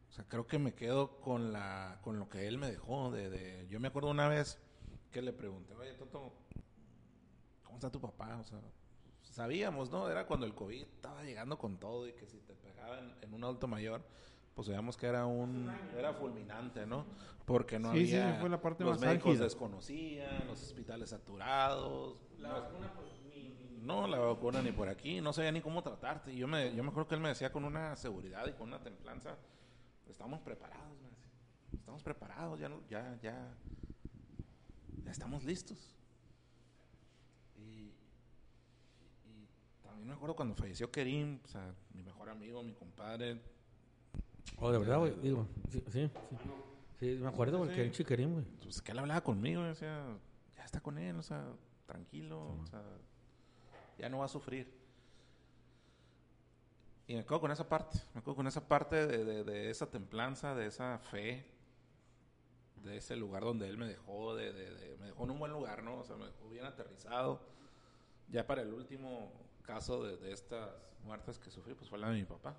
O sea, creo que me quedo con la con lo que él me dejó. De, de- yo me acuerdo una vez que le pregunté, oye, Toto, ¿cómo está tu papá? O sea, sabíamos, ¿no? Era cuando el COVID estaba llegando con todo y que si te pegaba en, en un adulto mayor, pues sabíamos que era un era fulminante, ¿no? Porque no Sí, sí, había fue la parte los más médicos desconocían, los hospitales saturados. La no- vacuna, pues, ni- ni- no, la vacuna ni por aquí, no sabía ni cómo tratarte. Y yo me, yo me acuerdo que él me decía con una seguridad y con una templanza, estamos preparados, me decía. Estamos preparados, ya, no- ya, ya, ya estamos listos. Y, y también me acuerdo cuando falleció Kerim, o sea, mi mejor amigo, mi compadre. Oh, de verdad, güey. Digo, sí, sí. Sí, Sí, me acuerdo, güey, Sí. que era el chiquerín, güey. Pues que él hablaba conmigo, y decía, ya está con él, o sea, tranquilo, o sea, ya no va a sufrir. Y me quedo con esa parte, me quedo con esa parte de, de- de esa templanza, de esa fe, de ese lugar donde él me dejó, de, de- me dejó en un buen lugar, ¿no? O sea, me dejó bien aterrizado. Ya para el último caso de, estas muertes que sufrí, pues fue la de mi papá.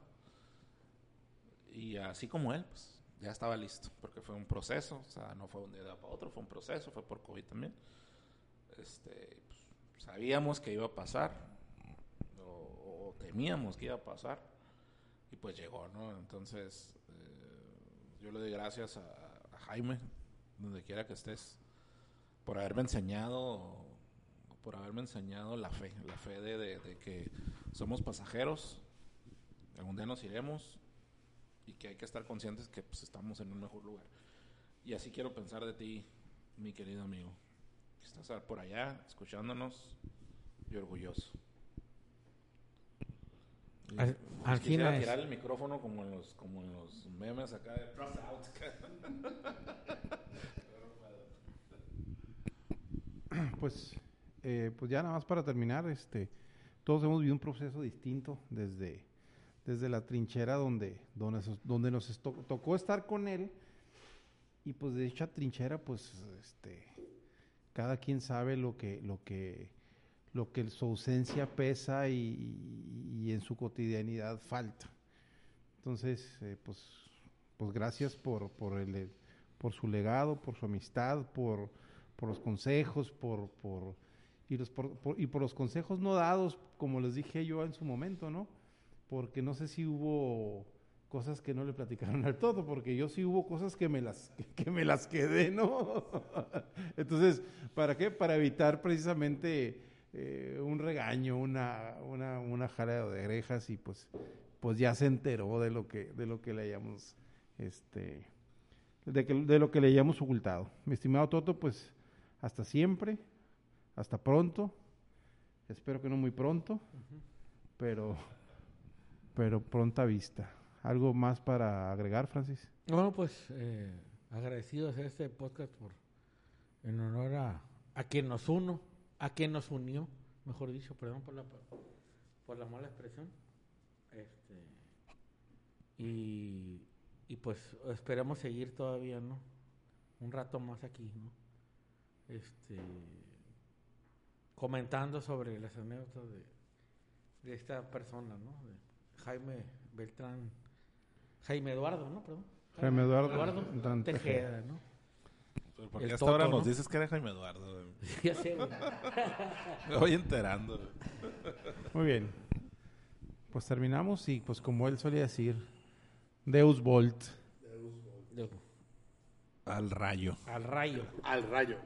Y así como él, pues ya estaba listo, porque fue un proceso, o sea, no fue un día para otro, fue un proceso, fue por COVID también. Este, pues, sabíamos que iba a pasar, o, temíamos que iba a pasar, y pues llegó, ¿no? Entonces, eh, yo le doy gracias a Jaime, donde quiera que estés, por haberme enseñado, por haberme enseñado la fe, la fe de, que somos pasajeros, algún día nos iremos, y que hay que estar conscientes que pues, estamos en un mejor lugar. Y así quiero pensar de ti, mi querido amigo. Que estás por allá escuchándonos y orgulloso. Al- pues, al quisiera tirar el micrófono como en los, como en los memes acá de. Pues, eh, pues ya nada más para terminar, este, todos hemos vivido un proceso distinto desde, desde la trinchera donde, donde, nos- donde nos esto- tocó estar con él y pues de dicha trinchera, pues, este, cada quien sabe lo que, lo que, lo que su ausencia pesa y, y en su cotidianidad falta. Entonces, eh, pues, pues gracias por, por, el, por su legado, por su amistad, por, por los consejos, por, por, y, los, por, por- y por los consejos no dados, como les dije yo en su momento, ¿no? Porque no sé si hubo cosas que no le platicaron al todo, porque yo sí hubo cosas que me las, que, me las quedé, ¿no? Entonces, ¿para qué? Para evitar precisamente eh, un regaño, una, una, una jala de orejas y pues, pues ya se enteró de lo que, de lo que le hayamos, este, de, que- de lo que le hayamos ocultado. Mi estimado Toto, pues hasta siempre, hasta pronto, espero que no muy pronto, pero, pero pronta vista. ¿Algo más para agregar, Francis? Bueno, pues eh, hacer este podcast por en honor a, a quien nos uno, a quien nos unió, mejor dicho, perdón por la por la mala expresión. Este, y, y pues esperemos seguir todavía, ¿no? Un rato más aquí, ¿no? Este, comentando sobre las anécdotas de, de esta persona, ¿no? De Jaime Beltrán, Jaime Eduardo, ¿no? Perdón. Jaime Eduardo Tejeda, ¿no? Pero ¿Por qué El hasta ahora nos ¿no? dices que era Jaime Eduardo? güey? ya sé, güey. Me voy enterando. güey. Muy bien. Pues terminamos y pues como él solía decir, Deus Volt. De- Al rayo. al rayo. Al rayo.